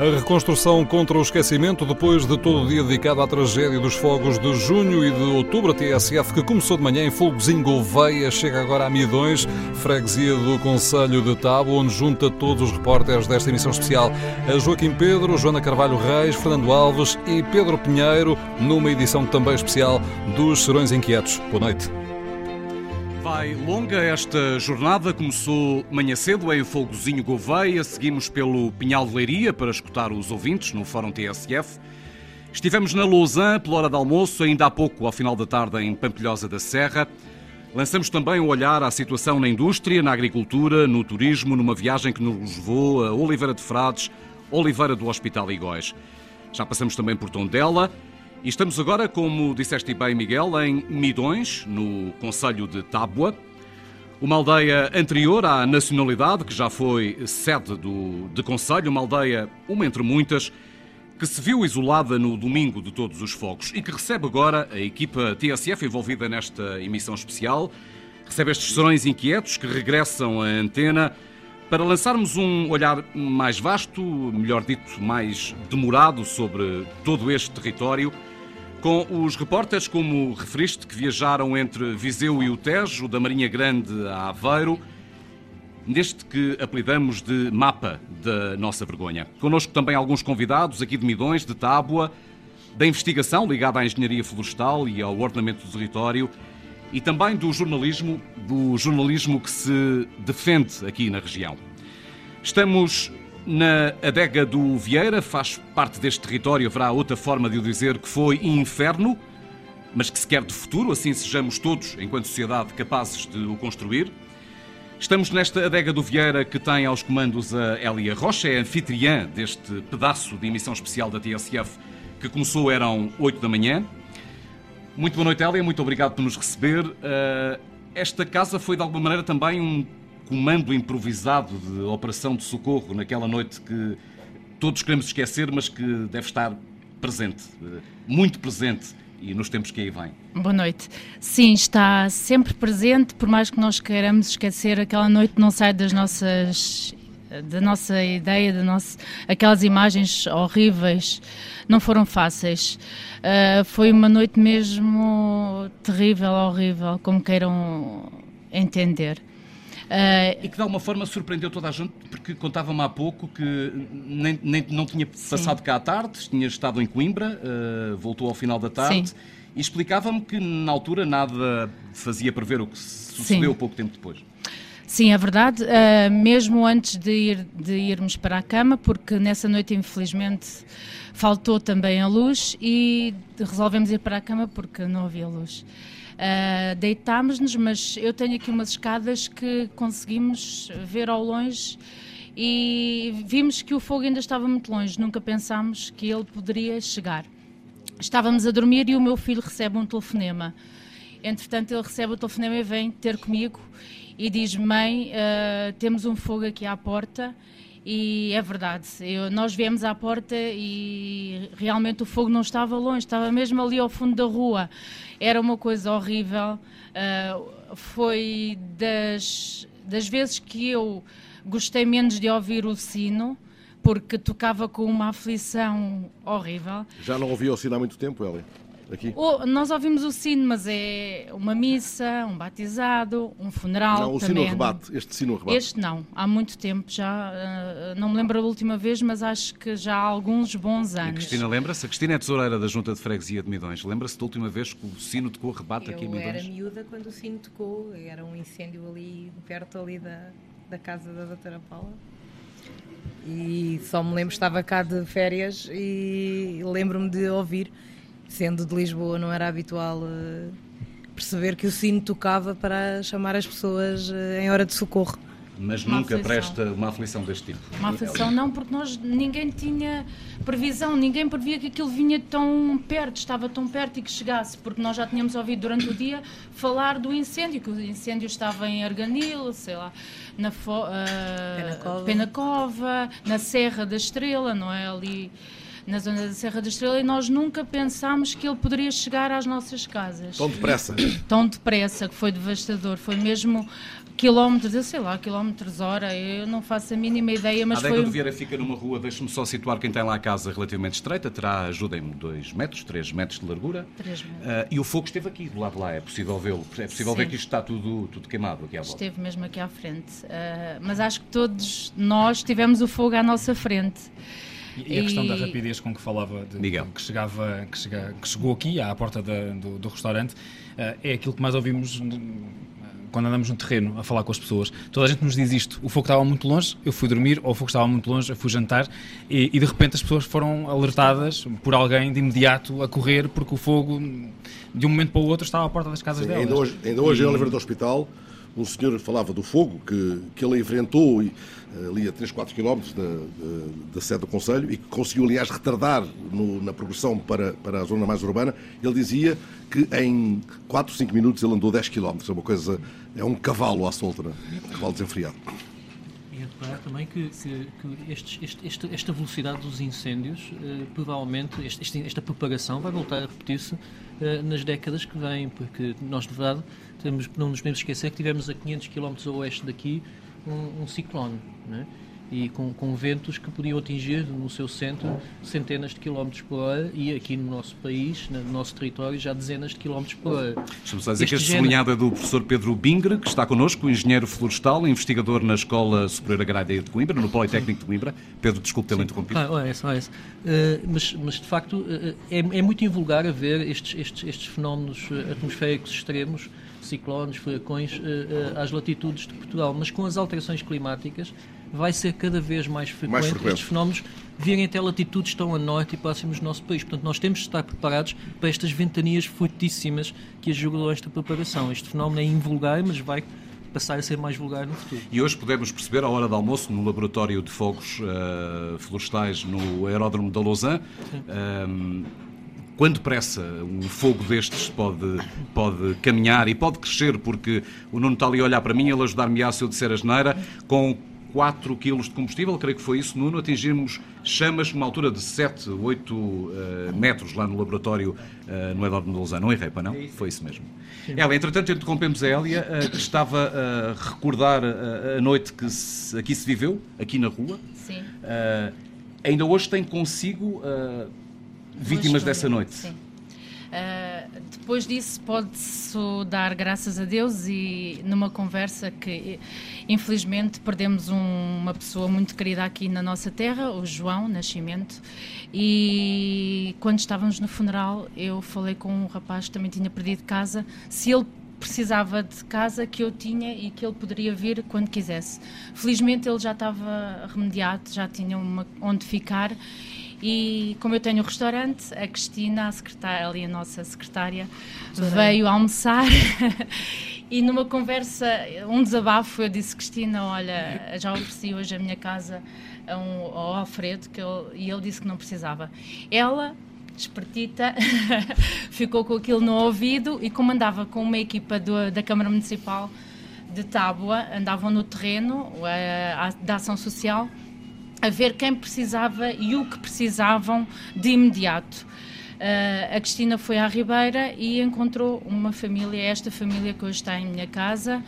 A reconstrução contra o esquecimento depois de todo o dia dedicado à tragédia dos fogos de junho e de outubro. A TSF, que começou de manhã em Fogozinho Gouveia, chega agora a Midões, freguesia do Conselho de Tabo, onde junta todos os repórteres desta emissão especial. A Joaquim Pedro, Joana Carvalho Reis, Fernando Alves e Pedro Pinheiro, numa edição também especial dos Serões Inquietos. Boa noite. Vai longa esta jornada, começou manhã cedo em Folgozinho Gouveia, seguimos pelo Pinhal de Leiria para escutar os ouvintes no Fórum TSF. Estivemos na Lausanne pela hora de almoço, ainda há pouco, ao final da tarde, em Pampilhosa da Serra. Lançamos também o um olhar à situação na indústria, na agricultura, no turismo, numa viagem que nos levou a Oliveira de Frades, Oliveira do Hospital Igóis. Já passamos também por Tondela e estamos agora, como disseste bem, Miguel, em Midões, no Conselho de Tábua, uma aldeia anterior à nacionalidade, que já foi sede do, de Conselho, uma aldeia, uma entre muitas, que se viu isolada no domingo de todos os fogos e que recebe agora a equipa TSF envolvida nesta emissão especial, recebe estes serões inquietos que regressam à antena. Para lançarmos um olhar mais vasto, melhor dito, mais demorado sobre todo este território com os repórteres, como referiste, que viajaram entre Viseu e o Tejo, da Marinha Grande a Aveiro, neste que apelidamos de mapa da nossa vergonha. Connosco também alguns convidados aqui de Midões, de Tábua, da investigação ligada à engenharia florestal e ao ordenamento do território e também do jornalismo, do jornalismo que se defende aqui na região. Estamos na adega do Vieira, faz parte deste território, haverá outra forma de o dizer, que foi inferno, mas que se quer de futuro, assim sejamos todos, enquanto sociedade, capazes de o construir. Estamos nesta adega do Vieira que tem aos comandos a Elia Rocha, é anfitriã deste pedaço de emissão especial da TSF que começou, eram 8 da manhã. Muito boa noite, Elia, muito obrigado por nos receber. Eh, esta casa foi de alguma maneira também um comando improvisado de operação de socorro naquela noite que todos queremos esquecer, mas que deve estar presente, muito presente e nos tempos que aí vêm. Boa noite. Sim, está sempre presente, por mais que nós queiramos esquecer, aquela noite não sai das nossas da nossa ideia, da nossa, aquelas imagens horríveis, não foram fáceis. Uh, foi uma noite mesmo terrível, horrível, como queiram entender. Uh, e que de alguma forma surpreendeu toda a gente, porque contava-me há pouco que nem, nem, não tinha passado sim. cá à tarde, tinha estado em Coimbra, uh, voltou ao final da tarde. Sim. E explicava-me que na altura nada fazia prever o que sucedeu sim. pouco tempo depois. Sim, é verdade. Uh, mesmo antes de, ir, de irmos para a cama, porque nessa noite, infelizmente, faltou também a luz e resolvemos ir para a cama porque não havia luz. Uh, deitámos-nos, mas eu tenho aqui umas escadas que conseguimos ver ao longe e vimos que o fogo ainda estava muito longe, nunca pensámos que ele poderia chegar. Estávamos a dormir e o meu filho recebe um telefonema. Entretanto, ele recebe o telefonema e vem ter comigo e diz: Mãe, uh, temos um fogo aqui à porta. E é verdade, eu, nós viemos à porta e realmente o fogo não estava longe, estava mesmo ali ao fundo da rua era uma coisa horrível. Uh, foi das, das vezes que eu gostei menos de ouvir o sino, porque tocava com uma aflição horrível. Já não ouvia o sino há muito tempo, Eli? Aqui? Oh, nós ouvimos o sino, mas é uma missa, um batizado, um funeral. Não, o também. sino rebate, este sino rebate. Este não, há muito tempo já, uh, não me lembro a última vez, mas acho que já há alguns bons anos. A Cristina lembra-se? A Cristina é tesoureira da Junta de Freguesia de Midões. Lembra-se da última vez que o sino tocou rebate Eu aqui em Midões? Eu era miúda quando o sino tocou, era um incêndio ali, perto ali da, da casa da doutora Paula. E só me lembro, estava cá de férias e lembro-me de ouvir sendo de Lisboa, não era habitual uh, perceber que o sino tocava para chamar as pessoas uh, em hora de socorro. Mas uma nunca aflição. presta uma aflição deste tipo? Uma aflição não, porque nós ninguém tinha previsão, ninguém previa que aquilo vinha tão perto, estava tão perto e que chegasse, porque nós já tínhamos ouvido durante o dia falar do incêndio, que o incêndio estava em Arganil, sei lá, na Fo, uh, Penacova. Penacova, na Serra da Estrela, não é? Ali na zona da Serra da Estrela, e nós nunca pensámos que ele poderia chegar às nossas casas. Tão depressa. Tão depressa, que foi devastador. Foi mesmo quilómetros, eu sei lá, quilómetros hora, eu não faço a mínima ideia, mas a foi... do Vieira fica numa rua, deixe-me só situar quem tem lá a casa relativamente estreita, terá, ajudem-me, 2 metros, 3 metros de largura. 3 metros. Uh, e o fogo esteve aqui, do lado de lá, é possível vê-lo, é possível Sim. ver que isto está tudo, tudo queimado aqui à volta. Esteve mesmo aqui à frente. Uh, mas acho que todos nós tivemos o fogo à nossa frente. E a questão E- da rapidez com que falava, de- Miguel. que, chegava, que, chega- que chegou aqui à porta da- do, do restaurante, eh, é aquilo que mais ouvimos n- quando andamos no terreno a falar com as pessoas. Toda a gente nos diz isto: o fogo estava muito longe, eu fui dormir, ou o fogo estava muito longe, eu fui jantar, e, e de repente as pessoas foram alertadas por alguém de imediato a correr, porque o fogo, de um momento para o outro, estava à porta das casas Sim, delas. ainda hoje, ainda hoje em Oliveira do Hospital, um senhor falava do fogo que, que ele enfrentou eh, ali a 3, 4 quilómetros da, da, sede do Conselho e que conseguiu, aliás, retardar no- na progressão para, para a zona mais urbana. Ele dizia que em 4, 5 minutos ele andou 10 quilómetros. É uma coisa, é um cavalo à solta, né? um cavalo desenfreado. E reparar também que, que- que este- este- esta velocidade dos incêndios, eh, provavelmente, este- esta preparação vai voltar a repetir-se eh, nas décadas que vêm, porque nós, de verdade, temos, não nos podemos esquecer que tivemos a 500 km a oeste daqui um, um ciclone, né? e com, com ventos que podiam atingir no seu centro centenas de quilómetros por hora e aqui no nosso país, no nosso território, já dezenas de quilómetros por hora. Deixa-me só dizer que Este género- sublinhado é do professor Pedro Bingre, que está connosco, engenheiro florestal, investigador na Escola Superior Agrária de Coimbra, no Politécnico de Coimbra. Pedro, desculpe tê-lo interrompido. Ah. Uh, mas, mas, de facto, uh, é, é muito invulgar a ver estes, estes, estes fenómenos atmosféricos extremos, ciclones, furacões, uh, uh, às latitudes de Portugal. Mas com as alterações climáticas vai ser cada vez mais frequente, Mais frequente. estes fenómenos virem até latitudes tão a norte e próximos do nosso país. Portanto, nós temos de estar preparados para estas ventanias fortíssimas que ajudam esta preparação. Este fenómeno é invulgar, mas vai passar a ser mais vulgar no futuro. E hoje podemos perceber, à hora do almoço, no laboratório de fogos eh, florestais no aeródromo da Lausanne, quando depressa um fogo destes pode, pode caminhar e pode crescer, porque o Nuno está ali a olhar para mim, ele ajudar-me-á se eu disser a geneira, com 4 kg de combustível, creio que foi isso, Nuno, atingimos chamas numa altura de 7, 8 eh, metros lá no laboratório eh, no da Lausanne. Não errei, para não? Foi isso mesmo. Ela, entretanto, interrompemos a Hélia, eh, que estava a recordar eh, a noite que se- aqui se viveu, aqui na rua. Sim. Eh, ainda hoje tem consigo eh, vítimas dessa noite. Sim. Ah, depois disso, pode-se dar graças a Deus e numa conversa que, infelizmente, perdemos um- uma pessoa muito querida aqui na nossa terra, o João Nascimento, e quando estávamos no funeral, eu falei com um rapaz que também tinha perdido casa, se ele precisava de casa que eu tinha e que ele poderia vir quando quisesse. Felizmente ele já estava remediado, já tinha uma, onde ficar e como eu tenho o restaurante, a Cristina, a secretária, ali a nossa secretária, veio almoçar e numa conversa, um desabafo, eu disse, Cristina, olha, já ofereci hoje a minha casa a um, ao Alfredo que ele, e ele disse que não precisava. Ela espertita, ficou com aquilo no ouvido e como andava com uma equipa do- da Câmara Municipal de Tábua, andavam no terreno eh, a- da ação social, a ver quem precisava e o que precisavam de imediato. Eh, a Cristina foi à Ribeira e encontrou uma família, esta família que hoje está em minha casa,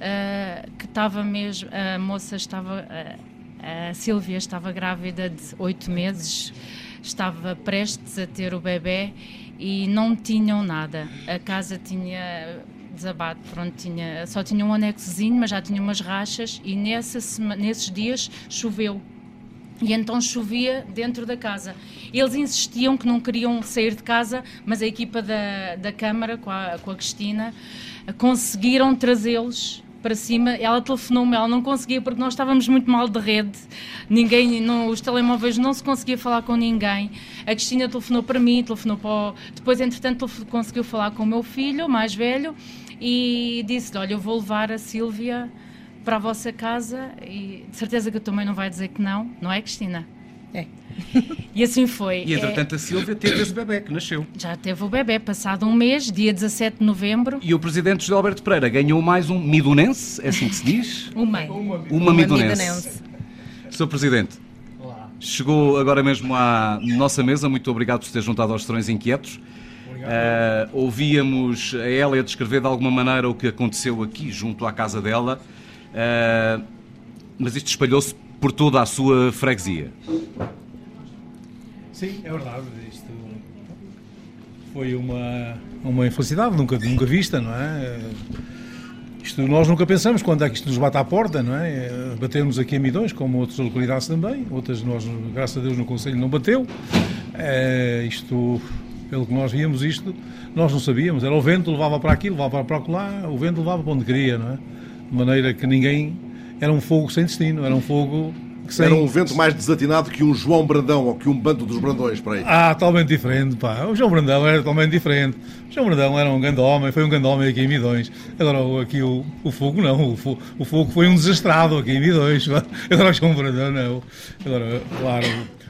eh, que estava mesmo, a moça estava, eh, a Sílvia estava grávida de oito meses, estava prestes a ter o bebê e não tinham nada. A casa tinha desabado, pronto, tinha, só tinha um anexozinho, mas já tinha umas rachas e nessa nesses dias choveu. E então chovia dentro da casa. Eles insistiam que não queriam sair de casa, mas a equipa da, da Câmara, com a, com a Cristina, conseguiram trazê-los para cima. Ela telefonou-me, ela não conseguia porque nós estávamos muito mal de rede. Ninguém, não, os telemóveis não se conseguia falar com ninguém. A Cristina telefonou para mim, telefonou para o... Depois, entretanto, conseguiu falar com o meu filho, mais velho, e disse-lhe, olha, eu vou levar a Sílvia para a vossa casa e de certeza que a tua mãe não vai dizer que não, não é, Cristina? É. E assim foi. E, É, entretanto, a Silvia teve esse bebê que nasceu. já teve o bebê, passado um mês, dia 17 de novembro. E o presidente José Alberto Pereira ganhou mais um midonense, é assim que se diz? Uma. Uma Uma midonense. midonense. Sr. Presidente, Olá. chegou agora mesmo à nossa mesa. Muito obrigado por ter juntado aos Trões Inquietos. Uh, ouvíamos a Hélia descrever de alguma maneira o que aconteceu aqui, junto à casa dela, uh, mas isto espalhou-se por toda a sua freguesia. Sim, é verdade. Isto foi uma, uma infelicidade nunca, nunca vista, não é? Isto nós nunca pensamos quando é que isto nos bate à porta, não é? Batemos aqui a Midões, como outras localidades também, outras nós, graças a Deus, no Conselho não bateu. É, isto pelo que nós víamos isto, nós não sabíamos. Era o vento, levava para aqui, levava para lá, o vento levava para onde queria, não é? De maneira que ninguém. Era um fogo sem destino, era um fogo. Sem... Era um vento mais desatinado que um João Brandão ou que um bando dos Brandões, para aí. Ah, totalmente diferente, pá. O João Brandão era totalmente diferente. O João Brandão era um grande homem, foi um grande homem aqui em Midões. Agora aqui o, o fogo não, o fogo, o fogo foi um desastrado aqui em Midões. Agora o João Brandão não. Agora, claro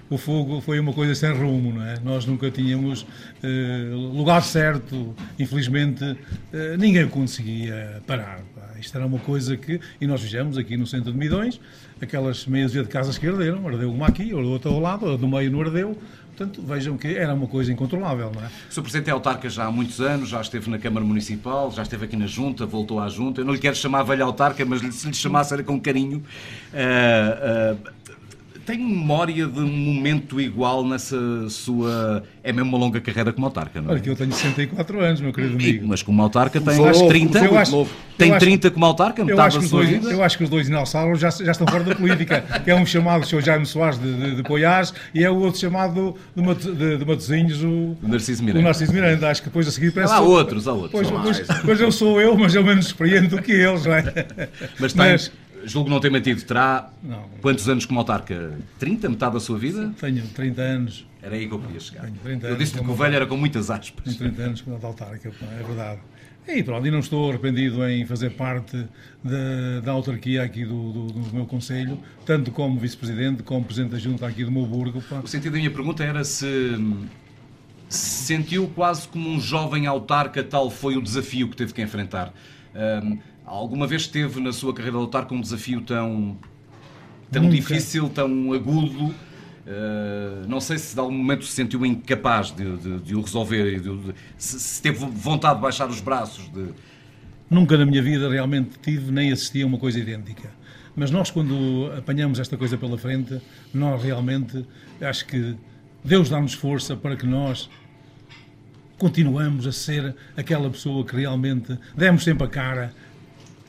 o fogo foi uma coisa sem rumo, não é? Nós nunca tínhamos eh, lugar certo, infelizmente eh, ninguém conseguia parar. Isto era uma coisa que, e nós fizemos aqui no centro de Midões, aquelas meias de casas que arderam, ardeu uma aqui, outra ao lado, a do meio não ardeu, Portanto, vejam que era uma coisa incontrolável, não é? O Sr. Presidente é autarca já há muitos anos, já esteve na Câmara Municipal, já esteve aqui na Junta, voltou à Junta. Eu não lhe quero chamar velha autarca, mas se lhe chamasse era com carinho. Uh, uh, tem memória de um momento igual nessa sua. É mesmo uma longa carreira como autarca, não é? Olha, que eu tenho 64 anos, meu querido amigo. Mas como autarca tem uns 30. Eu acho, tem eu 30 como autarca, metade da sua dois, vida. Eu acho que os dois Inalçados já, já estão fora da política. que é um chamado o Sr. Jaime Soares de, de, de Poiás e é o outro chamado de, de, de Matosinhos, o, o Narciso Miranda. O Narciso Miranda. Acho que depois a seguir parece. Há outros, há outros. Pois, pois, pois, eu sou eu, mas eu menos experiente do que eles, não é? Mas, tem, mas julgo não ter mantido. Terá não. quantos anos como autarca? 30? Metade da sua vida? Tenho 30 anos. Era aí que eu queria chegar. eu disse-lhe que o velho era com muitas aspas. Tenho 30 anos como autarca, é verdade. E pronto, e não estou arrependido em fazer parte da, da autarquia aqui do, do, do meu Conselho, tanto como Vice-Presidente, como Presidente da Junta aqui do meu burgo. Pá. O sentido da minha pergunta era se, se sentiu quase como um jovem autarca, tal foi o desafio que teve que enfrentar. Um, Alguma vez esteve na sua carreira a lutar com um desafio tão, tão difícil, tão agudo? Uh, não sei se de algum momento se sentiu incapaz de, de, de o resolver, de, se, se, teve vontade de baixar os braços. Nunca na minha vida realmente tive nem assisti a uma coisa idêntica. Mas nós, quando apanhamos esta coisa pela frente, nós realmente acho que Deus dá-nos força para que nós continuamos a ser aquela pessoa que realmente demos sempre a cara,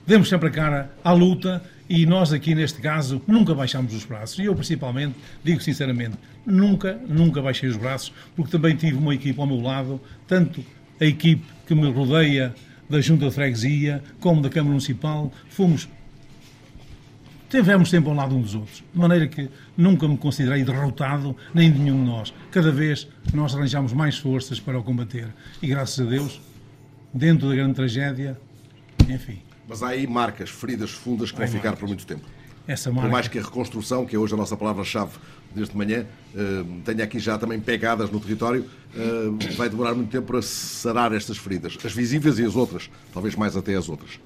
demos sempre a cara à luta e nós aqui neste caso nunca baixamos os braços. E eu principalmente, digo sinceramente, nunca, nunca baixei os braços, porque também tive uma equipe ao meu lado, tanto a equipe que me rodeia da Junta de Freguesia, como da Câmara Municipal, fomos tivemos sempre ao lado um dos outros, de maneira que nunca me considerei derrotado, nem de nenhum de nós. Cada vez nós arranjamos mais forças para o combater. E graças a Deus, dentro da grande tragédia, enfim, mas há aí marcas, feridas fundas que vão ficar por muito tempo. Essa marca... Por mais que a reconstrução, que é hoje a nossa palavra-chave desde manhã, uh, tenha aqui já também pegadas no território, uh, vai demorar muito tempo para sarar estas feridas. As visíveis e as outras, talvez mais até as outras.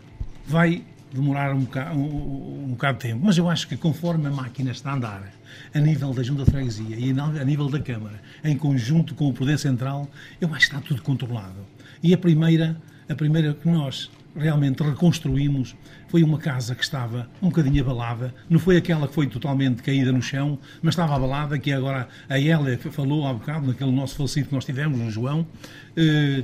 Vai demorar um bocado, um, um bocado de tempo, mas eu acho que conforme a máquina está a andar, a nível da Junta de Freguesia e a nível da Câmara, em conjunto com o Poder Central, eu acho que está tudo controlado. E a primeira, a primeira que nós realmente reconstruímos foi uma casa que estava um bocadinho abalada, não foi aquela que foi totalmente caída no chão, mas estava abalada, que agora a Hélia falou há bocado, naquele nosso falecido que nós tivemos, no João. Eh,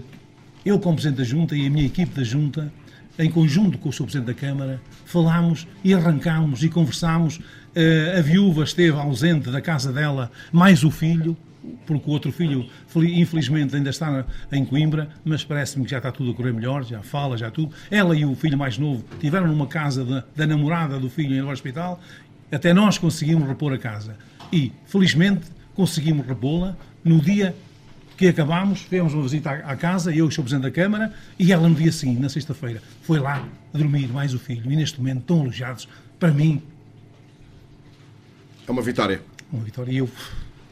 eu, como Presidente da Junta, e a minha equipe da Junta, em conjunto com o Sr. Presidente da Câmara, falámos e arrancámos e conversámos. Eh, a viúva esteve ausente da casa dela, mais o filho, porque o outro filho, infelizmente, ainda está em Coimbra, mas parece-me que já está tudo a correr melhor, já fala, já tudo. Ela e o filho mais novo tiveram numa casa da, da namorada do filho no hospital, até nós conseguimos repor a casa. E, felizmente, conseguimos repô-la no dia que acabámos, fizemos uma visita à, casa, eu e o Sr. Presidente da Câmara, e ela no dia seguinte, na sexta-feira, foi lá dormir mais o filho. E neste momento, tão elogiados, para mim. É uma vitória. Uma vitória. E eu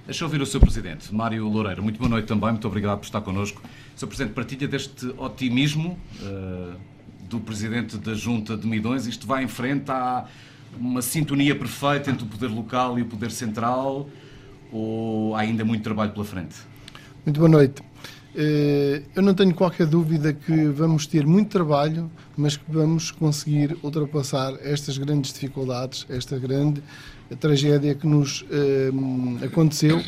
Deixa eu ouvir o Sr. Presidente, Mário Loureiro. Muito boa noite também, muito obrigado por estar connosco. Sr. Presidente, partilha deste otimismo uh, do Presidente da Junta de Midões. Isto vai em frente, há uma sintonia perfeita entre o poder local e o poder central. ou há ainda muito trabalho pela frente? Muito boa noite. Eh, eu não tenho qualquer dúvida que vamos ter muito trabalho, mas que vamos conseguir ultrapassar estas grandes dificuldades, esta grande tragédia que nos eh, aconteceu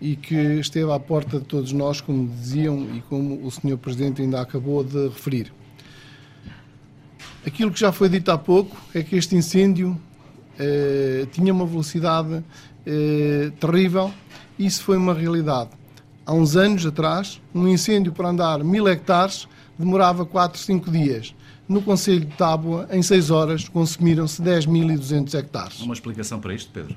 e que esteve à porta de todos nós, como diziam e como o Sr. Presidente ainda acabou de referir. Aquilo que já foi dito há pouco é que este incêndio eh, tinha uma velocidade eh, terrível. Isso foi uma realidade. Há uns anos atrás, um incêndio para andar mil hectares demorava 4, 5 dias. No Conselho de Tábua, em 6 horas, consumiram-se 10.200 hectares. Uma explicação para isto, Pedro?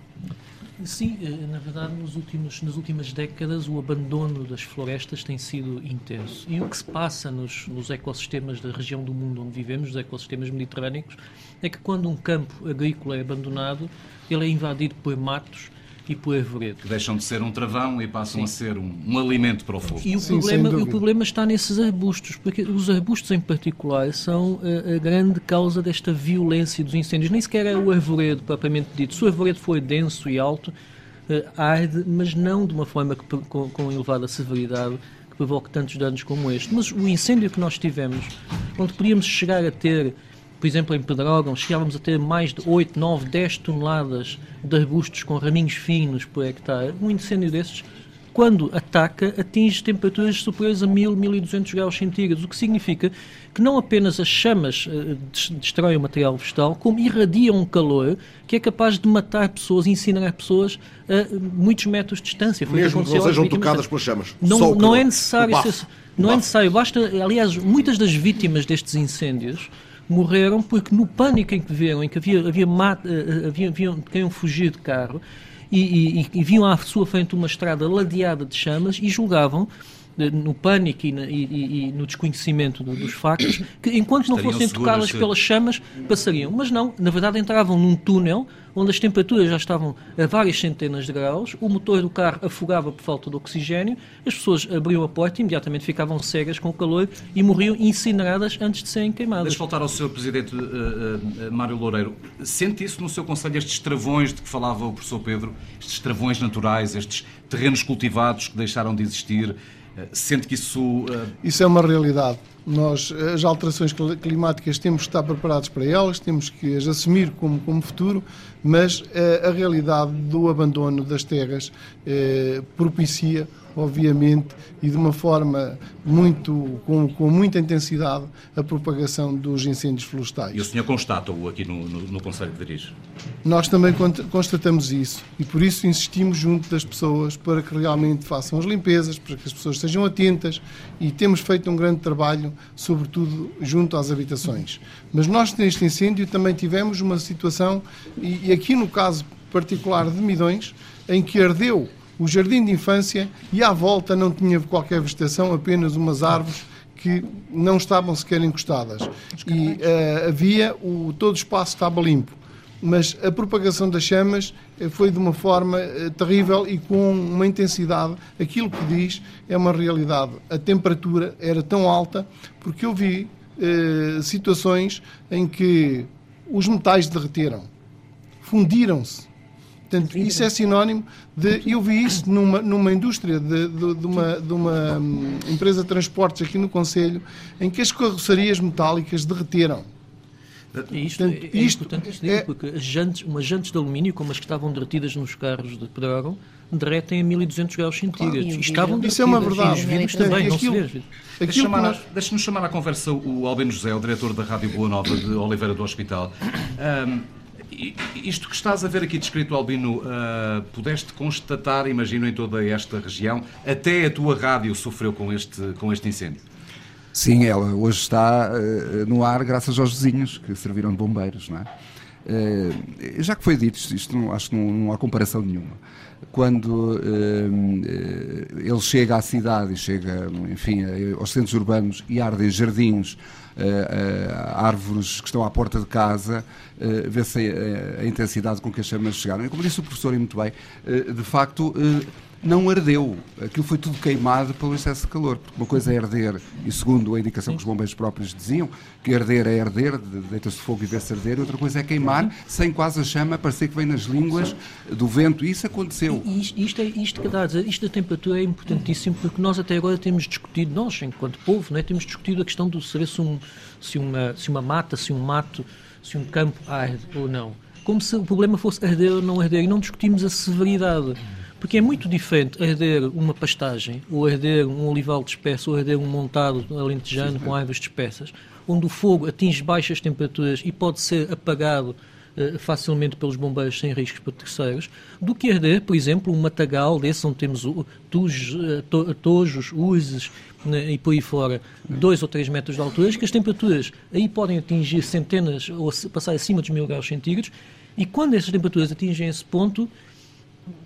Sim, eh, na verdade, nos últimos, nas últimas décadas, o abandono das florestas tem sido intenso. E o que se passa nos, nos ecossistemas da região do mundo onde vivemos, os ecossistemas mediterrâneos, é que quando um campo agrícola é abandonado, ele é invadido por matos e por arvoredo. Que deixam de ser um travão e passam Sim. a ser um, um, alimento para o fogo. E o, Sim, problema, o problema está nesses arbustos, porque os arbustos em particular são a, a, grande causa desta violência dos incêndios. Nem sequer é o arvoredo propriamente dito. Se o arvoredo for denso e alto, uh, arde, mas não de uma forma que, com, com elevada severidade que provoque tantos danos como este. Mas o incêndio que nós tivemos, onde podíamos chegar a ter por exemplo, em Pedrógão, chegávamos a ter mais de 8, 9, 10 toneladas de arbustos com raminhos finos por hectare. Um incêndio desses, quando ataca, atinge temperaturas superiores a 1000, 1200 graus centígrados, o que significa que não apenas as chamas uh, destroem o material vegetal, como irradiam um calor que é capaz de matar pessoas, incinerar pessoas a muitos metros de distância. Foi Mesmo que não sejam tocadas pelas chamas. Não, não é necessário. Ser, não é necessário. Basta, aliás, muitas das vítimas destes incêndios morreram porque no pânico em que viveram, em que havia, havia, eh, eh, havia, havia queriam fugir de carro e, e, e viam à sua frente uma estrada ladeada de chamas e julgavam no pânico e, e, e, no desconhecimento dos factos, que enquanto não fossem tocadas pelas chamas, passariam. Mas não, na verdade entravam num túnel onde as temperaturas já estavam a várias centenas de graus, o motor do carro afogava por falta de oxigênio, as pessoas abriam a porta e imediatamente ficavam cegas com o calor e morriam incineradas antes de serem queimadas. Deixa voltar ao Sr. Presidente uh, uh, Mário Loureiro. Sente isso no seu Conselho, estes travões de que falava o professor Pedro, estes travões naturais, estes terrenos cultivados que deixaram de existir, sente que isso... Isso é uma realidade. Nós, as alterações climáticas, temos que estar preparados para elas, temos que as assumir como, como futuro, mas eh, a realidade do abandono das terras eh, propicia obviamente, e de uma forma muito, com, com muita intensidade, a propagação dos incêndios florestais. E o senhor constata-o aqui no, no, no Conselho de Dirige? Nós também constatamos isso e por isso insistimos junto das pessoas para que realmente façam as limpezas, para que as pessoas estejam atentas e temos feito um grande trabalho, sobretudo junto às habitações. Mas nós neste incêndio também tivemos uma situação, e, e aqui no caso particular de Midões, em que ardeu o jardim de infância e à volta não tinha qualquer vegetação, apenas umas árvores que não estavam sequer encostadas. E uh, havia, o, todo o espaço estava limpo. Mas a propagação das chamas eh, foi de uma forma uh, terrível e com uma intensidade. Aquilo que diz é uma realidade. A temperatura era tão alta porque eu vi uh, situações em que os metais derreteram, fundiram-se Portanto, isso é sinónimo de. Eu vi isso numa, numa indústria de, de, de, uma, de uma hum, empresa de transportes aqui no Conselho, em que as carrocerias metálicas derreteram. Isto Portanto, é, é isto importante dizer, é... porque as jantes, umas jantes de alumínio, como as que estavam derretidas nos carros de Pedrógão, derretem a 1200 graus centígrados. Claro, estavam Isso é uma verdade. Os também, não se vê. Deixa-nos nós... deixa chamar à conversa o Albino José, o diretor da Rádio Boa Nova de Oliveira do Hospital. Um, isto que estás a ver aqui descrito, Albino, uh, pudeste constatar, imagino, em toda esta região, até a tua rádio sofreu com este, com este incêndio? Sim, ela hoje está uh, no ar graças aos vizinhos que serviram de bombeiros, não é? Uh, já que foi dito, isto não, acho que não, não há comparação nenhuma. Quando uh, ele chega à cidade e chega, enfim, aos centros urbanos e ardem jardins, árvores que estão à porta de casa, vê-se a, intensidade com que as chamas chegaram. E como disse o professor e muito bem, de facto, não ardeu. Aquilo foi tudo queimado pelo excesso de calor. Porque uma coisa é arder, e segundo a indicação que os bombeiros próprios diziam, que arder é arder, deita-se fogo e vê-se arder, outra coisa é queimar sem quase a chama parecer que vem nas línguas do vento. E isso aconteceu. E isto, isto, é, isto, que dá isto da temperatura é importantíssimo porque nós até agora temos discutido, nós enquanto povo, não é, temos discutido a questão do saber se, um, se, uma, se uma mata, se um mato, se um campo arde ou não. Como se o problema fosse arder ou não arder. E não discutimos a severidade. Porque é muito diferente arder uma pastagem, ou arder um olival disperso, ou arder um montado alentejano com árvores dispersas, onde o fogo atinge baixas temperaturas e pode ser apagado uh, facilmente pelos bombeiros sem riscos para terceiros, do que arder, por exemplo, um matagal desse onde temos tujos, uh, to, tojos, urzes né, e por aí fora, dois ou três metros de altura, que as temperaturas aí podem atingir centenas ou passar acima dos mil graus centígrados, e quando essas temperaturas atingem esse ponto,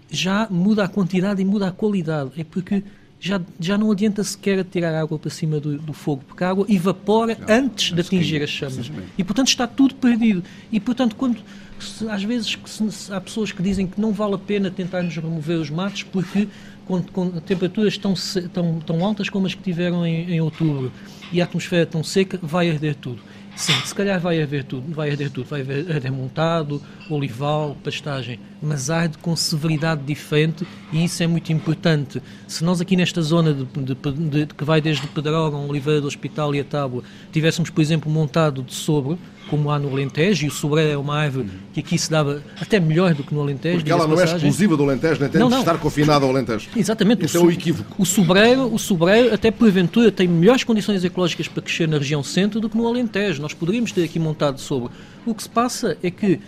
já muda a quantidade e muda a qualidade. É porque já, já não adianta sequer tirar água para cima do, do fogo, porque a água evapora já, antes de atingir as chamas. E, portanto, está tudo perdido. E, portanto, quando se, às vezes se, há pessoas que dizem que não vale a pena tentarmos remover os matos porque com, com temperaturas tão, tão, tão altas como as que tiveram em, em outubro e a atmosfera tão seca, vai arder tudo. Sim, se calhar vai haver tudo, vai haver tudo, vai haver montado, olival, pastagem, mas arde com severidade diferente e isso é muito importante. Se nós aqui nesta zona de, de, de, que vai desde Pedrógão, Oliveira do Hospital e a Tábua, tivéssemos, por exemplo, montado de sobre, como há no Alentejo, e o sobreiro é uma árvore que aqui se dava até melhor do que no Alentejo. Porque ela não é exclusiva do Alentejo, nem tem não, não. de estar confinada ao Alentejo. Exatamente. Isso é um equívoco. O sobreiro, o sobreiro, até porventura, tem melhores condições ecológicas para crescer na região centro do que no Alentejo. Nós poderíamos ter aqui montado sobre. O que se passa é que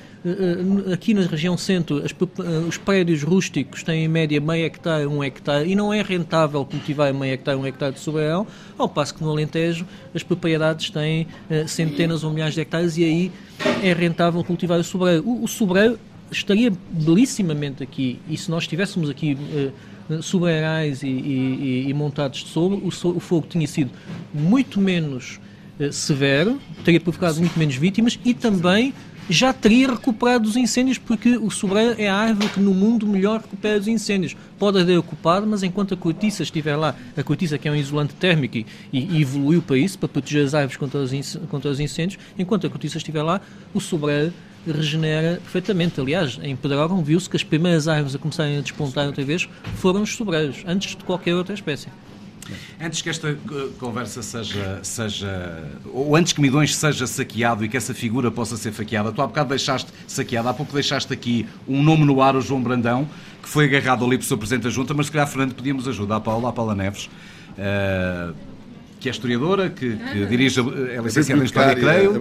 aqui na região centro, as, eh, os prédios rústicos têm em média meio hectare, um hectare, e não é rentável cultivar meio hectare, um hectare de sobreirão, ao passo que no Alentejo as propriedades têm centenas ou milhares de hectares e aí é rentável cultivar o sobreiro. O, o sobreiro estaria belissimamente aqui, e se nós tivéssemos aqui sobreirais e, e, e, montados de sobre, o, o fogo tinha sido muito menos severo, teria provocado muito menos vítimas e também já teria recuperado os incêndios, porque o sobreiro é a árvore que no mundo melhor recupera os incêndios. Pode haver ocupado, mas enquanto a cortiça estiver lá, a cortiça que é um isolante térmico e, e evoluiu para isso, para proteger as árvores contra os, contra os incêndios, enquanto a cortiça estiver lá, o sobreiro regenera perfeitamente. Aliás, em Pedrógão viu-se que as primeiras árvores a começarem a despontar outra vez foram os sobreiros, antes de qualquer outra espécie. Antes que esta conversa seja, seja. ou antes que Midões seja saqueado e que essa figura possa ser faqueada, tu há bocado deixaste saqueada, há pouco deixaste aqui um nome no ar, o João Brandão, que foi agarrado ali pelo seu Presidente da Junta, mas se calhar, Fernando, pedíamos ajuda à Paula, à Paula Neves. Uh, que é historiadora, que, que dirige, é licenciada em História, creio,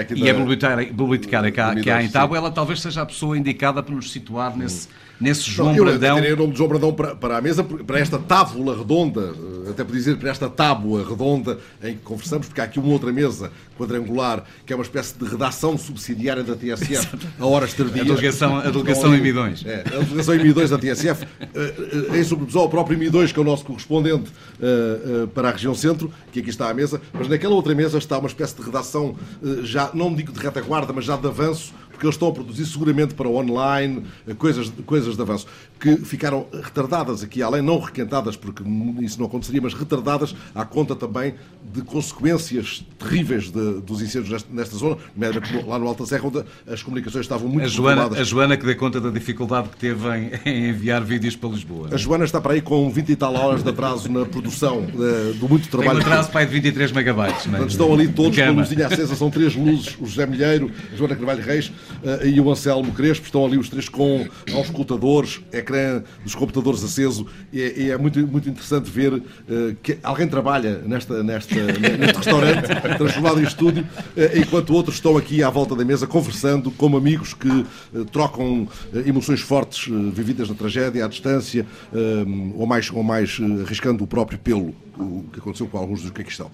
aqui e é bibliotecária, bibliotecária cá, que há em Tábua, ela talvez seja a pessoa indicada para nos situar nesse, nesse João não, Brandão. Eu o nome de João Brandão para, para a mesa, para esta tábula redonda, até por dizer para esta tábua redonda em que conversamos, porque há aqui uma outra mesa quadrangular, que é uma espécie de redação subsidiária da TSF, a horas tardias. A delegação, a delegação em Midões. É, a delegação em Midões da TSF, eh, eh, em sobretudo o próprio Midões, que é o nosso correspondente para a região centro, que aqui está à mesa, mas naquela outra mesa está uma espécie de redação, já não digo de retaguarda, mas já de avanço, porque eles estão a produzir seguramente para online coisas, coisas de avanço, que ficaram retardadas aqui, além não requentadas, porque isso não aconteceria, mas retardadas à conta também de consequências terríveis de, dos incêndios nesta, zona, lá no Alta Serra, onde as comunicações estavam muito a Joana, a Joana que dê conta da dificuldade que teve em, em, enviar vídeos para Lisboa. A Joana está para aí com 20 e tal horas de atraso na produção de, do muito trabalho. Tem um atraso para aí de 23 megabytes. Não é? estão ali todos com a luzinha acesa, são três luzes, o José Milheiro, a Joana Carvalho Reis, uh, e o Anselmo Crespo, estão ali os três com auscultadores, ecrã dos computadores aceso, e é, e é muito, muito interessante ver uh, que alguém trabalha nesta, nesta, neste restaurante, transformado em estúdio, uh, enquanto outros estão aqui à volta da mesa conversando como amigos que trocam emoções fortes vividas na tragédia, à distância, ou mais, ou mais arriscando o próprio pelo o que aconteceu com alguns dos que aqui estão.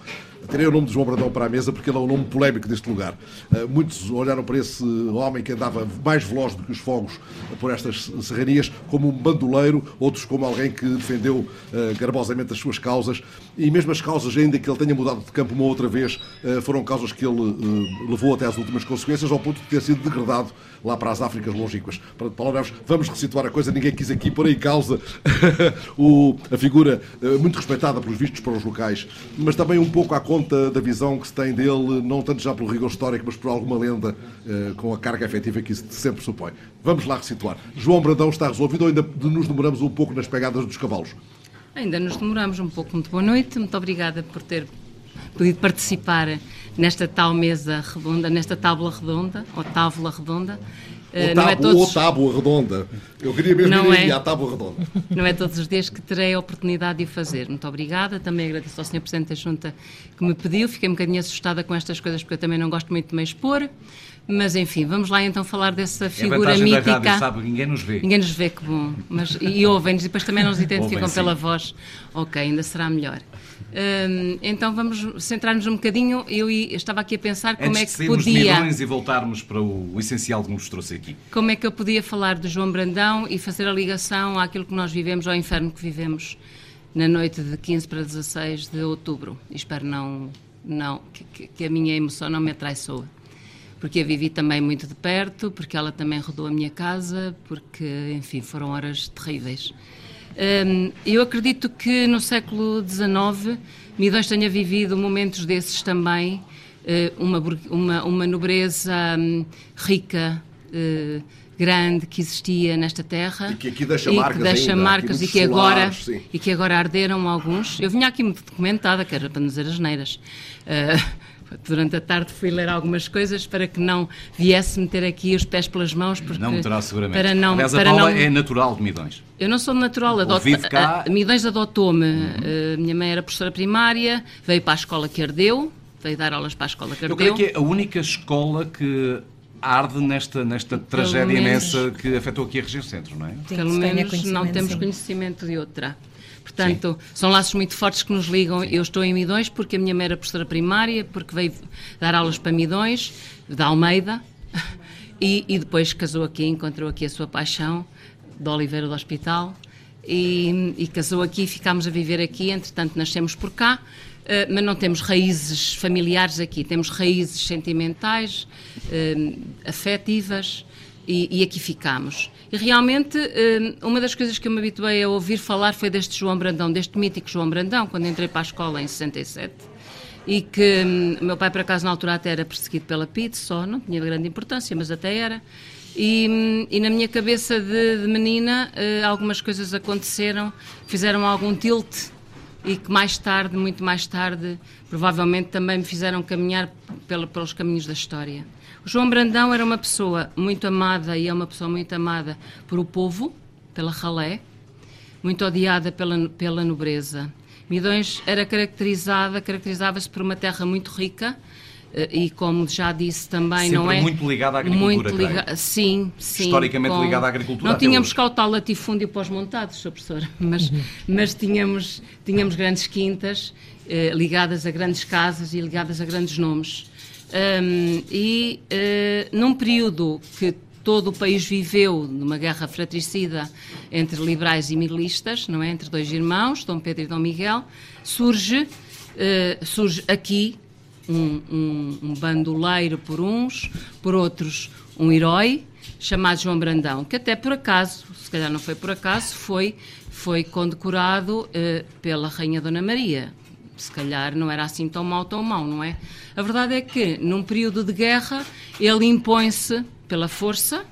Tirei o nome de João Brandão para a mesa porque ele é o nome polémico deste lugar. Uh, muitos olharam para esse homem que andava mais veloz do que os fogos por estas serranias, como um bandoleiro, outros como alguém que defendeu uh, garbosamente as suas causas. E mesmo as causas, ainda que ele tenha mudado de campo uma outra vez, uh, foram causas que ele levou até às últimas consequências, ao ponto de ter sido degradado lá para as Áfricas longínquas. Para Paulo vamos resituar a coisa, ninguém quis aqui pôr em causa o, a figura muito respeitada pelos vistos para os locais, mas também um pouco à conta da visão que se tem dele, não tanto já pelo rigor histórico, mas por alguma lenda com a carga efetiva que isso sempre supõe. Vamos lá resituar. João Brandão está resolvido ou ainda nos demoramos um pouco nas pegadas dos cavalos? Ainda nos demoramos um pouco. Muito boa noite, muito obrigada por ter podido participar nesta tal mesa redonda, nesta tábua redonda, ou tábua redonda. Ou, tábua, não é todos... ou tábua redonda. Eu queria mesmo não ir é... à tábua redonda. Não é todos os dias que terei a oportunidade de o fazer. Muito obrigada. Também agradeço ao Sr. Presidente da Junta que me pediu. Fiquei um bocadinho assustada com estas coisas porque eu também não gosto muito de me expor. Mas enfim, vamos lá então falar dessa é figura é mítica. Da rádio, sabe, ninguém nos vê. Ninguém nos vê, que bom. Mas, e ouvem-nos e depois também nos identificam pela voz. Ok, ainda será melhor. Hum, então vamos centrar-nos um bocadinho. Eu estava aqui a pensar como Antes é que podia. e voltarmos para o, o essencial que nos trouxe aqui. Como é que eu podia falar de João Brandão e fazer a ligação àquilo que nós vivemos, ao inferno que vivemos na noite de 15 para 16 de outubro. E espero não, não que, que a minha emoção não me atraiçoe porque a vivi também muito de perto, porque ela também rodou a minha casa, porque, enfim, foram horas terríveis. Um, eu acredito que no século XIX Midões tenha vivido momentos desses também, uh, uma, uma, uma nobreza um, rica, uh, grande que existia nesta terra e que aqui deixa marcas, deixa ainda, marcas e que agora e que agora arderam alguns. Eu vinha aqui muito documentada, que era para nos dizer as neiras. Uh, durante a tarde fui ler algumas coisas para que não viesse meter aqui os pés pelas mãos. Porque, não terá seguramente. Para não, Aliás, a para Paula não... é natural de Midões. Eu não sou natural, adota, cá... a, Midões adotou-me. Uhum. A minha mãe era professora primária, veio para a escola que ardeu, veio dar aulas para a escola que ardeu. Eu creio que é a única escola que arde nesta, nesta tragédia menos, imensa que afetou aqui a região centro, não é? Pelo menos não temos sim. conhecimento de outra. Portanto, Sim. são laços muito fortes que nos ligam. Sim. Eu estou em Midões porque a minha mãe era professora primária, porque veio dar aulas para Midões, da Almeida, e, e depois casou aqui, encontrou aqui a sua paixão, de Oliveira do Hospital, e, e casou aqui, ficámos a viver aqui, entretanto nascemos por cá, uh, mas não temos raízes familiares aqui, temos raízes sentimentais, uh, afetivas, e, e aqui ficámos. E realmente, hum, uma das coisas que eu me habituei a ouvir falar foi deste João Brandão, deste mítico João Brandão, quando entrei para a escola em 67. E que hum, meu pai, por acaso, na altura até era perseguido pela PIT, só, não tinha grande importância, mas até era. E, hum, e na minha cabeça de, de menina, eh, algumas coisas aconteceram, fizeram algum tilt e que mais tarde, muito mais tarde, provavelmente também me fizeram caminhar pela, pelos caminhos da história. João Brandão era uma pessoa muito amada e é uma pessoa muito amada por o povo, pela ralé, muito odiada pela, pela nobreza. Midões era caracterizada, caracterizava-se por uma terra muito rica, eh, e como já disse também, Sempre não é muito ligada à agricultura. Muito liga... Sim, sim. Historicamente com... ligada à agricultura. Não tínhamos cá o tal latifúndio pós-montados, Sr. Professor, mas, mas tínhamos, tínhamos grandes quintas eh, ligadas a grandes casas e ligadas a grandes nomes. Um, e uh, num período que todo o país viveu numa guerra fratricida entre liberais e milistas, não é? Entre dois irmãos, Dom Pedro e Dom Miguel, surge, uh, surge aqui um, um, um, bandoleiro por uns, por outros um herói chamado João Brandão, que até por acaso, se calhar não foi por acaso, foi, foi condecorado uh, pela Rainha Dona Maria, se calhar não era assim tão mau, tão mau, não é? A verdade é que, num período de guerra, ele impõe-se pela força,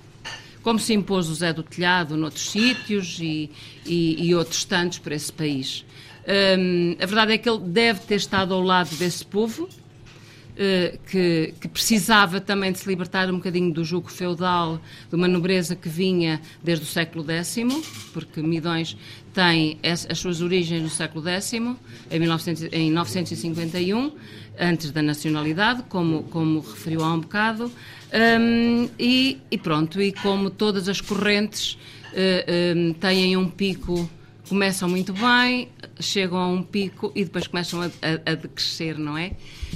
como se impôs o Zé do Telhado noutros sítios e, e, e outros tantos por esse país. Hum, a verdade é que ele deve ter estado ao lado desse povo, que, que, precisava também de se libertar um bocadinho do jugo feudal, de uma nobreza que vinha desde o século X, porque Midões tem as suas origens no século X, em, 1900, em 951, antes da nacionalidade, como, como referiu há um bocado, um, e, e, pronto, e como todas as correntes uh, um, têm um pico, começam muito bem, chegam a um pico e depois começam a, a, a decrescer, não é?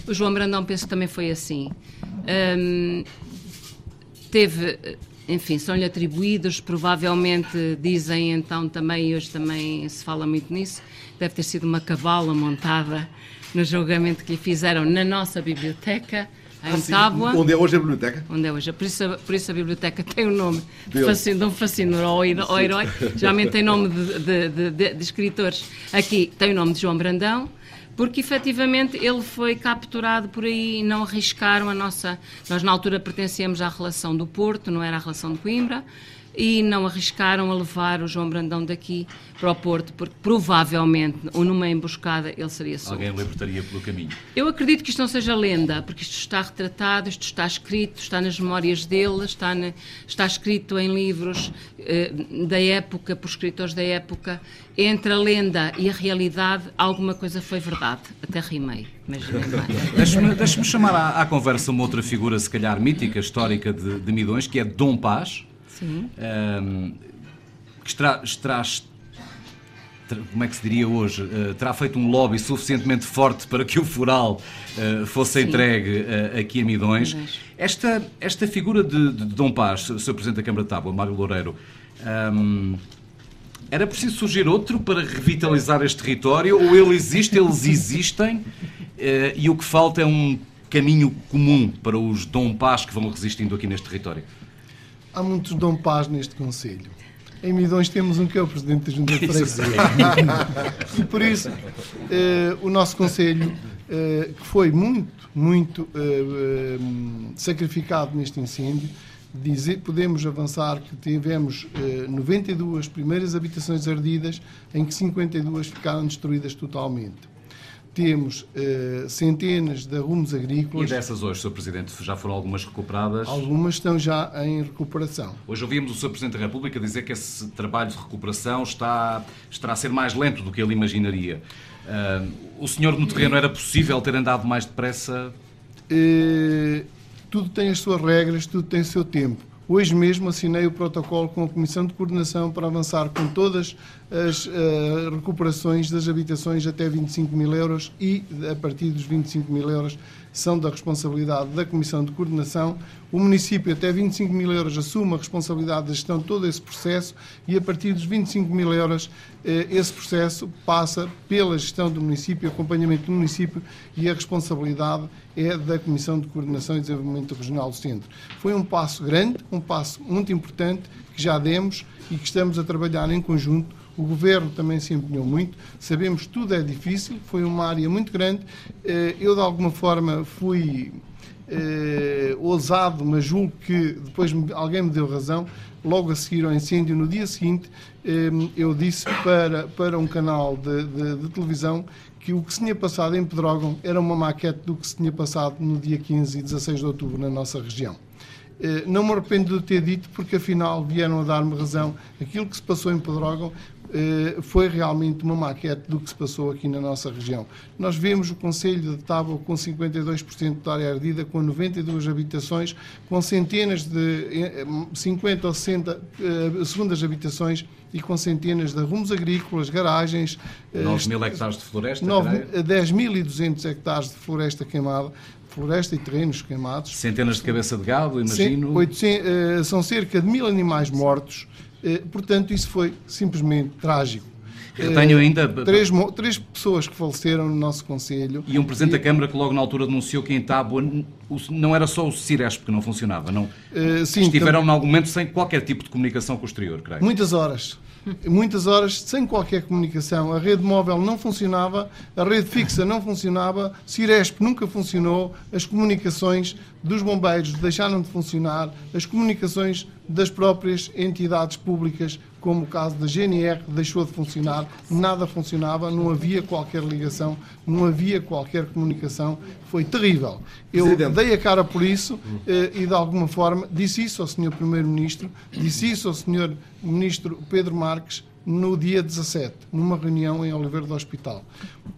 O João Brandão penso que também foi assim. Um, teve, enfim, são-lhe atribuídos, provavelmente dizem então também, e hoje também se fala muito nisso, deve ter sido uma cavala montada no julgamento que lhe fizeram na nossa biblioteca, em ah, Tábua. Onde é hoje a biblioteca? Onde é hoje. Por isso, por isso a biblioteca tem o nome de, fascino, de um fascínio ao, herói. Geralmente tem nome de, de, de escritores. Aqui tem o nome de João Brandão porque efetivamente ele foi capturado por aí e não arriscaram a nossa. Nós, na altura, pertencíamos à relação do Porto, não era a relação de Coimbra e não arriscaram a levar o João Brandão daqui para o Porto, porque provavelmente, ou numa emboscada, ele seria solto. Alguém libertaria pelo caminho. Eu acredito que isto não seja lenda, porque isto está retratado, isto está escrito, está nas memórias dele, está, na, está escrito em livros eh, da época, por escritores da época. Entre a lenda e a realidade, alguma coisa foi verdade. Até rimei. Deixe-me deixe chamar à, à, conversa uma outra figura, se calhar mítica, histórica de, de Midões, que é Dom Paz um, que terá, como é que se diria hoje, uh, terá feito um lobby suficientemente forte para que o Foral uh, fosse Sim. entregue uh, aqui a Midões. Esta, esta figura de, de Dom Paz, Sr. Presidente da Câmara de Tábua, Mário Loureiro, um, era preciso surgir outro para revitalizar este território ou ele existe, eles existem e o que falta é um caminho comum para os Dom Paz que vão resistindo aqui neste território? Há muitos Dom Paz neste Conselho. Em Midões temos um que é o Presidente da Junta de Freguesia. e por isso, eh, o nosso Conselho, eh, que foi muito, muito eh, sacrificado neste incêndio, dizer, podemos avançar que tivemos 92 primeiras habitações ardidas, em que 52 ficaram destruídas totalmente temos uh, centenas de arrumos agrícolas. E dessas hoje, Sr. Presidente, já foram algumas recuperadas? Algumas estão já em recuperação. Hoje ouvimos o Sr. Presidente da República dizer que esse trabalho de recuperação está, estará a ser mais lento do que ele imaginaria. Uh, o senhor no terreno era possível ter andado mais depressa? Uh, tudo tem as suas regras, tudo tem o seu tempo. Hoje mesmo assinei o protocolo com a Comissão de Coordenação para avançar com todas as uh, recuperações das habitações até 25 mil euros e, a partir dos 25 mil euros, são da responsabilidade da Comissão de Coordenação. O município, até 25 mil euros, assume a responsabilidade da gestão de todo esse processo e, a partir dos 25 mil euros, eh, esse processo passa pela gestão do município, acompanhamento do município e a responsabilidade é da Comissão de Coordenação e Desenvolvimento Regional do Centro. Foi um passo grande, um passo muito importante que já demos e que estamos a trabalhar em conjunto o governo também se empenhou muito. Sabemos que tudo é difícil, foi uma área muito grande. Eh, eu, de alguma forma, fui eh, ousado, mas julgo que depois alguém me deu razão. Logo a seguir ao incêndio, no dia seguinte, eh, eu disse para, para um canal de, de, de televisão que o que se tinha passado em Pedrógão era uma maquete do que se tinha passado no dia 15 e 16 de outubro na nossa região. Não me arrependo de ter dito, porque afinal vieram a dar-me razão. Aquilo que se passou em Pedrógão eh, foi realmente uma maquete do que se passou aqui na nossa região. Nós vemos o Conselho de Tábua com 52% de área ardida, com 92 habitações, com centenas de 50 eh, ou 60 eh, segundas habitações e com centenas de arrumos agrícolas, garagens. 9 mil hectares de floresta? 10.200 hectares de floresta queimada floresta e terrenos queimados. Centenas de cabeça de gado, imagino. 800, são cerca de mil animais mortos, eh, portanto, isso foi simplesmente trágico. Eu tenho eh, ainda. Três, três pessoas que faleceram no nosso Conselho. E um Presidente e... da Câmara que logo na altura denunciou que em Tábua não era só o Ciresp que não funcionava, não? Uh, sim, Estiveram, em algum momento, sem qualquer tipo de comunicação com o exterior, creio. Muitas horas. Muitas horas sem qualquer comunicação. A rede móvel não funcionava, a rede fixa não funcionava, Ciresp nunca funcionou, as comunicações dos bombeiros deixaram de funcionar, as comunicações das próprias entidades públicas, como o caso da GNR, deixou de funcionar, nada funcionava, não havia qualquer ligação, não havia qualquer comunicação, foi terrível. Eu Presidente. dei a cara por isso eh, e, de alguma forma, disse isso ao Sr. Primeiro-Ministro, disse isso ao Sr. Ministro Pedro Marques, no dia 17, numa reunião em Oliveira do Hospital.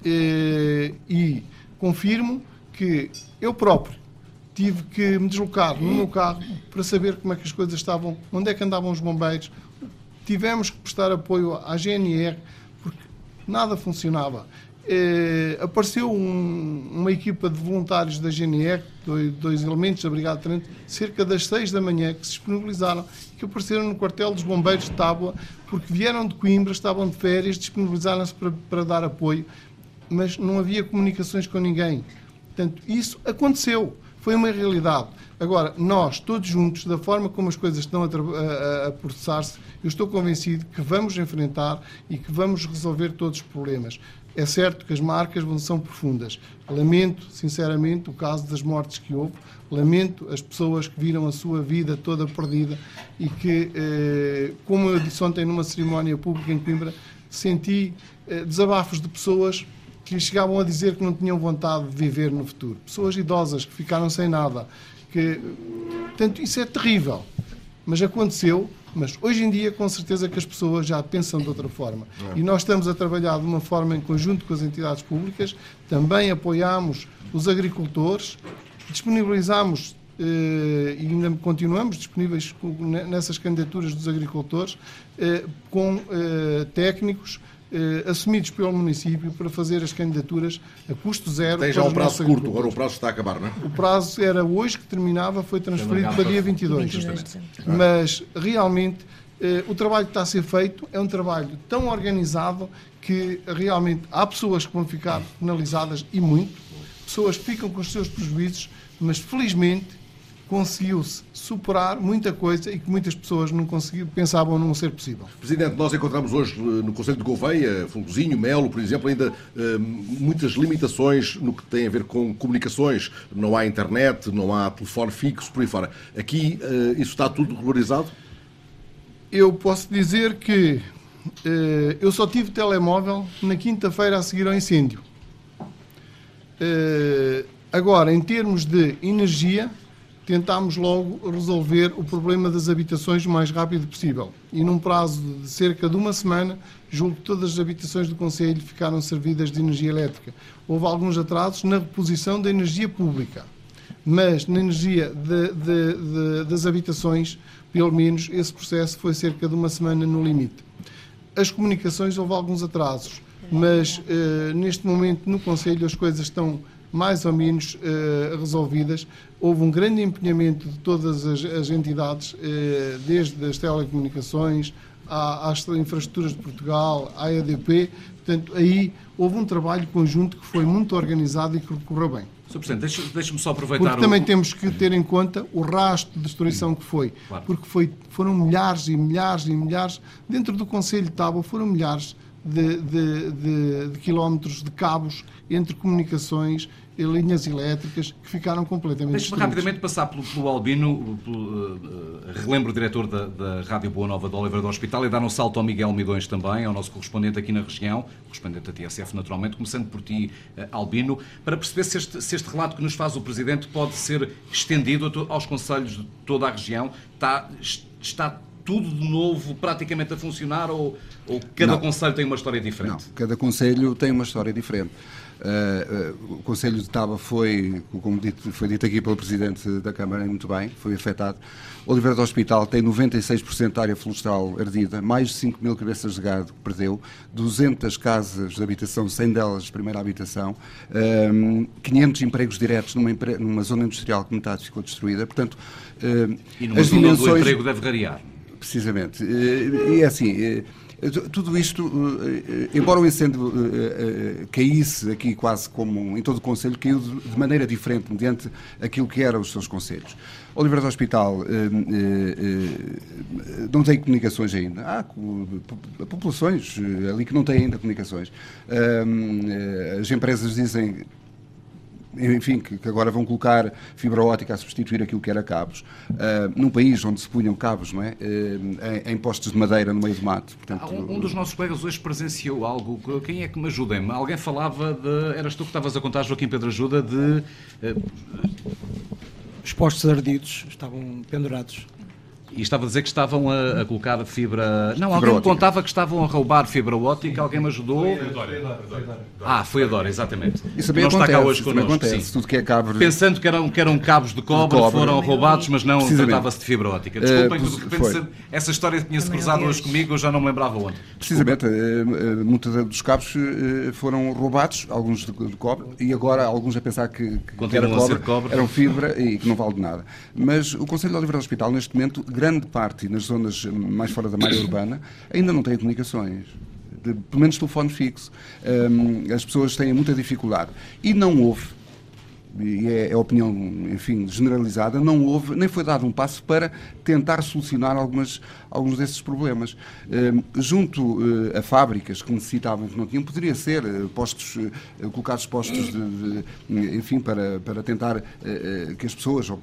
Eh, e confirmo que eu próprio tive que me deslocar no meu carro para saber como é que as coisas estavam, onde é que andavam os bombeiros. Tivemos que prestar apoio à GNR porque nada funcionava. eh, apareceu um, uma equipa de voluntários da GNR, dois, dois elementos da Brigada de Trento, cerca das 6 da manhã, que se disponibilizaram, que apareceram no quartel dos bombeiros de Tábua, porque vieram de Coimbra, estavam de férias, disponibilizaram-se para, para dar apoio, mas não havia comunicações com ninguém. Portanto, isso aconteceu, foi uma realidade. Agora, nós, todos juntos, da forma como as coisas estão a, a, a processar-se, eu estou convencido que vamos enfrentar e que vamos resolver todos os problemas. É certo que as marcas são profundas. Lamento, sinceramente, o caso das mortes que houve. Lamento as pessoas que viram a sua vida toda perdida e que, eh, como eu disse ontem numa cerimónia pública em Coimbra, senti eh, desabafos de pessoas que chegavam a dizer que não tinham vontade de viver no futuro. Pessoas idosas que ficaram sem nada. Que, portanto, isso é terrível. Mas aconteceu mas hoje em dia, com certeza que as pessoas já pensam de outra forma. É. E nós estamos a trabalhar de uma forma em conjunto com as entidades públicas, também apoiamos os agricultores, disponibilizamos eh, e ainda continuamos disponíveis nessas candidaturas dos agricultores, eh, com eh, técnicos eh, assumidos pelo município para fazer as candidaturas a custo zero. Tem já um prazo curto, agora o prazo está a acabar, não é? O prazo era hoje que terminava, foi transferido para dia 22. Mas realmente eh, o trabalho que está a ser feito é um trabalho tão organizado que realmente há pessoas que vão ficar penalizadas e muito, pessoas que ficam com os seus prejuízos, mas felizmente conseguiu-se superar muita coisa e que muitas pessoas não conseguiram, pensavam não ser possível. Presidente, nós encontramos hoje eh, no Conselho de Gouveia, Fulgozinho, Melo, por exemplo, ainda eh, muitas limitações no que tem a ver com comunicações. Não há internet, não há telefone fixo, por aí fora. Aqui eh, isso está tudo regularizado? Eu posso dizer que eu só tive telemóvel na quinta-feira a seguir ao incêndio. Agora, em termos de energia, tentámos logo resolver o problema das habitações o mais rápido possível. E num prazo de cerca de uma semana, julgo que todas as habitações do Conselho ficaram servidas de energia elétrica. Houve alguns atrasos na reposição da energia pública, mas na energia de, de, de, das habitações, pelo menos, esse processo foi cerca de uma semana no limite. As comunicações, houve alguns atrasos, mas eh, neste momento no Conselho as coisas estão mais ou menos uh, resolvidas. Houve um grande empenhamento de todas as, as entidades, uh, desde as telecomunicações à, às infraestruturas de Portugal, à EDP. Portanto, aí houve um trabalho conjunto que foi muito organizado e que correu bem. Sr. Presidente, deixe-me só aproveitar. Porque o... também temos que ter em conta o rastro de destruição que foi. Claro. Porque foi, foram milhares e milhares e milhares, dentro do Conselho de Tábua, foram milhares de, de, de, de quilómetros de cabos entre comunicações e linhas elétricas que ficaram completamente Deixe-me rapidamente passar pelo, pelo Albino, pelo, uh, relembro o diretor da, da Rádio Boa Nova do Oliveira do Hospital e dar um salto ao Miguel Midões também, ao nosso correspondente aqui na região, correspondente da TSF naturalmente, começando por ti, uh, Albino, para perceber se este, se este relato que nos faz o Presidente pode ser estendido aos conselhos de toda a região. Está, está tudo de novo praticamente a funcionar ou, ou cada não. conselho tem uma história diferente? Não, cada conselho tem uma história diferente. Uh, uh, o Conselho de Taba foi, como dito, foi dito aqui pelo Presidente da Câmara, muito bem, foi afetado. Oliveira do Hospital tem 96% da área florestal ardida, mais de 5 mil cabeças de gado que perdeu, 200 casas de habitação, 100 delas de primeira habitação, um, 500 empregos diretos numa, numa, zona industrial que metade ficou destruída. Portanto, uh, e numa as zona dimensões... do emprego deve variar. Precisamente. E é assim tudo isto, eh, eh, embora o incêndio eh, caísse aqui quase como em todo o Conselho, caiu de maneira diferente, mediante aquilo que eram os seus conselhos. Oliveira do Hospital não tem comunicações ainda. Há populações ali que não têm ainda comunicações. as empresas dizem enfim, que, que, agora vão colocar fibra ótica a substituir aquilo que era cabos, uh, num país onde se punham cabos, não é? Uh, em, em, postes de madeira no meio do mato. Portanto, um, um, dos nossos colegas hoje presenciou algo, quem é que me ajudem? Alguém falava de, eras tu que estavas a contar, Joaquim Pedro Ajuda, de... Uh, Os postes ardidos estavam pendurados E estava a dizer que estavam a, a colocar fibra. Não, Fibra alguém me contava que estavam a roubar fibra ótica, alguém me ajudou. Ah, foi a Dora, exatamente. Isso também não está cá acontece, hoje connosco. acontece. sim. Tudo que é cabos. Pensando que eram, que eram cabos de cobre, De cobre. foram roubados, mas não Precisamente. tratava-se de fibra ótica. Desculpem, Eh, que de repente foi. se- essa história tinha-se cruzado hoje comigo, eu já não me lembrava onde. Precisamente, eh, eh, muitos dos cabos foram roubados, alguns de, de cobre, e agora alguns a pensar que, que era a cobre, cobre. eram fibra e que não vale de nada. Mas o Conselho de Oliveira do Hospital, neste momento, grande parte, nas zonas mais fora da malha urbana, ainda não tem comunicações. De, pelo menos telefone fixo. Hum, as pessoas têm muita dificuldade. E não houve, e é, é opinião, enfim, generalizada, não houve, nem foi dado um passo para tentar solucionar algumas, alguns desses problemas. Eh, junto eh, a fábricas que necessitavam, que não tinham, poderia ser eh, postos, eh, colocados postos de, de, enfim, para, para tentar que as pessoas, ou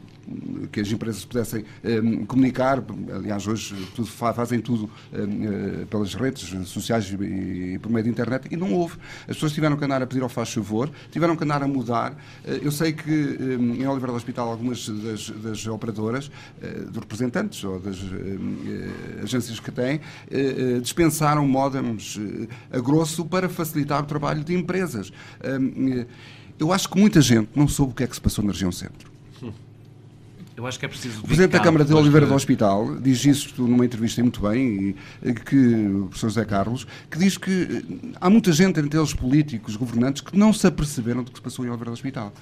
que as empresas pudessem eh, comunicar, aliás, hoje tudo, fa- fazem tudo eh, eh, pelas redes sociais e, por meio da internet, e não houve. As pessoas tiveram que andar a pedir ao faz favor, tiveram que andar a mudar. Eu sei que em Oliveira do Hospital algumas das, das operadoras, dos representantes ou das agências que têm, eh, eh, dispensaram modems eh, a grosso para facilitar o trabalho de empresas. Eh, eh, eu acho que muita gente não soube o que é que se passou na região centro. Eu acho que é preciso. O Presidente da Câmara de Oliveira de- do Hospital diz isto numa entrevista muito bem, e, que o professor José Carlos, que diz que eh, há muita gente, entre eles políticos, governantes, que não se aperceberam do que se passou em Oliveira do Hospital.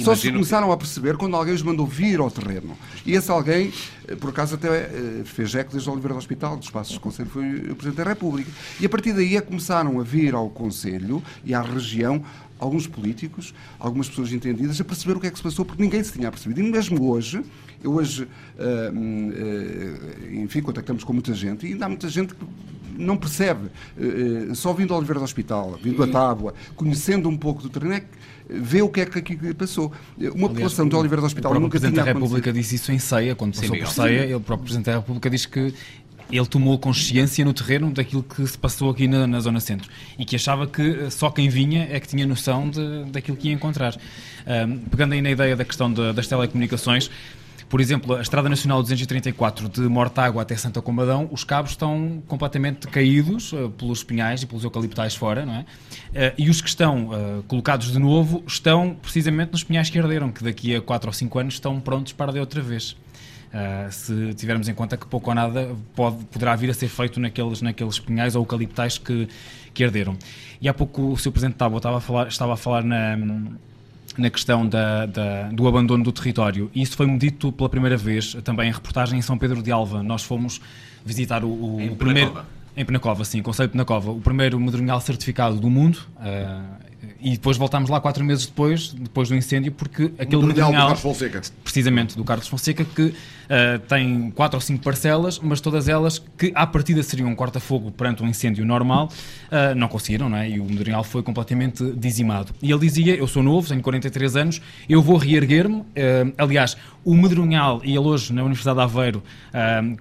Só se começaram a perceber quando alguém os mandou vir ao terreno. E esse alguém, eh, por acaso, até eh, fez eco desde Oliveira do Hospital, dos Passos do Conselho, foi o Presidente da República. E a partir daí é que começaram a vir ao Conselho e à região alguns políticos, algumas pessoas entendidas, a perceber o que é que se passou, porque ninguém se tinha percebido. E mesmo hoje, eu hoje, eh, hum, enfim, contactamos com muita gente e ainda há muita gente que não percebe. Só vindo ao Oliveira do Hospital, vindo a Tábua, conhecendo um pouco do terreno, é que vê o que é que aqui passou. Uma população de Oliveira do O Hospital próprio nunca Presidente tinha da República acontecido. disse isso em ceia, quando passou por ceia, ele, o próprio Presidente da República diz que ele tomou consciência no terreno daquilo que se passou aqui na, na Zona Centro e que achava que eh, só quem vinha é que tinha noção de, daquilo que ia encontrar. Ahm, pegando aí na ideia da questão de- das telecomunicações, por exemplo, a Estrada Nacional 234 de Mortágua até Santa Combadão, os cabos estão completamente caídos eh, pelos pinhais e pelos eucaliptais fora, não é? Eh, e os que estão eh, colocados de novo estão precisamente nos pinhais que arderam, que daqui a 4 ou 5 anos estão prontos para arder outra vez. Uh, se tivermos em conta que pouco ou nada pode, poderá vir a ser feito naqueles, naqueles pinhais ou eucaliptais que, que arderam. E há pouco o Sr. Presidente estava a falar, estava a falar na, na questão da, da- do abandono do território. E isso foi-me dito pela primeira vez também em reportagem em São Pedro de Alva. Nós fomos visitar o, o Em primeiro. Penacova. Em Penacova, sim, Conselho de Penacova, o primeiro medronhal certificado do mundo. uh, e depois voltámos lá quatro meses depois, depois do incêndio, porque aquele do medronhal Carlos Fonseca. precisamente do Carlos Fonseca, que eh, tem quatro ou cinco parcelas, mas todas elas que à partida seriam um corta-fogo perante um incêndio normal, eh, não conseguiram, não é? E o Medronhal foi completamente dizimado. E ele dizia: Eu sou novo, tenho 43 anos, eu vou reerguer-me. Eh, aliás, o Medronhal, e ele hoje na Universidade de Aveiro,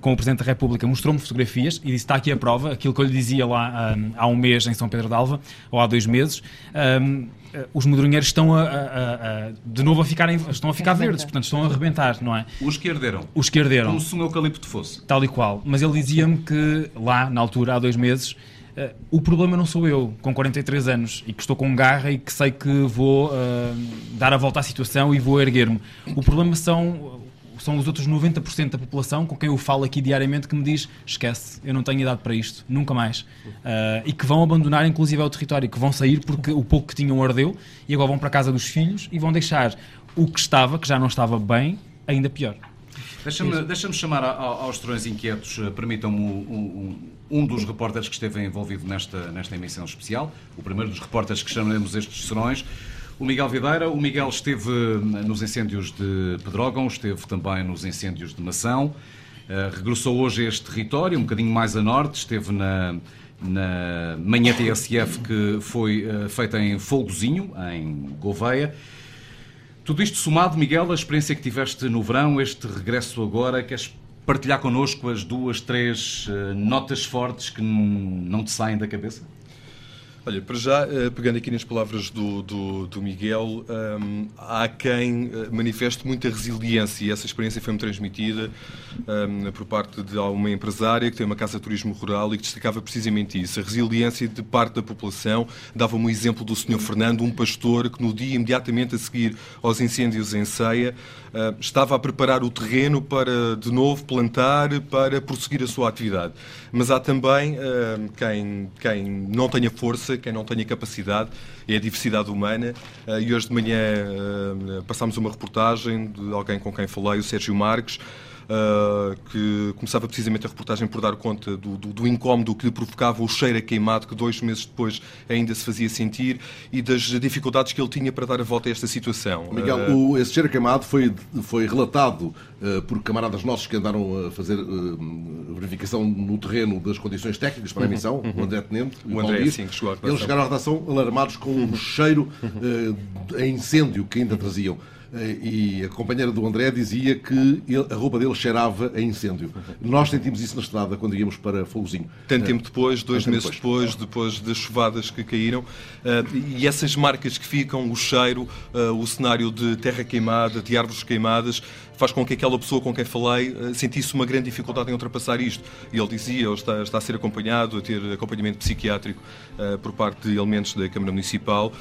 com o Presidente da República, mostrou-me fotografias e disse: Está aqui a prova, aquilo que eu lhe dizia lá há um mês em São Pedro de Alva, ou há dois meses. Eh, eh, os medronheiros estão a, a- a- a- de novo a ficarem, estão a ficar verdes, portanto estão a arrebentar, não é? Os que herderam. Os que herderam, Como se um eucalipto fosse. tal e qual. Mas ele dizia-me que lá, na altura, há dois meses, eh, o problema não sou eu, com 43 anos, e que estou com garra e que sei que vou eh, dar a volta à situação e vou erguer-me. O problema são, são os outros 90% da população com quem eu falo aqui diariamente que me diz esquece, eu não tenho idade para isto, nunca mais. Eh, e que vão abandonar inclusive o território, que vão sair porque o pouco que tinham ardeu e agora vão para a casa dos filhos e vão deixar o que estava, que já não estava bem, ainda pior. Deixa-me deixa chamar a- a- aos Trões Inquietos, eh, permitam-me um, um- um dos repórteres que esteve envolvido nesta, nesta emissão especial, o primeiro dos repórteres que chamaremos estes serões, o Miguel Videira. O Miguel esteve eh, nos incêndios de Pedrógão, esteve também nos incêndios de Mação, eh, regressou hoje a este território, um bocadinho mais a norte, esteve na, na manhã TSF que foi eh, feita em Folgozinho, em Gouveia. Tudo isto somado, Miguel, a experiência que tiveste no verão, este regresso agora, queres partilhar connosco as duas, três eh, notas fortes que não te saem da cabeça? Olha, para já, eh, pegando aqui nas palavras do, do, do Miguel, um, há quem eh, manifeste muita resiliência e essa experiência foi-me transmitida um, por parte de uma empresária que tem uma casa de turismo rural e que destacava precisamente isso, a resiliência de parte da população. Dava-me um exemplo do Sr. Fernando, um pastor que no dia imediatamente a seguir aos incêndios em Ceia estava a preparar o terreno para de novo plantar, para prosseguir a sua atividade. Mas há também uh, quem, quem não tenha força quem não tenha capacidade, é a diversidade humana. Eh, e hoje de manhã passámos uma reportagem de alguém com quem falei, o Sérgio Marques, uh, que começava precisamente a reportagem por dar conta do, do, do, incómodo que lhe provocava o cheiro a queimado, que dois meses depois ainda se fazia sentir, e das dificuldades que ele tinha para dar a volta a esta situação. Miguel, uh, o, esse cheiro a queimado foi, foi relatado uh, por camaradas nossos que andaram a fazer verificação no terreno das condições técnicas para a emissão, uhum. o André Tenente, o, o André, sim, chegou Eles chegaram à redação alarmados com um cheiro a incêndio que ainda traziam. Eh, e a companheira do André dizia que ele, a roupa dele cheirava a incêndio. Nós sentimos isso na estrada quando íamos para Fogozinho. Tanto tempo depois, dois meses depois. depois, depois das chuvadas que caíram, eh, e essas marcas que ficam, o cheiro, eh, o cenário de terra queimada, de árvores queimadas, faz com que aquela pessoa com quem falei sentisse uma grande dificuldade em ultrapassar isto. E ele dizia, ele está, está a ser acompanhado, a ter acompanhamento psiquiátrico por parte de elementos da Câmara Municipal,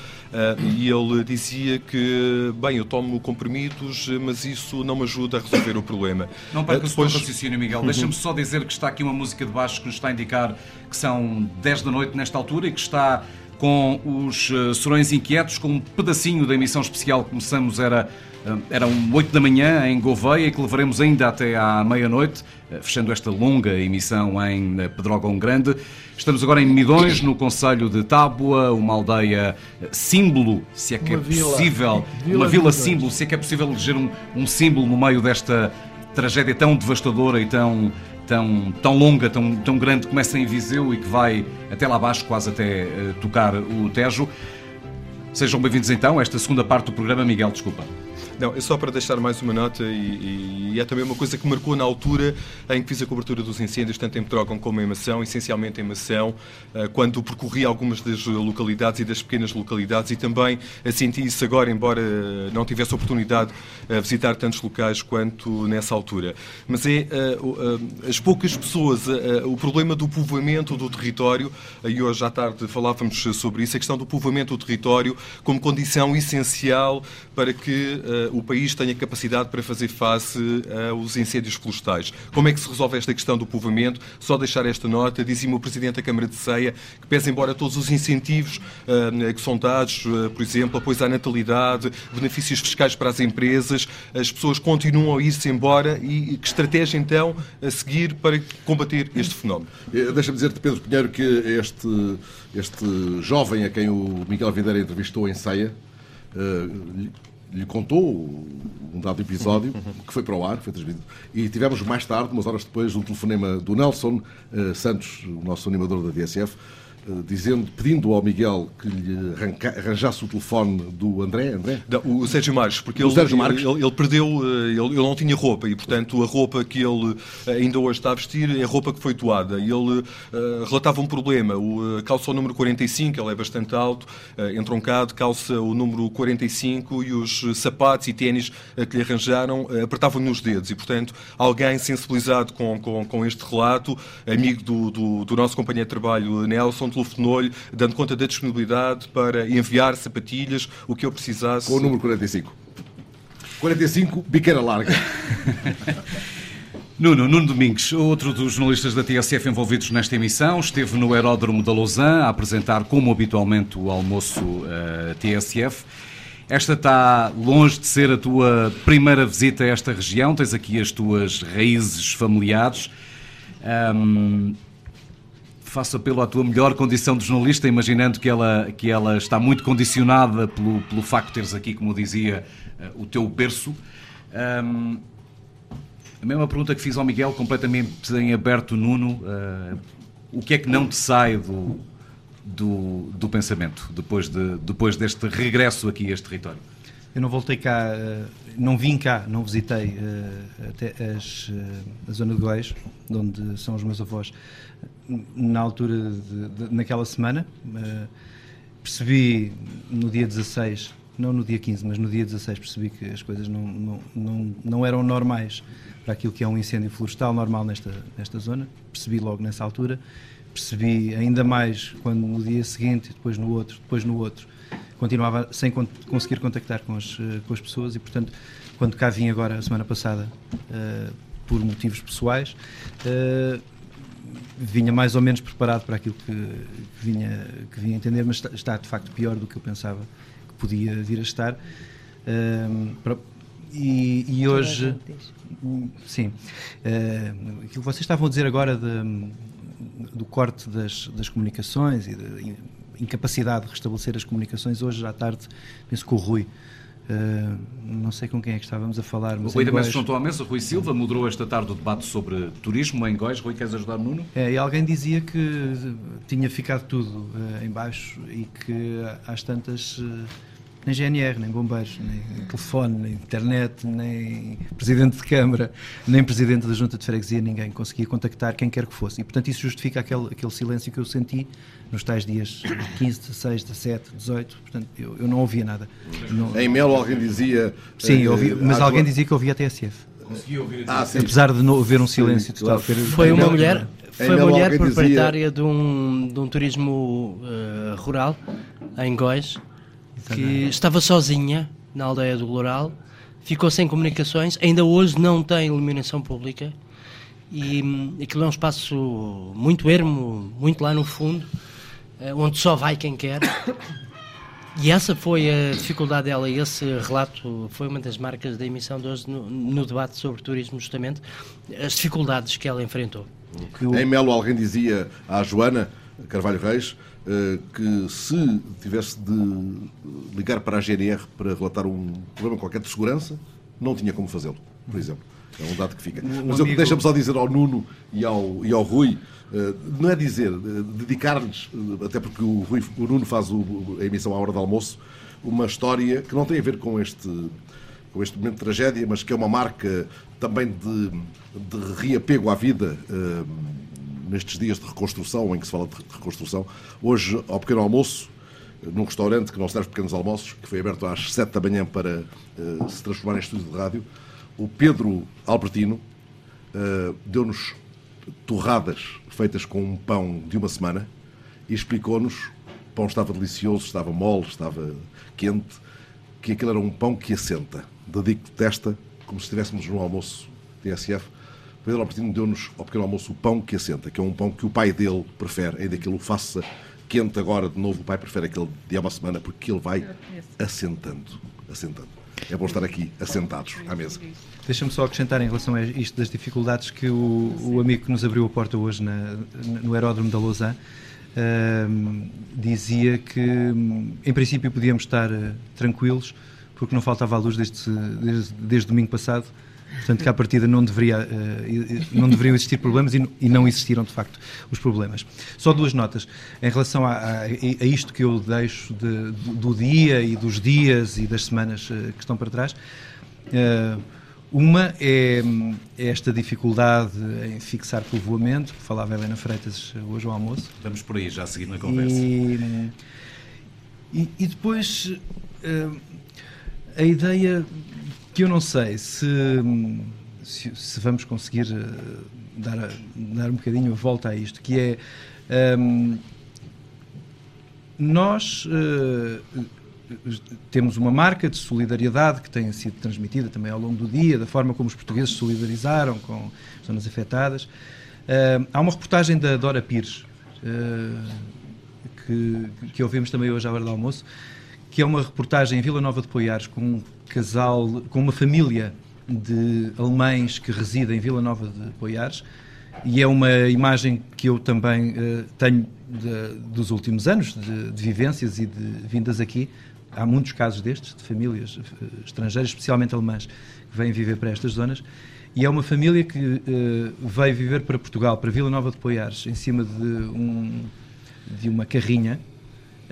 e ele dizia que, bem, eu tomo comprimidos, mas isso não me ajuda a resolver o problema. Não perca Depois... o raciocínio, Miguel. Uhum. Deixa-me só dizer que está aqui uma música de baixo que nos está a indicar que são 10 da noite nesta altura e que está com os uh, Sorões Inquietos, com um pedacinho da emissão especial que começamos, era, uh, eram 8 da manhã em Gouveia, que levaremos ainda até à meia-noite, uh, fechando esta longa emissão em Pedrógão Grande. Estamos agora em Midões, no Conselho de Tábua, uma aldeia símbolo, se é que uma é vila. possível, vila uma vila símbolo, se é que é possível eleger um, um símbolo no meio desta tragédia tão devastadora e tão tão, tão longa, tão, tão grande, começa em Viseu e que vai até lá abaixo, quase até uh, tocar o Tejo. Sejam bem-vindos então a esta segunda parte do programa. Miguel, desculpa. Não, é só para deixar mais uma nota e, e, é também uma coisa que marcou na altura em que fiz a cobertura dos incêndios, tanto em Petrógão como em Mação, essencialmente em Mação, eh, quando percorri algumas das localidades e das pequenas localidades e também senti isso agora, embora não tivesse oportunidade de visitar tantos locais quanto nessa altura. Mas é eh, eh, as poucas pessoas, o problema do povoamento do território, e hoje à tarde falávamos sobre isso, a questão do povoamento do território como condição essencial para que o país tenha capacidade para fazer face aos incêndios florestais. Como é que se resolve esta questão do povoamento? Só deixar esta nota, dizia-me o Presidente da Câmara de Ceia, que pese embora todos os incentivos uh, que são dados, uh, por exemplo, apoio à natalidade, benefícios fiscais para as empresas, as pessoas continuam a ir-se embora e que estratégia então a seguir para combater este fenómeno? Eh, deixa-me dizer-te, Pedro Pinheiro, que este, este jovem a quem o Miguel Videira entrevistou em Ceia, uh, lhe contou um dado episódio que foi para o ar, foi transmitido. E tivemos mais tarde, umas horas depois, um telefonema do Nelson uh, Santos, o nosso animador da DSF, dizendo, pedindo ao Miguel que lhe arranjasse o telefone do André, André? Não, o Sérgio Marques, porque ele. Ele, ele, perdeu, eh, ele, ele, não tinha roupa e, portanto, a roupa que ele eh, ainda hoje está a vestir é a roupa que foi doada. E ele uh, relatava um problema, o, calça o número 45, ele é bastante alto, uh, entroncado, calça o número 45 e os sapatos e ténis uh, que lhe arranjaram uh, apertavam-lhe nos dedos. E, portanto, alguém sensibilizado com, com, com este relato, amigo do, do, do nosso companheiro de trabalho, Nelson, telefonou-lhe, dando conta da disponibilidade para enviar sapatilhas, o que eu precisasse. Com o número 45. 45, biqueira larga. Nuno, Nuno Domingos, outro dos jornalistas da TSF envolvidos nesta emissão, esteve no aeródromo da Lausanne a apresentar, como habitualmente, o almoço uh, eh, TSF. Esta está longe de ser a tua primeira visita a esta região, tens aqui as tuas raízes familiares. Um, faço apelo à tua melhor condição de jornalista, imaginando que ela, que ela está muito condicionada pelo, pelo facto de teres aqui, como dizia, uh, o teu berço. Um, a mesma pergunta que fiz ao Miguel, completamente em aberto, Nuno. Uh, o que é que não te sai do, do, do pensamento depois, de, depois deste regresso aqui a este território? Eu não voltei cá, uh, não vim cá, não visitei até as, a zona de Goiás, onde são os meus avós na altura, de, de, naquela semana. Percebi no dia 16, não no dia 15, mas no dia 16 percebi que as coisas não, não, não, não eram normais para aquilo que é um incêndio florestal normal nesta, nesta zona. Percebi logo nessa altura. Percebi ainda mais quando no dia seguinte, depois no outro, depois no outro, continuava sem conseguir contactar com as, eh, com as pessoas e, portanto, quando cá vim agora, a semana passada, uh, por motivos pessoais, uh, vinha mais ou menos preparado para aquilo que, que, vinha, que vinha entender, mas está, está, de facto pior do que eu pensava que podia vir a estar. Uh, para, e, e, hoje, sim, aquilo que vocês estavam a dizer agora de, do corte das, das comunicações e da incapacidade de restabelecer as comunicações, hoje à tarde, penso que o Rui Uh, não sei com quem é que estávamos a falar. Mas o Rui também Góis... se juntou à mesa. Rui Silva moderou esta tarde o debate sobre turismo em Góis. Rui, queres ajudar Nuno? É, e alguém dizia que tinha ficado tudo uh, em baixo e que às tantas uh, nem GNR, nem bombeiros, nem telefone, nem internet, nem presidente de Câmara, nem presidente da Junta de Freguesia, ninguém conseguia contactar quem quer que fosse. E, portanto, isso justifica aquele, aquele silêncio que eu senti nos tais dias 15, 16, 17, 18. Portanto, eu, eu não ouvia nada. Não... Em Melo alguém dizia. Sim, ouvi, mas alguém dizia que ouvia a TSF. Consegui ouvir a TSF. Ah, Apesar de não haver um silêncio sim, total. Claro. Foi uma mulher. Foi uma mulher proprietária dizia... de, um, de um turismo uh, rural em Góis que estava sozinha na aldeia do Gloral, ficou sem comunicações, ainda hoje não tem iluminação pública e hum, aquilo é um espaço muito ermo, muito lá no fundo, eh, onde só vai quem quer. E essa foi a dificuldade dela, e esse relato foi uma das marcas da emissão de hoje no, no debate sobre turismo, justamente, as dificuldades que ela enfrentou. Em Melo, alguém dizia à Joana Carvalho Reis que se tivesse de ligar para a GNR para relatar um problema qualquer de segurança, não tinha como fazê-lo, por exemplo. É um dado que fica. Um Mas amigo... deixa-me só dizer ao Nuno e ao, e ao Rui, eh, não é dizer, eh, dedicar-lhes, até porque o, Rui, o Nuno faz o, a emissão à hora do almoço, uma história que não tem a ver com este, com este momento de tragédia, mas que é uma marca também de, de reapego à vida nestes dias de reconstrução, em que se fala de reconstrução. Hoje, ao pequeno almoço, num restaurante que não serve pequenos almoços, que foi aberto às 7 da manhã para uh, se transformar em estúdio de rádio, o Pedro Albertino uh, deu-nos torradas feitas com um pão de uma semana e explicou-nos, o pão estava delicioso, estava mole, estava quente, que aquilo era um pão que assenta. Dedico testa, como se estivéssemos num almoço TSF, Pedro Albertino deu-nos ao pequeno almoço o pão que assenta, que é um pão que o pai dele prefere, ainda que ele o faça quente agora de novo, o pai prefere aquele de há uma semana, porque ele vai assentando, assentando. É bom estar aqui, assentados à mesa. Deixa-me só acrescentar em relação a isto das dificuldades que o, o amigo que nos abriu a porta hoje na, no aeródromo da Lausanne uh, dizia que, em princípio, podíamos estar uh, tranquilos porque não faltava a luz desde, desde, desde domingo passado Portanto, que à partida não, deveria, uh, não deveriam existir problemas e, não existiram, de facto, os problemas. Só duas notas. Em relação a, a, isto que eu deixo de, do, dia e dos dias e das semanas uh, que estão para trás, uh, uma é, é, esta dificuldade em fixar povoamento, que falava a Helena Freitas hoje ao almoço. Vamos por aí, já seguindo a conversa. E, e, e depois a ideia que eu não sei se, se, se vamos conseguir uh, dar, dar um bocadinho a volta a isto, que é um, ehm, nós uh, temos uma marca de solidariedade que tem sido transmitida também ao longo do dia, da forma como os portugueses se solidarizaram com as zonas afetadas. Uh, há uma reportagem da Dora Pires, que, que ouvimos também hoje à hora do almoço, que é uma reportagem em Vila Nova de Poiares com um casal, com uma família de alemães que reside em Vila Nova de Poiares e é uma imagem que eu também uh, tenho de, dos últimos anos de, de, vivências e de vindas aqui. Há muitos casos destes, de famílias uh, estrangeiras, especialmente alemãs, que vêm viver para estas zonas. E é uma família que uh, veio viver para Portugal, para Vila Nova de Poiares, em cima de, um, de uma carrinha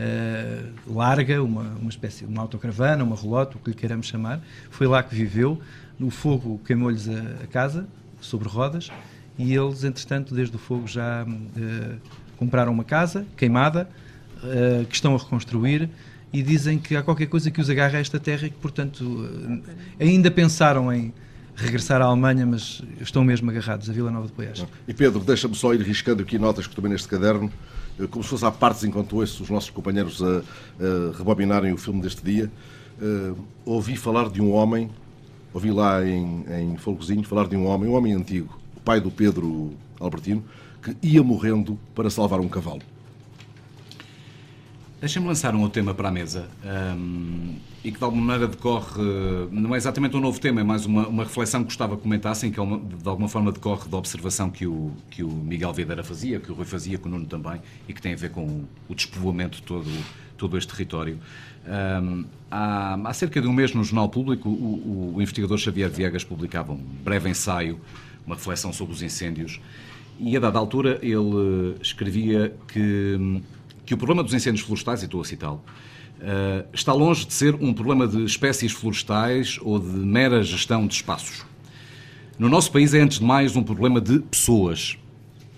uh, larga, uma, uma espécie uma autocaravana, uma relota, o que lhe queiramos chamar. Foi lá que viveu. O fogo queimou-lhes a, a, casa, sobre rodas, e eles, entretanto, desde o fogo já uh, compraram uma casa queimada, uh, que estão a reconstruir e dizem que há qualquer coisa que os agarra a esta terra e que, portanto, ainda pensaram em regressar à Alemanha, mas estão mesmo agarrados a Vila Nova de Poiás. E Pedro, deixa-me só ir riscando aqui notas que tomei neste caderno, como se fosse à partes enquanto ouço os nossos companheiros a, a rebobinarem o filme deste dia. ouvi falar de um homem, ouvi lá em, em Folgozinho falar de um homem, um homem antigo, o pai do Pedro Albertino, que ia morrendo para salvar um cavalo. Deixem-me lançar um outro tema para a mesa um, e que de alguma maneira decorre, não é exatamente um novo tema, é mais uma, uma reflexão que gostava que comentassem, que é uma, de alguma forma decorre da observação que o, que o Miguel Videira fazia, que o Rui fazia, que o Nuno também, e que tem a ver com o, despovoamento de todo, todo este território. Um, há, há, cerca de um mês no Jornal Público, o, o, o investigador Xavier Viegas publicava um breve ensaio, uma reflexão sobre os incêndios, e a dada altura ele escrevia que, que o problema dos incêndios florestais, e estou a citá-lo, uh, está longe de ser um problema de espécies florestais ou de mera gestão de espaços. No nosso país é, antes de mais, um problema de pessoas.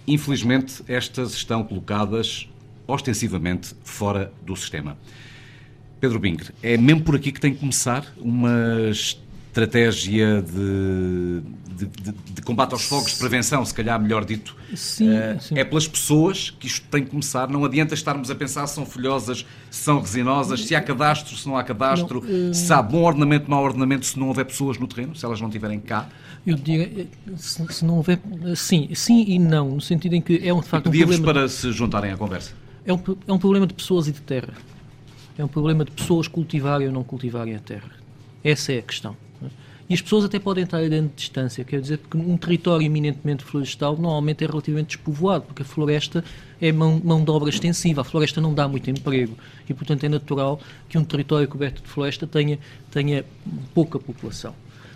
Infelizmente, estas estão colocadas ostensivamente fora do sistema. Pedro Binger, é mesmo por aqui que tem que começar uma estratégia de, de, de, de, combate aos fogos, de prevenção, se calhar melhor dito. Sim, uh, sim, É pelas pessoas que isto tem que começar. Não adianta estarmos a pensar se são folhosas, se são resinosas, se há cadastro, se não há cadastro, não, uh... se há bom ordenamento, mau ordenamento, se não houver pessoas no terreno, se elas não estiverem cá. Eu diria, se, se não houver. Sim, sim e não, no sentido em que é um, de facto um problema. para se juntarem à conversa. É um, é um problema de pessoas e de terra. É um problema de pessoas cultivarem ou não cultivarem a terra. Essa é a questão. E as pessoas até podem estar a grande distância, quer dizer que um território eminentemente florestal normalmente é relativamente despovoado, porque a floresta é mão, mão de obra extensiva, a floresta não dá muito emprego. E, portanto, é natural que um território coberto de floresta tenha, tenha pouca população.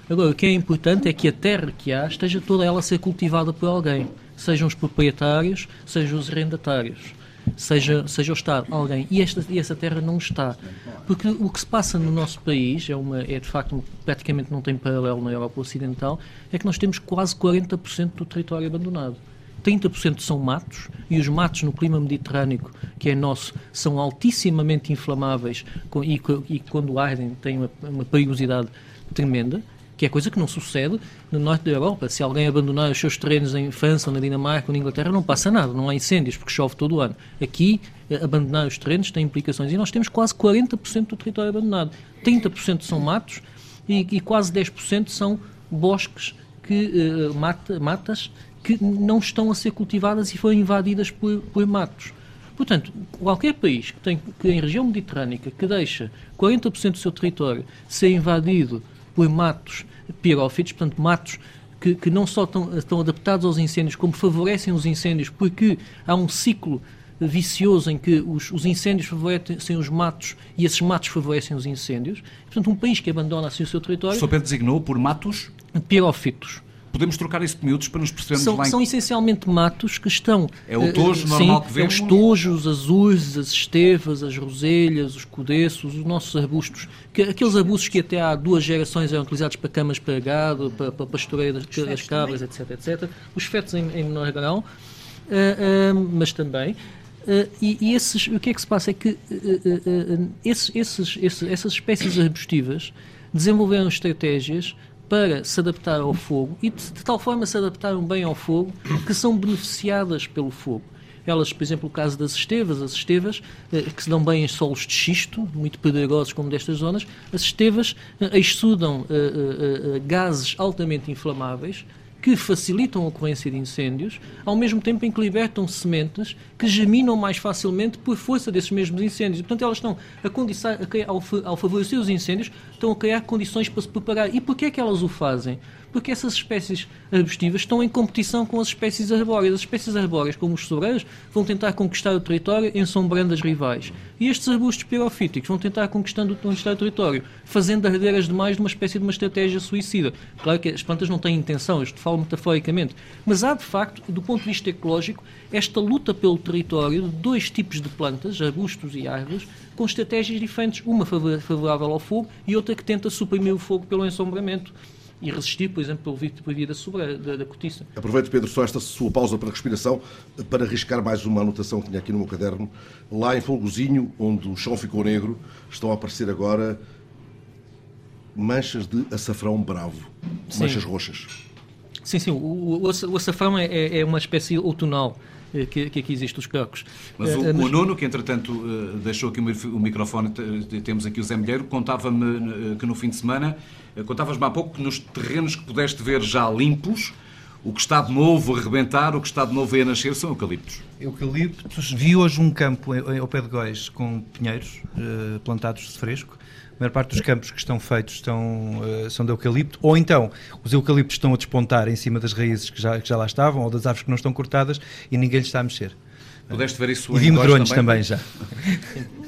Agora, o que é importante é que a terra que há esteja toda ela a ser cultivada por alguém, sejam os proprietários, sejam os arrendatários seja, seja o Estado, alguém. E, esta, e essa terra não está. Porque o que se passa no nosso país, é, uma, é de facto, praticamente não tem paralelo na Europa Ocidental, é que nós temos quase 40% do território abandonado. 30% são matos, e os matos no clima mediterrâneo, que é nosso, são altissimamente inflamáveis e, e quando ardem têm uma, uma perigosidade tremenda que é coisa que não sucede no norte da Europa. Se alguém abandonar os seus terrenos em França, na Dinamarca ou na Inglaterra, não passa nada, não há incêndios, porque chove todo o ano. Aqui, eh, abandonar os terrenos tem implicações. E nós temos quase 40% do território abandonado. 30% são matos e, e, quase 10% são bosques, que, uh, mata, matas, que não estão a ser cultivadas e foram invadidas por, por matos. Portanto, qualquer país que, tem, que em região mediterrânica que deixa 40% do seu território ser invadido por matos pirófitos, portanto, matos que, que não só estão, estão adaptados aos incêndios, como favorecem os incêndios, porque há um ciclo vicioso em que os, os, incêndios favorecem os matos e esses matos favorecem os incêndios. Portanto, um país que abandona assim o seu território. O Sr. Pedro designou por matos? Pirófitos. Podemos trocar isso de miúdos para nos percebermos são, lá em... São essencialmente matos que estão... É o tojo uh, normal sim, que vemos? É os tojos, as urzes, as estevas, as roselhas, os codeços, os nossos arbustos. Que, aqueles arbustos que até há duas gerações eram utilizados para camas para gado, para, para pastoreio das, das cabras, etc, etc. Os fetos em, em menor grau, uh, uh, mas também... Uh, e, e, esses, o que é que se passa é que uh, uh, esses, esses, esses, essas espécies arbustivas desenvolveram estratégias para se adaptar ao fogo e de, de, tal forma se adaptaram bem ao fogo que são beneficiadas pelo fogo. Elas, por exemplo, o caso das estevas, as estevas eh, que se dão bem em solos de xisto, muito pedregosos como destas zonas, as estevas eh, exudam eh, gases altamente inflamáveis que facilitam a ocorrência de incêndios, ao mesmo tempo em que libertam sementes que germinam mais facilmente por força desses mesmos incêndios. portanto, elas estão a condiçar, a criar, ao, ao favorecer os incêndios, estão a criar condições para se preparar. E porquê é que elas o fazem? porque essas espécies arbustivas estão em competição com as espécies arbóreas. As espécies arbóreas, como os sobreiros, vão tentar conquistar o território ensombrando as rivais. E estes arbustos pirofíticos vão tentar conquistando, conquistar o território, fazendo ardeiras demais de uma espécie de uma estratégia suicida. Claro que as plantas não têm intenção, isto falo metaforicamente, mas há, de facto, do ponto de vista ecológico, esta luta pelo território de dois tipos de plantas, arbustos e árvores, com estratégias diferentes, uma favorável ao fogo e outra que tenta suprimir o fogo pelo ensombramento. e resistir, por exemplo, pela via da sobra, da, da cortiça. Aproveito, Pedro, só esta sua pausa para respiração, para arriscar mais uma anotação que tinha aqui no meu caderno. Lá em Folgozinho, onde o chão ficou negro, estão a aparecer agora manchas de açafrão bravo, manchas Sim. roxas. Sim, sim, o, o, o açafrão é, é, é uma espécie outonal eh, que, que, aqui existe os crocos. Mas o, uh, mas... o Nuno, que entretanto uh, deixou aqui o microfone, temos aqui o Zé Milheiro, contava-me que no fim de semana, contavas-me há pouco que nos terrenos que pudeste ver já limpos, o que está de novo a arrebentar, o que está de novo a nascer são eucaliptos. Eucaliptos. Vi hoje um campo ao pé de Góis com pinheiros plantados de fresco maior parte dos campos que estão feitos estão, uh, são de eucalipto, ou então os eucaliptos estão a despontar em cima das raízes que já, que já lá estavam, ou das árvores que não estão cortadas, e ninguém lhes está a mexer. Pudeste ver isso e em Góis também? também? já.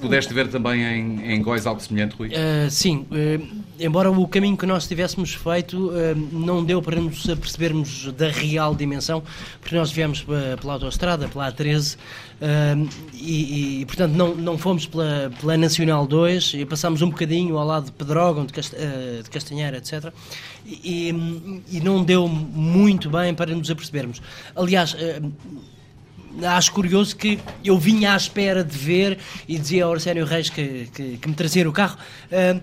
Pudeste ver também em, em Góis algo semelhante, Rui? Uh, sim, uh, embora o caminho que nós tivéssemos feito uh, não deu para nos apercebermos da real dimensão, porque nós viemos pela autoestrada, pela A13, e, e, portanto não, não fomos pela, pela Nacional 2 e passámos um bocadinho ao lado de Pedrógão, de, Cast, de Castanheira, etc. E, e, não deu muito bem para nos apercebermos. Aliás, acho curioso que eu vinha à espera de ver e dizia ao Arsénio Reis que, que, que me trazia o carro. Uh,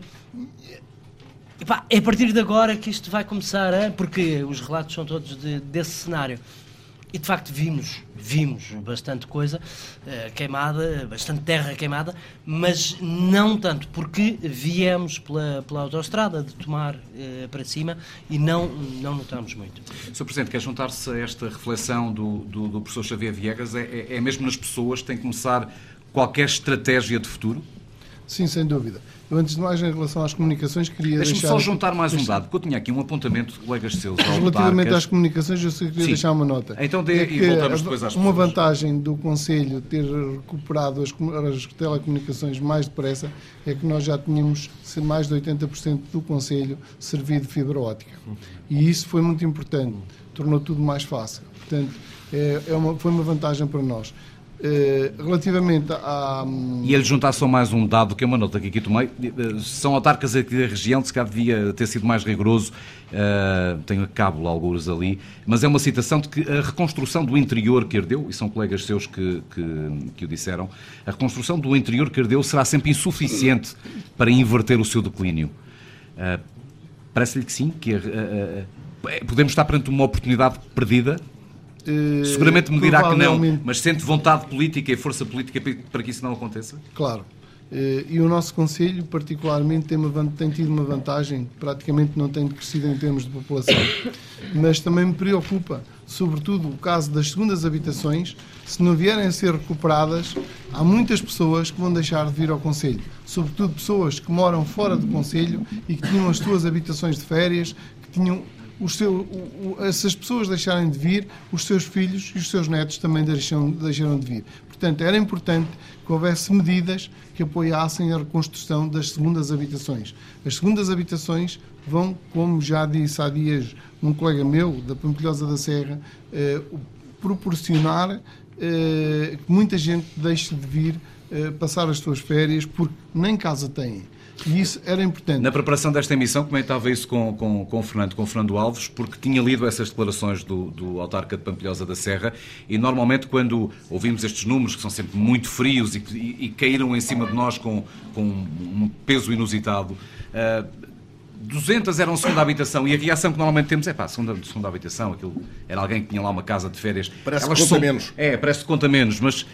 epá, é a partir de agora que isto vai começar, a, porque os relatos são todos de, desse cenário. E de facto vimos, vimos bastante coisa uh, queimada, bastante terra queimada, mas não tanto, porque viemos pela, pela autoestrada de tomar uh, para cima e não, não notamos muito. Sr. Presidente, quer juntar-se a esta reflexão do, do, do professor Xavier Viegas? É, é, é mesmo nas pessoas que tem que começar qualquer estratégia de futuro? Sim, sem dúvida. Eu, antes de mais, em relação às comunicações, queria Deixa-me deixar... só juntar mais um dado, porque eu tinha aqui um apontamento de colegas seus. Relativamente às comunicações, eu só queria Sim. deixar uma nota. Então dê, é e voltamos depois às Uma pessoas. vantagem do Conselho ter recuperado as, as telecomunicações mais depressa é que nós já tínhamos mais de 80% do Conselho servido de fibra óptica. E isso foi muito importante, tornou tudo mais fácil. Portanto, é, é uma, foi uma vantagem para nós. Eh, relativamente a. E ele juntar só mais um dado, que é uma nota que aqui tomei. Eh, são autarcas aqui da região, se calhar devia ter sido mais rigoroso. Uh, tenho a cabo alguns ali. Mas é uma citação de que a reconstrução do interior que herdeu, e são colegas seus que, que, que o disseram, a reconstrução do interior que herdeu será sempre insuficiente para inverter o seu declínio. Uh, Parece-lhe que sim, que uh, podemos estar perante uma oportunidade perdida Seguramente me dirá que não, mas sente vontade política e força política para que isso não aconteça? Claro. Eh, e o nosso Conselho, particularmente, tem, uma, tem tido uma vantagem, praticamente não tem crescido em termos de população. Mas também me preocupa, sobretudo, o caso das segundas habitações. Se não vierem a ser recuperadas, há muitas pessoas que vão deixar de vir ao Conselho. Sobretudo pessoas que moram fora do Conselho e que tinham as suas habitações de férias, que tinham os seu, o, o, se as pessoas deixarem de vir, os seus filhos e os seus netos também deixam, deixaram de vir. Portanto, era importante que houvesse medidas que apoiassem a reconstrução das segundas habitações. As segundas habitações vão, como já disse há dias um colega meu, da Pampilhosa da Serra, eh, proporcionar eh, que muita gente deixe de vir eh, passar as suas férias porque nem casa têm. E isso era importante. Na preparação desta emissão, comentava isso com, com, com o Fernando, com o Fernando Alves, porque tinha lido essas declarações do, do autarca de Pampilhosa da Serra e normalmente quando ouvimos estes números, que são sempre muito frios e, e, e caíram em cima de nós com, com um peso inusitado, uh, 200 eram segunda habitação e a reação que normalmente temos é pá, segunda, segunda habitação, aquilo era alguém que tinha lá uma casa de férias. Parece Elas que conta são, menos. É, parece que conta menos, mas uh,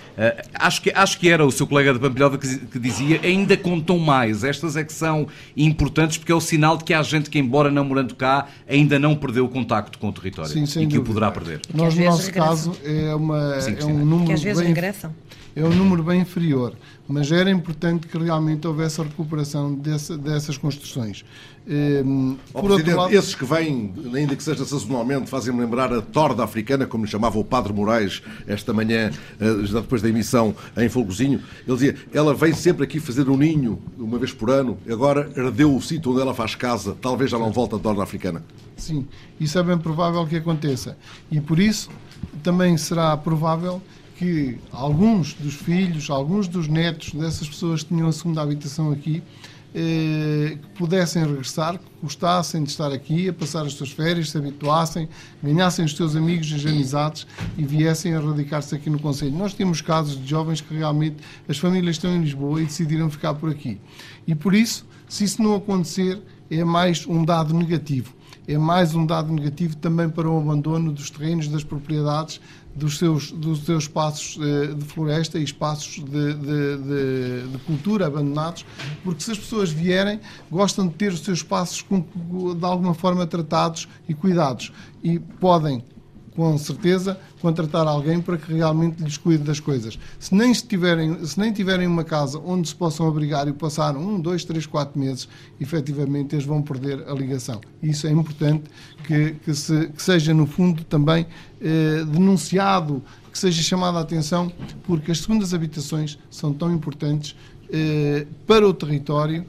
acho, que, acho que era o seu colega de Pampilhosa que, que, dizia ainda contam mais. Estas é que são importantes porque é o sinal de que há gente que, embora não morando cá, ainda não perdeu o contacto com o território Sim, e que o poderá perder. Nós, no nosso caso, é, uma, Sim, é um número. Que às vezes bem, regressam é um número bem inferior, mas era importante que realmente houvesse a recuperação dessa, dessas construções. Um, por outro lado... esses que vêm, ainda que seja sazonalmente, fazem-me lembrar a torda africana, como lhe chamava o Padre Moraes esta manhã, eh, já depois da emissão em Folgozinho. Ele dizia: ela vem sempre aqui fazer um ninho, uma vez por ano, agora herdeu o sítio onde ela faz casa, talvez já não volta a torda africana. Sim, isso é bem provável que aconteça. E por isso também será provável que alguns dos filhos, alguns dos netos dessas pessoas que tinham a segunda habitação aqui eh, que pudessem regressar, que gostassem de estar aqui, a passar as suas férias, se habituassem, ganhassem os seus amigos amizades e viessem a radicar-se aqui no Conselho. Nós temos casos de jovens que realmente as famílias estão em Lisboa e decidiram ficar por aqui. E por isso, se isso não acontecer, é mais um dado negativo. É mais um dado negativo também para o abandono dos terrenos, das propriedades, dos seus, dos seus espaços eh, de floresta e espaços de, de, de, de, cultura abandonados, porque se as pessoas vierem, gostam de ter os seus espaços de alguma forma tratados e cuidados. E podem com certeza, contratar alguém para que realmente lhes cuide das coisas. Se nem, tiverem, se nem tiverem uma casa onde se possam abrigar e passar um, dois, três, quatro meses, efetivamente eles vão perder a ligação. Isso é importante que, que, se, que seja, no fundo, também eh, denunciado, que seja chamada a atenção, porque as segundas habitações são tão importantes eh, para o território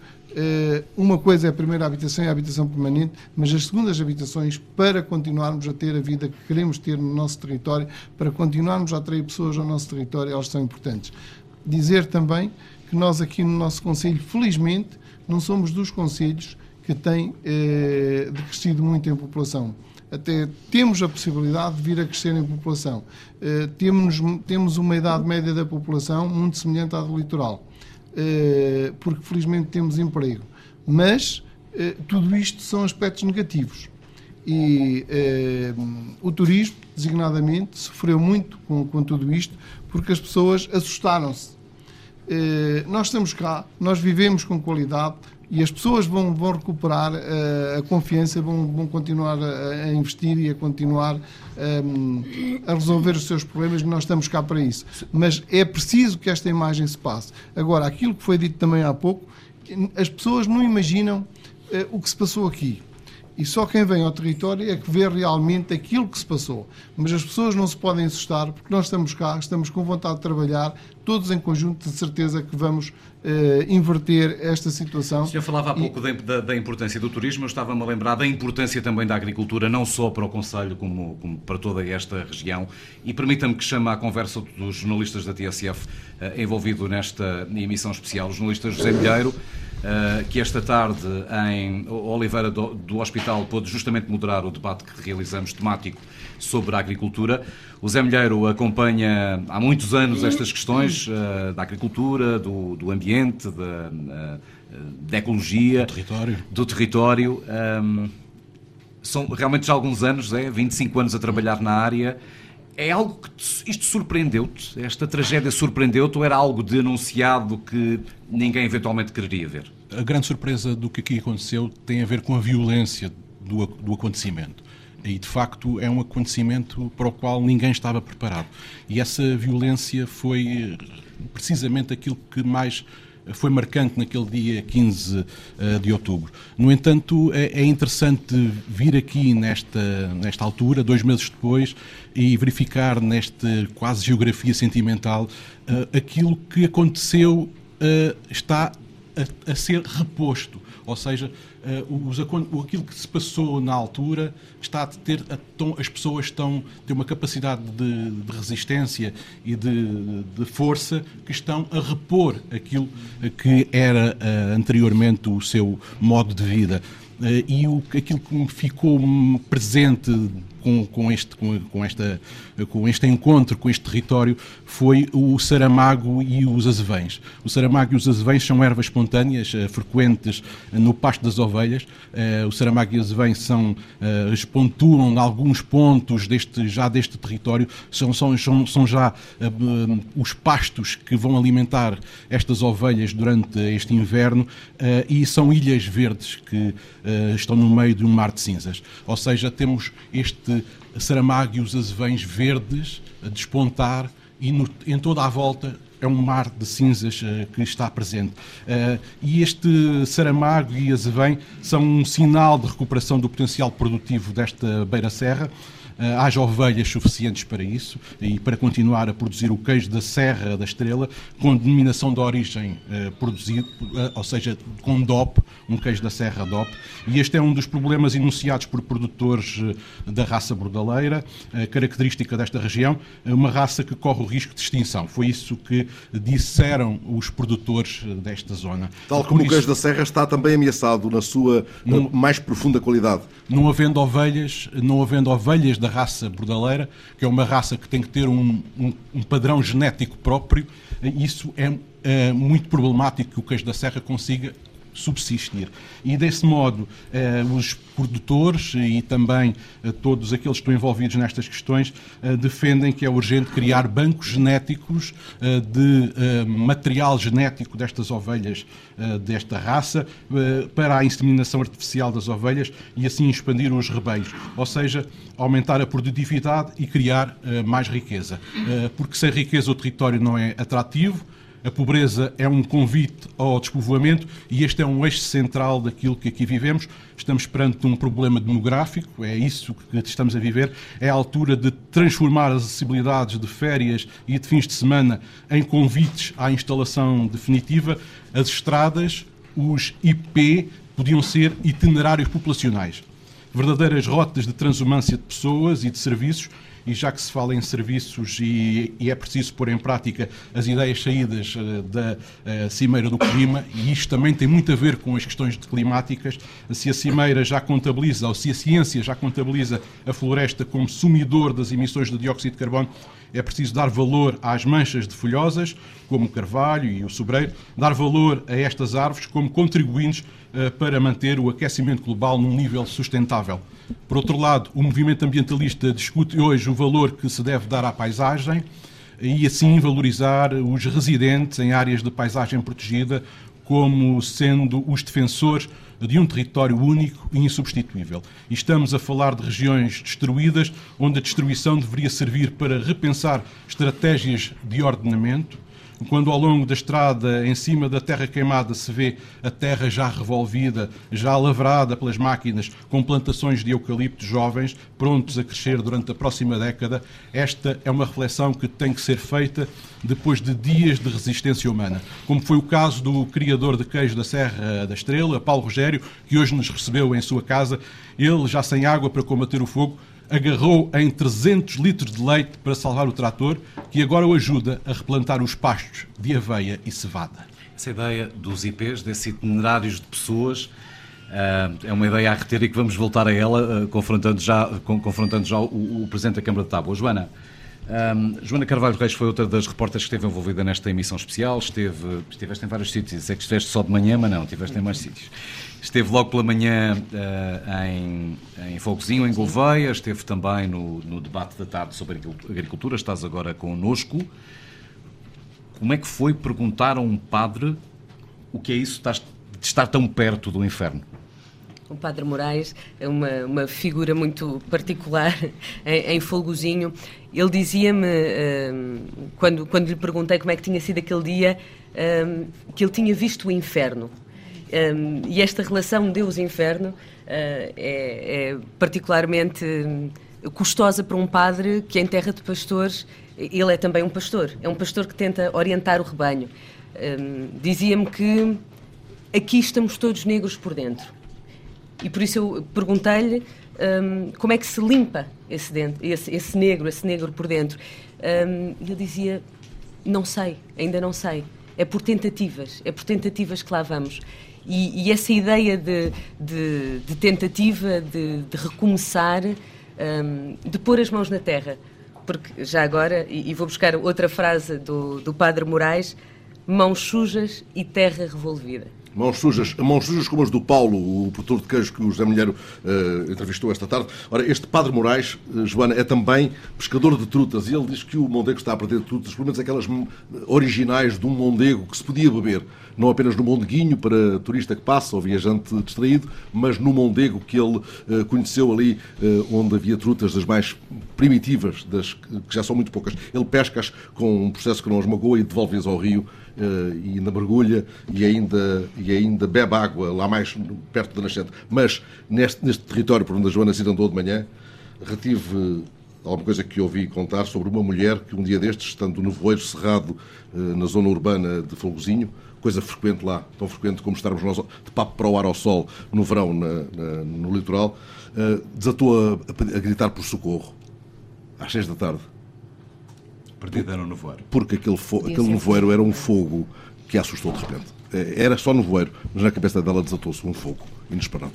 uma coisa é a primeira habitação e a habitação permanente, mas as segundas habitações, para continuarmos a ter a vida que queremos ter no nosso território, para continuarmos a atrair pessoas ao nosso território, elas são importantes. Dizer também que nós aqui no nosso Conselho, felizmente, não somos dos Conselhos que têm eh, crescido muito em população. Até temos a possibilidade de vir a crescer em população. Eh, temos, temos uma idade média da população muito semelhante à do litoral eh, porque felizmente temos emprego. Mas eh, tudo isto são aspectos negativos. E eh, o turismo, designadamente, sofreu muito com, com tudo isto, porque as pessoas assustaram-se. nós estamos cá, nós vivemos com qualidade, e as pessoas vão, vão recuperar uh, a confiança, vão, vão continuar a, a, investir e a continuar um, a resolver os seus problemas. Nós estamos cá para isso. Mas é preciso que esta imagem se passe. Agora, aquilo que foi dito também há pouco, as pessoas não imaginam uh, o que se passou aqui. E só quem vem ao território é que vê realmente aquilo que se passou. Mas as pessoas não se podem assustar, porque nós estamos cá, estamos com vontade de trabalhar, todos em conjunto, de certeza que vamos uh, inverter esta situação. O senhor falava há pouco e... da, da, importância do turismo, eu estava-me a lembrar da importância também da agricultura, não só para o Conselho, como, como para toda esta região. E permita-me que chame à conversa dos jornalistas da TSF uh, envolvido nesta emissão especial, o jornalista José Milheiro. Eh, que esta tarde em Oliveira do, do Hospital pôde justamente moderar o debate que realizamos temático sobre a agricultura. O Zé Milheiro acompanha há muitos anos estas questões uh, da agricultura, do, do ambiente, da, uh, da ecologia, do território. Do território. Um, são realmente já alguns anos, é, 25 anos a trabalhar na área. É algo que te, isto surpreendeu-te? Esta tragédia surpreendeu-te ou era algo denunciado que ninguém eventualmente quereria ver? A grande surpresa do que aqui aconteceu tem a ver com a violência do, do acontecimento. E de facto é um acontecimento para o qual ninguém estava preparado. E essa violência foi precisamente aquilo que mais foi marcante naquele dia 15 eh, de outubro. No entanto, é, é interessante vir aqui nesta, nesta altura, dois meses depois, e verificar nesta quase geografia sentimental uh, aquilo que aconteceu uh, está a, a, ser reposto. Ou seja, uh, os, aquilo que se passou na altura está a ter. A, as pessoas estão têm uma capacidade de, de resistência e de, de, força que estão a repor aquilo que era anteriormente o seu modo de vida. e o, aquilo que ficou presente com, com, este, com, com, esta, com este encontro com este território foi o saramago e os azevães. O saramago e os azevães são ervas espontâneas uh, frequentes no pasto das ovelhas. Uh, o saramago e os azevães são, espontuam em alguns pontos deste, já deste território, são, são, são, são já os pastos que vão alimentar estas ovelhas durante este inverno e são ilhas verdes que estão no meio de um mar de cinzas. Ou seja, temos este Saramago e os azevães verdes a despontar e no, em toda a volta é um mar de cinzas uh, que está presente. Uh, e este Saramago e Azevém são um sinal de recuperação do potencial produtivo desta Beira Serra. uh, haja ovelhas suficientes para isso e para continuar a produzir o queijo da Serra da Estrela com denominação de origem uh, produzido, uh, ou seja, com DOP, um queijo da Serra DOP. E este é um dos problemas enunciados por produtores da raça bordaleira, característica desta região, uma raça que corre o risco de extinção. Foi isso que disseram os produtores desta zona. Tal como o queijo da Serra está também ameaçado na sua não, mais profunda qualidade. Não havendo ovelhas, não havendo ovelhas da raça bordaleira, que é uma raça que tem que ter um, um, um padrão genético próprio, isso é, é muito problemático que o queijo da Serra consiga subsistir. E desse modo, eh, os produtores e também eh, todos aqueles que estão envolvidos nestas questões eh, defendem que é urgente criar bancos genéticos eh, de eh, material genético destas ovelhas eh, desta raça para a inseminação artificial das ovelhas e assim expandir os rebanhos, ou seja, aumentar a produtividade e criar mais riqueza. porque sem riqueza o território não é atrativo, a pobreza é um convite ao despovoamento e este é um eixo central daquilo que aqui vivemos. Estamos perante um problema demográfico, é isso que estamos a viver. É a altura de transformar as acessibilidades de férias e de fins de semana em convites à instalação definitiva. As estradas, os IP, podiam ser itinerários populacionais verdadeiras rotas de transumância de pessoas e de serviços e já que se fala em serviços e, e, é preciso pôr em prática as ideias saídas uh, da uh, Cimeira do Clima, e isto também tem muito a ver com as questões climáticas, se a Cimeira já contabiliza, ou se a ciência já contabiliza a floresta como sumidor das emissões de dióxido de carbono, é preciso dar valor às manchas de folhosas, como o carvalho e o sobreiro, dar valor a estas árvores como contribuintes uh, para manter o aquecimento global num nível sustentável. Por outro lado, o movimento ambientalista discute hoje o valor que se deve dar à paisagem e assim valorizar os residentes em áreas de paisagem protegida como sendo os defensores de um território único e insubstituível. E estamos a falar de regiões destruídas, onde a destruição deveria servir para repensar estratégias de ordenamento, quando ao longo da estrada, em cima da terra queimada, se vê a terra já revolvida, já lavrada pelas máquinas, com plantações de eucalipto jovens, prontos a crescer durante a próxima década, esta é uma reflexão que tem que ser feita depois de dias de resistência humana. Como foi o caso do criador de queijo da Serra da Estrela, Paulo Rogério, que hoje nos recebeu em sua casa, ele já sem água para combater o fogo, agarrou em 300 litros de leite para salvar o trator, que agora o ajuda a replantar os pastos de aveia e cevada. Essa ideia dos IPs, desses itinerários de pessoas, eh, é uma ideia a reter e que vamos voltar a ela, eh, confrontando já, confrontando já o, o Presidente da Câmara de Tábua. Joana, um, Joana Carvalho Reis foi outra das repórteres que esteve envolvida nesta emissão especial. Esteve, estiveste em vários sítios. É que estiveste só de manhã, mas não, estiveste em mais sítios. Esteve logo pela manhã uh, em, em Fogozinho, em Gouveia, esteve também no, no, debate da tarde sobre agricultura, estás agora connosco. Como é que foi perguntar a um padre o que é isso de estar tão perto do inferno? O Padre Moraes é uma, uma figura muito particular em, em Folgozinho. Ele dizia-me, um, quando, quando lhe perguntei como é que tinha sido aquele dia, um, que ele tinha visto o inferno. Um, e esta relação Deus-inferno é, é, particularmente custosa para um padre que, em terra de pastores, ele é também um pastor. É um pastor que tenta orientar o rebanho. Dizia-me que aqui estamos todos negros por dentro. E por isso eu perguntei-lhe um, como é que se limpa esse, dentro, esse, esse negro, esse negro por dentro. Um, ele dizia: Não sei, ainda não sei. É por tentativas, é por tentativas que lá vamos. E, e essa ideia de, de, de tentativa de, de recomeçar, um, de pôr as mãos na terra. Porque já agora, e, e vou buscar outra frase do, do Padre Moraes: mãos sujas e terra revolvida. Mãos sujas, mãos sujas como as do Paulo, o produtor de queijo que o José Milheiro uh, entrevistou esta tarde. Ora, este Padre Moraes, uh, Joana, é também pescador de trutas e ele diz que o Mondego está a perder trutas, pelo menos aquelas originais de um Mondego que se podia beber, não apenas no Mondeguinho para turista que passa ou viajante distraído, mas no Mondego que ele uh, conheceu ali, onde havia trutas das mais primitivas, das que já são muito poucas. Ele pesca-as com um processo que não as magoa e devolve-as ao rio e ainda mergulha e ainda, e ainda bebe água lá mais perto da nascente. Mas neste, neste território por onde a Joana se andou de manhã, retive alguma coisa que ouvi contar sobre uma mulher que um dia destes, estando no voeiro cerrado na zona urbana de Folgozinho, coisa frequente lá, tão frequente como estarmos nós de papo para o ar ao sol no verão na, na, no litoral, desatou a, a, gritar por socorro às seis da tarde. Perdida no nevoeiro. Porque aquele, aquele nevoeiro era um fogo que a assustou de repente. Era só nevoeiro, mas na cabeça dela desatou-se um fogo inesperado.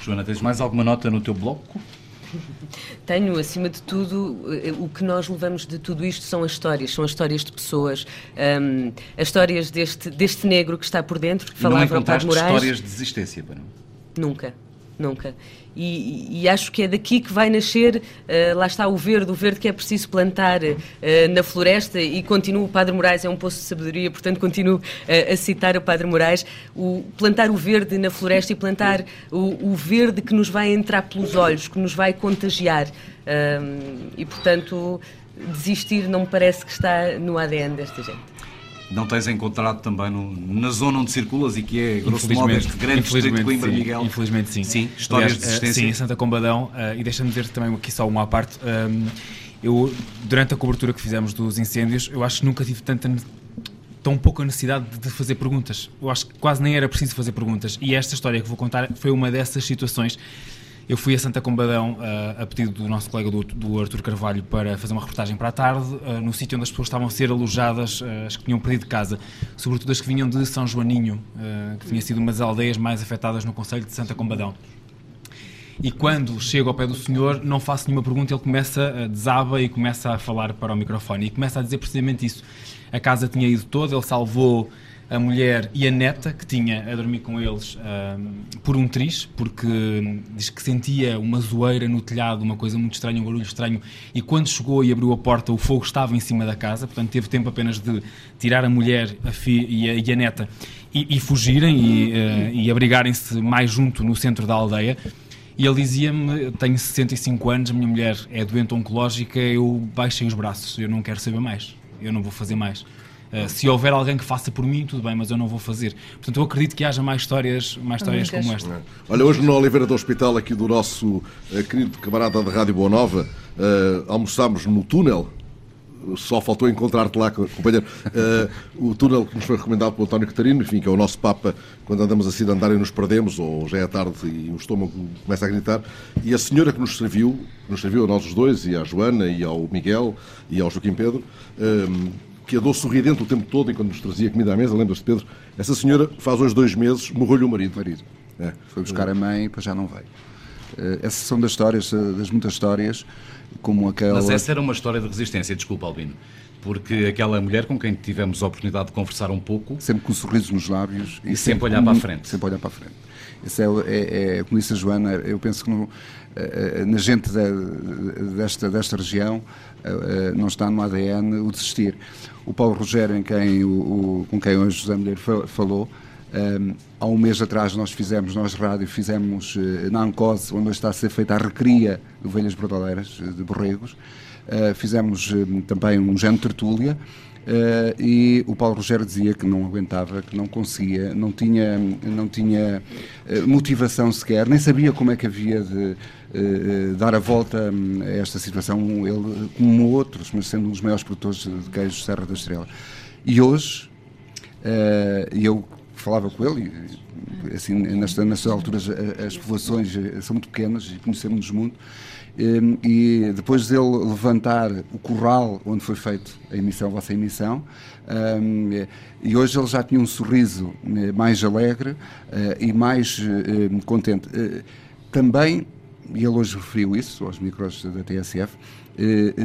Joana, tens mais alguma nota no teu bloco? Tenho, acima de tudo, eh, o que nós levamos de tudo isto são as histórias, são as histórias de pessoas, um, as histórias deste, deste negro que está por dentro, que falava não Padre Moraes. histórias de desistência, para não? Nunca, nunca. E, e, acho que é daqui que vai nascer, uh, lá está o verde, o verde que é preciso plantar uh, na floresta e continuo, o Padre Moraes é um poço de sabedoria, portanto continuo uh, a citar o Padre Moraes, o, plantar o verde na floresta e plantar o, o, verde que nos vai entrar pelos olhos, que nos vai contagiar e portanto desistir não me parece que está no ADN desta gente não tens encontrado também no, na zona onde circulas e que é, grosso modo, este grande distrito de Coimbra, sim, Miguel? Infelizmente sim. Sim, histórias Aliás, de existência. Sim, em Santa Combadão, uh, e deixa-me dizer também aqui só uma à parte, um, eu, durante a cobertura que fizemos dos incêndios, eu acho que nunca tive tanta tão pouca necessidade de fazer perguntas. Eu acho que quase nem era preciso fazer perguntas. E esta história que vou contar foi uma dessas situações eu fui a Santa Combadão uh, a pedido do nosso colega do, do Artur Carvalho para fazer uma reportagem para a tarde, uh, no sítio onde as pessoas estavam a ser alojadas, uh, as que tinham perdido casa, sobretudo as que vinham de São Joaninho, que tinha sido uma das aldeias mais afetadas no Conselho de Santa Combadão. E quando chego ao pé do senhor, não faço nenhuma pergunta, ele começa, desaba e começa a falar para o microfone. E começa a dizer precisamente isso. A casa tinha ido toda, ele salvou a mulher e a neta, que tinha a dormir com eles por um triz, porque diz que sentia uma zoeira no telhado, uma coisa muito estranha, um barulho estranho, e quando chegou e abriu a porta, o fogo estava em cima da casa, portanto teve tempo apenas de tirar a mulher a e, a, e, a, neta e, e fugirem e, uh, e abrigarem-se mais junto no centro da aldeia. E ele dizia-me: Tenho 65 anos, a minha mulher é doente oncológica, eu baixei os braços, eu não quero saber mais, eu não vou fazer mais. Uh, se houver alguém que faça por mim, tudo bem, mas eu não vou fazer. Portanto, eu acredito que haja mais histórias, mais histórias como esta. Olha, hoje no Oliveira do Hospital, aqui do nosso uh, querido camarada da Rádio Boa Nova, uh, almoçámos no túnel. Só faltou encontrar-te lá, companheiro. o túnel que nos foi recomendado pelo António Catarino, enfim, que é o nosso Papa, quando andamos assim de andar e nos perdemos, ou já é tarde e o estômago começa a gritar. E a senhora que nos serviu, nos serviu a nós os dois, e à Joana, e ao Miguel, e ao Joaquim Pedro, que andou sorridente o tempo todo enquanto nos trazia comida à mesa, lembras-te, Pedro? Essa senhora faz hoje dois meses, morreu-lhe o marido. marido. É. Foi buscar a mãe e depois já não veio. Eh, essas são das histórias, eh, das muitas histórias, como aquela. Mas essa era uma história de resistência, desculpa, Albino. Porque aquela mulher com quem tivemos a oportunidade de conversar um pouco. Sempre com um sorriso nos lábios e, e sempre, sempre olhar para a frente. Sempre olhar para a frente. Isso é, é, é, como disse a Joana, eu penso que no, eh, na gente desta, desta região não está no ADN o desistir. O Paulo Rogério, em quem, o, o, com quem hoje José Mulher falou, um, há um mês atrás nós fizemos, nós rádio, fizemos uh, na Ancose, onde está a ser feita a recria de ovelhas brodaleiras, de borregos, uh, fizemos uh, também um género tertúlia, Uh, e o Paulo Rogério dizia que não aguentava, que não conseguia, não tinha, não tinha motivação sequer, nem sabia como é que havia de dar a volta hum, a esta situação, ele como outros, mas sendo um dos maiores produtores de queijos Serra da Estrela. E hoje, e eu falava com ele, assim, nestas, nestas alturas as populações são muito pequenas e conhecemos-nos muito, Ehm, e depois dele levantar o corral onde foi feita a emissão, a vossa emissão, ehm, e hoje ele já tinha um sorriso eh, mais alegre eh, e mais eh, contente. Também, e ele hoje referiu isso aos micros da TSF,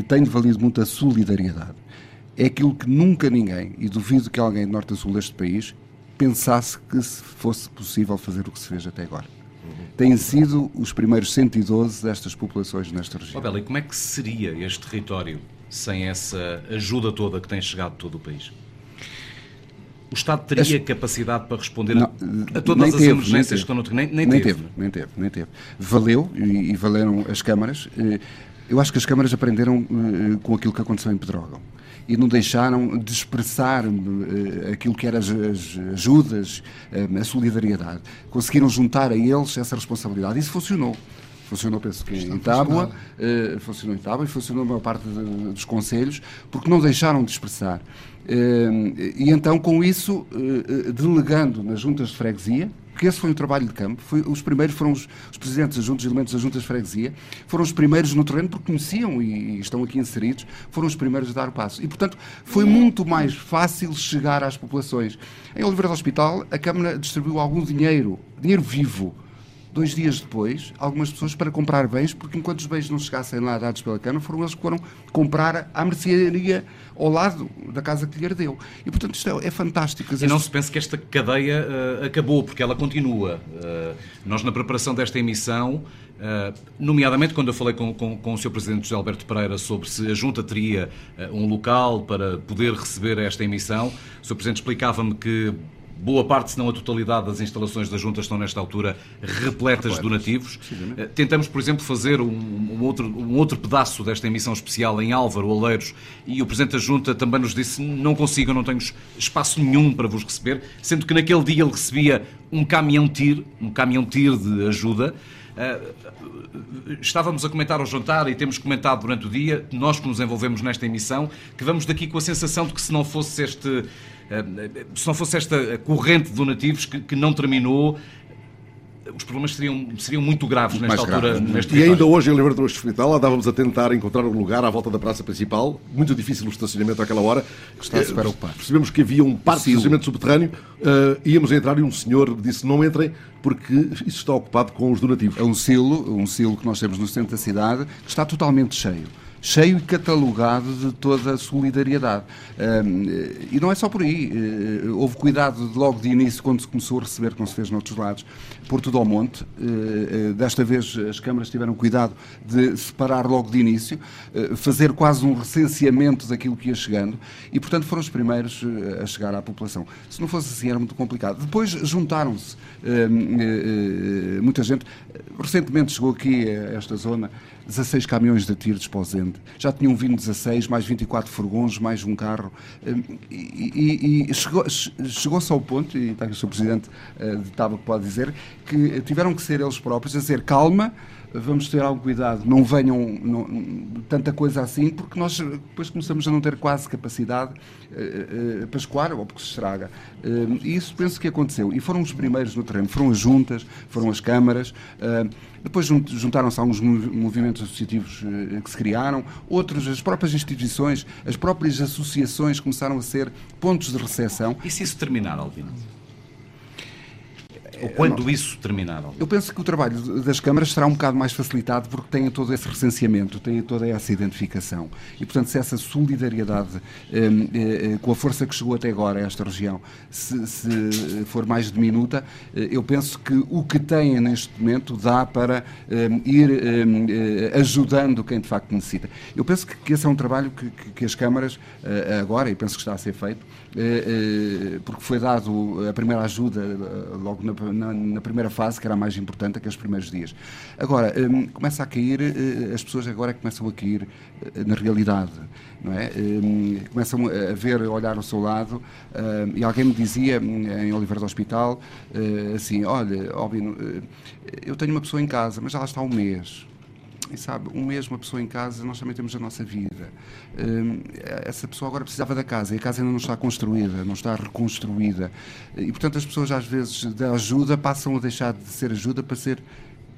tem valido muito a solidariedade. É aquilo que nunca ninguém, e duvido que alguém de norte a sul deste país, pensasse que fosse possível fazer o que se fez até agora têm sido os primeiros 112 destas populações nesta região. Oh, Bela, e como é que seria este território sem essa ajuda toda que tem chegado de todo o país? O Estado teria As... capacidade para responder não, a, a, todas as teve, emergências que estão no nem, nem, nem teve. teve. Nem teve, nem teve. Valeu e, e valeram as câmaras. Eh, eu acho que as câmaras aprenderam eh, com aquilo que aconteceu em Pedrógão e não deixaram de expressar uh, aquilo que eram as, as ajudas, uh, a solidariedade. Conseguiram juntar a eles essa responsabilidade. Isso funcionou. funcionou, penso que em Tábua, uh, funcionou em Tábua e funcionou a maior parte de, dos conselhos, porque não deixaram de expressar. Uh, e então, com isso, uh, delegando nas juntas de freguesia, que esse foi o trabalho de campo. Foi, os primeiros foram os, os presidentes das juntas, elementos das juntas de freguesia, foram os primeiros no terreno porque conheciam e, e, estão aqui inseridos, foram os primeiros a dar o passo. E, portanto, foi muito mais fácil chegar às populações. Em Oliveira do Hospital, a Câmara distribuiu algum dinheiro, dinheiro vivo, dois dias depois, algumas pessoas para comprar bens, porque enquanto os bens não chegassem lá dados pela Câmara, foram eles que foram comprar à mercearia ao lado da casa que lhe herdeu. E, portanto, isto é, é fantástico. E não se pense que esta cadeia uh, acabou, porque ela continua. Uh, nós, na preparação desta emissão, Uh, nomeadamente quando eu falei com, com, com, o Sr. Presidente José Alberto Pereira sobre se a Junta teria uh, um local para poder receber esta emissão, o Sr. Presidente explicava-me que Boa parte, se não a totalidade, das instalações da Junta estão, nesta altura, repletas de donativos. Eh, tentamos, por exemplo, fazer um, um, outro, um outro pedaço desta emissão especial em Álvaro, Oleiros, e o Presidente da Junta também nos disse não consigo, não tenho espaço nenhum para vos receber, sendo que naquele dia ele recebia um caminhão-tir, um caminhão-tir de ajuda, Uh, estávamos a comentar ao jantar e temos comentado durante o dia, nós que nos envolvemos nesta emissão, que vamos daqui com a sensação de que se não fosse este eh, se não fosse esta corrente de donativos que, que não terminou, os problemas seriam, seriam muito graves muito nesta altura. Graves. Neste e ainda hoje em Oliveira do Hospital andávamos a tentar encontrar um lugar à volta da praça principal, muito difícil o estacionamento àquela hora. Está super ocupado. Percebemos que havia um parque de estacionamento subterrâneo, uh, íamos a entrar e um senhor disse não entrem porque isso está ocupado com os donativos. É um silo, um silo que nós temos no centro da cidade, que está totalmente cheio cheio e catalogado de toda a solidariedade. e não é só por aí. Eh, houve cuidado logo de início, quando se começou a receber, como se fez noutros lados, Porto do Monte. Eh, eh, desta vez as câmaras tiveram cuidado de separar logo de início, fazer quase um recenseamento daquilo que ia chegando e, portanto, foram os primeiros a chegar à população. Se não fosse assim, era muito complicado. Depois juntaram-se muita gente. Recentemente chegou aqui a esta zona 16 caminhões de tiro desposente. Já tinham vindo 16, mais 24 furgões, mais um carro. Hum, e, e, e chegou-se chegou ao ponto, e está aqui o Sr. Presidente eh, de Tábua que pode dizer, que tiveram que ser eles próprios a dizer calma, vamos ter algum cuidado, não venham não, tanta coisa assim, porque nós depois começamos a não ter quase capacidade uh, uh, para escoar ou porque se estraga. Uh, e isso penso que aconteceu. E foram os primeiros no terreno, foram as juntas, foram as câmaras, depois juntaram-se alguns movimentos associativos que se criaram, outros, as próprias instituições, as próprias associações começaram a ser pontos de recepção. E se isso terminar, Albino? Ou quando isso terminar? Eu penso que o trabalho das câmaras será um bocado mais facilitado porque tem todo esse recenseamento, tem toda essa identificação. E, portanto, se essa solidariedade, um, eh, com a força que chegou até agora a esta região, se, se for mais diminuta, eh, eu penso que o que tem neste momento dá para um, ir um, eh, ajudando quem de facto necessita. Eu penso que, que esse é um trabalho que, que, que as câmaras, uh, agora, e penso que está a ser feito, porque foi dado a primeira ajuda logo na na, na, primeira fase, que era a mais importante, aqueles primeiros dias. Agora, um, começa a cair, uh, as pessoas agora começam a cair uh, na realidade, não é? Um, começam a ver, a olhar ao seu lado, uh, e alguém me dizia, hum, em Oliveira do Hospital, assim, olha, óbvio, eu tenho uma pessoa em casa, mas ela está há um mês, e sabe, um mês uma pessoa em casa, nós também temos a nossa vida. Hum, essa pessoa agora precisava da casa e a casa ainda não está construída, não está reconstruída. E, portanto, as pessoas às vezes da ajuda passam a deixar de ser ajuda para ser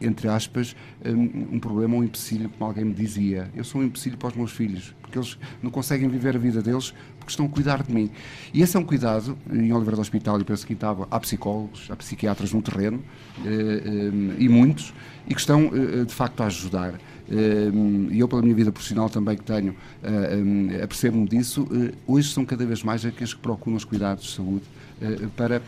entre aspas, um problema, um empecilho, como alguém me dizia. Eu sou um empecilho para os meus filhos, porque eles não conseguem viver a vida deles porque estão a cuidar de mim. E esse é um cuidado, em Oliveira do Hospital, e penso que estava, há psicólogos, há psiquiatras no terreno, eh, hum, e muitos, e que estão, eh, de facto, a ajudar. E eu, pela minha vida profissional também que tenho, eh, apercebo-me disso, hoje são cada vez mais aqueles que procuram os cuidados de saúde para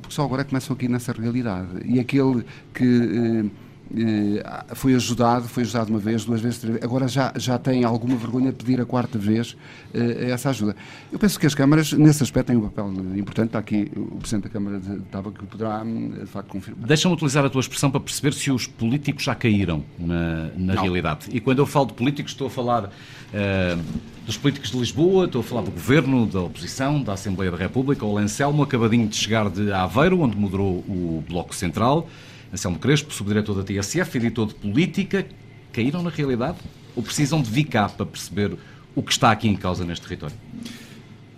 porque só agora começam aqui nessa realidade. E aquele que eh, foi ajudado, foi ajudado uma vez, duas vezes, três vezes, agora já, já tem alguma vergonha de pedir a quarta vez uh, essa ajuda. Eu penso que as câmaras, nesse aspecto, têm um papel importante. Está aqui o Presidente da Câmara de Tábua que poderá, hum, de facto, confirmar. Deixa-me utilizar a tua expressão para perceber se os políticos já caíram na, na realidade. E quando eu falo de políticos, estou a falar uh, dos políticos de Lisboa, estou a falar do Governo, da oposição, da Assembleia da República. O Lencelmo, acabadinho de chegar de Aveiro, onde moderou o Bloco Central Anselmo Crespo, subdiretor da TSF, editor de política, caíram na realidade ou precisam de cá para perceber o que está aqui em causa neste território?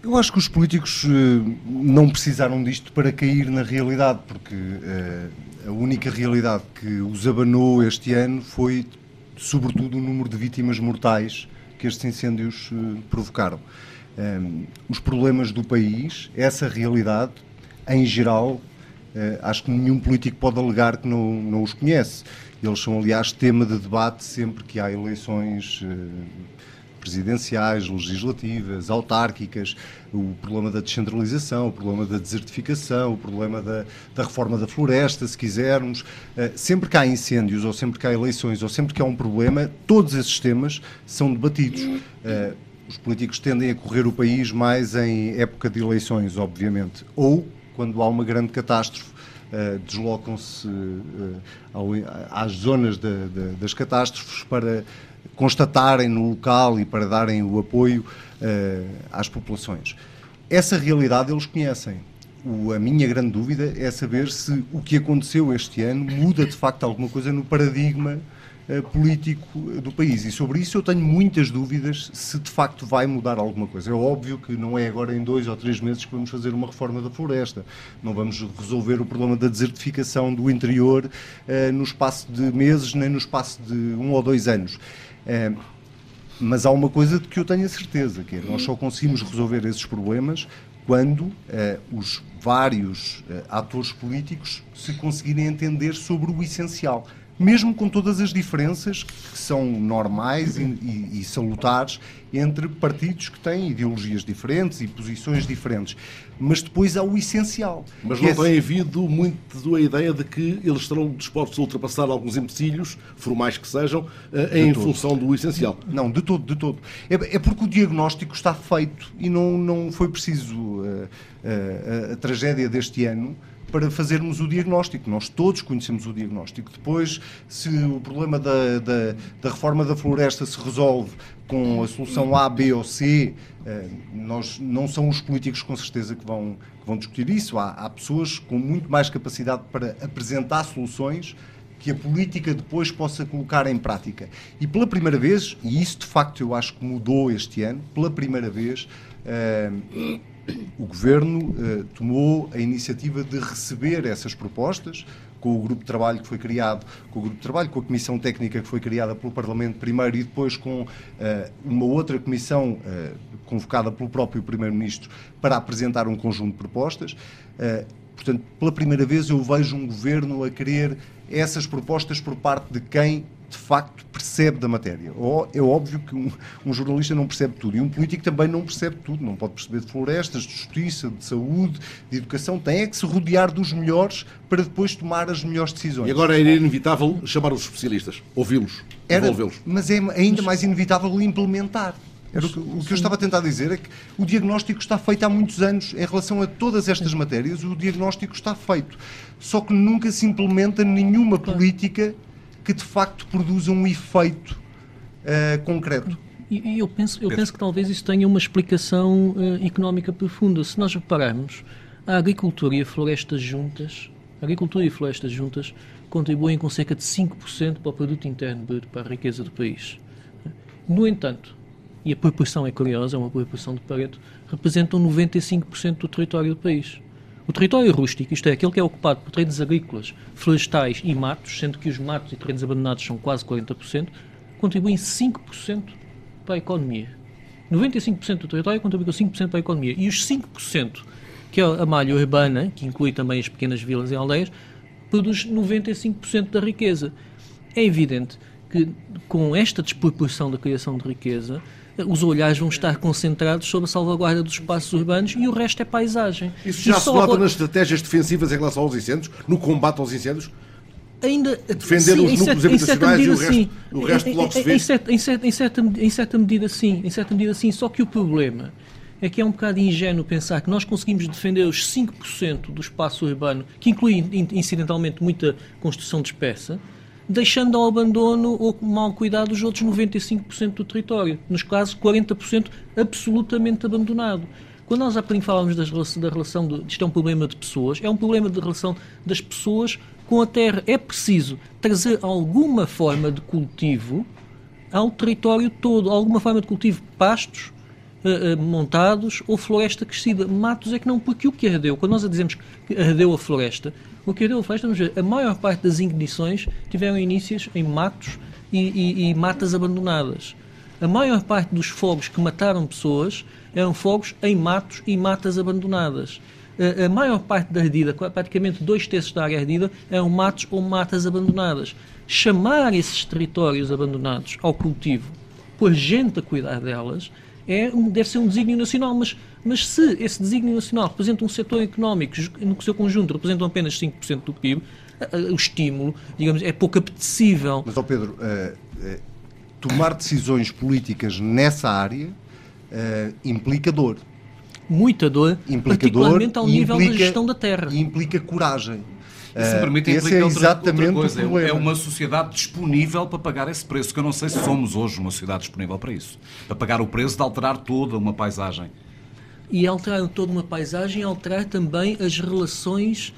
Eu acho que os políticos uh, não precisaram disto para cair na realidade, porque uh, a única realidade que os abanou este ano foi, sobretudo, o número de vítimas mortais que estes incêndios uh, provocaram. Os problemas do país, essa realidade, em geral, acho que nenhum político pode alegar que não, não os conhece. Eles são, aliás, tema de debate sempre que há eleições presidenciais, legislativas, autárquicas, o problema da descentralização, o problema da desertificação, o problema da, da reforma da floresta, se quisermos. Uh, sempre que há incêndios, ou sempre que há eleições, ou sempre que há um problema, todos esses temas são debatidos. Os políticos tendem a correr o país mais em época de eleições, obviamente, ou quando há uma grande catástrofe. Uh, deslocam-se às zonas de, de, das catástrofes para constatarem no local e para darem o apoio uh, às populações. Essa realidade eles conhecem. O, a minha grande dúvida é saber se o que aconteceu este ano muda de facto alguma coisa no paradigma uh, político do país. E sobre isso eu tenho muitas dúvidas se de facto vai mudar alguma coisa. É óbvio que não é agora em dois ou três meses que vamos fazer uma reforma da floresta. Não vamos resolver o problema da desertificação do interior uh, no espaço de meses, nem no espaço de um ou dois anos. É, mas há uma coisa de que eu tenho a certeza, que é nós só conseguimos resolver esses problemas quando é, os vários atores políticos se conseguirem entender sobre o essencial mesmo com todas as diferenças que são normais e, e, e, salutares entre partidos que têm ideologias diferentes e posições diferentes. Mas depois há o essencial. Mas não é... tem havido muito a ideia de que eles estarão dispostos a ultrapassar alguns empecilhos, formais que sejam, eh, em função do essencial? Não, de todo, de todo. É, é, porque o diagnóstico está feito e não, não foi preciso uh, uh, a tragédia deste ano para fazermos o diagnóstico. Nós todos conhecemos o diagnóstico. Depois, se o problema da, da, da reforma da floresta se resolve com a solução A, B ou C, eh, nós não são os políticos com certeza que vão, que vão discutir isso. Há, há pessoas com muito mais capacidade para apresentar soluções que a política depois possa colocar em prática. E pela primeira vez, e isso de facto eu acho que mudou este ano, pela primeira vez. Uh, o Governo uh, tomou a iniciativa de receber essas propostas com o grupo de trabalho que foi criado, com o grupo de trabalho, com a comissão técnica que foi criada pelo Parlamento primeiro e depois com uh, uma outra comissão uh, convocada pelo próprio Primeiro-Ministro para apresentar um conjunto de propostas. portanto, pela primeira vez eu vejo um Governo a querer essas propostas por parte de quem de facto percebe da matéria. É óbvio que um, um, jornalista não percebe tudo e um político também não percebe tudo. Não pode perceber de florestas, de justiça, de saúde, de educação. Tem é que se rodear dos melhores para depois tomar as melhores decisões. E agora era inevitável chamar os especialistas, ouvi-los, envolvê-los. Mas é ainda mais inevitável implementar. Era o, que, o que eu estava a tentar dizer é que o diagnóstico está feito há muitos anos em relação a todas estas matérias. O diagnóstico está feito. Só que nunca se implementa nenhuma política que de facto produza um efeito uh, concreto. E, eu, penso, eu penso que talvez isso tenha uma explicação uh, económica profunda. Se nós repararmos, a agricultura e a floresta juntas, a agricultura e a floresta juntas contribuem com cerca de 5% para o produto interno bruto, para a riqueza do país. No entanto, e a proporção é curiosa, é uma proporção de Pareto, representam 95% do território do país. O território rústico, isto é, aquele que é ocupado por terrenos agrícolas, florestais e matos, sendo que os matos e terrenos abandonados são quase 40%, contribuem 5% para a economia. 95% do território contribui com 5% para a economia. E os 5%, que é a malha urbana, que inclui também as pequenas vilas e aldeias, produz 95% da riqueza. É evidente que com esta desproporção da criação de riqueza, os olhares vão estar concentrados sobre a salvaguarda dos espaços urbanos e o resto é paisagem. Isso já e se nota nas estratégias defensivas em relação aos incêndios, no combate aos incêndios? Ainda, defender sim, os núcleos habitacionais e o resto, sim. o resto em, logo se vê? Em, certa, em, certa, em, certa, em certa medida sim, em certa medida sim, só que o problema é que é um bocado ingênuo pensar que nós conseguimos defender os 5% do espaço urbano, que inclui incidentalmente muita construção dispersa, deixando ao abandono ou mal cuidado os outros 95% do território. Nos casos, 40% absolutamente abandonado. Quando nós há bocadinho falávamos das, da relação, de, isto é um problema de pessoas, é um problema de relação das pessoas com a terra. É preciso trazer alguma forma de cultivo ao território todo, alguma forma de cultivo, pastos uh, uh, montados ou floresta crescida. Matos é que não, porque o que ardeu, quando nós dizemos que ardeu a floresta, o que ardeu a floresta, vamos ver, a maior parte das ignições tiveram inícios em matos e, e, e matas abandonadas. A maior parte dos fogos que mataram pessoas eram fogos em matos e matas abandonadas. A, a maior parte da ardida, praticamente dois terços da área ardida, eram matos ou matas abandonadas. Chamar esses territórios abandonados ao cultivo, pôr gente a cuidar delas, é, deve ser um desígnio nacional, mas, mas se esse desígnio nacional representa um setor económico no seu conjunto representam apenas 5% do PIB, o estímulo, digamos, é pouco apetecível. Mas, ó Pedro, uh, uh tomar decisões políticas nessa área uh, implica dor. Muita dor, implica particularmente dor, ao nível implica, da gestão da terra. E implica coragem. E se me permite, implica é outra, outra coisa. É uma sociedade disponível para pagar esse preço, que eu não sei se somos hoje uma sociedade disponível para isso. Para pagar o preço de alterar toda uma paisagem. E alterar toda uma paisagem, alterar também as relações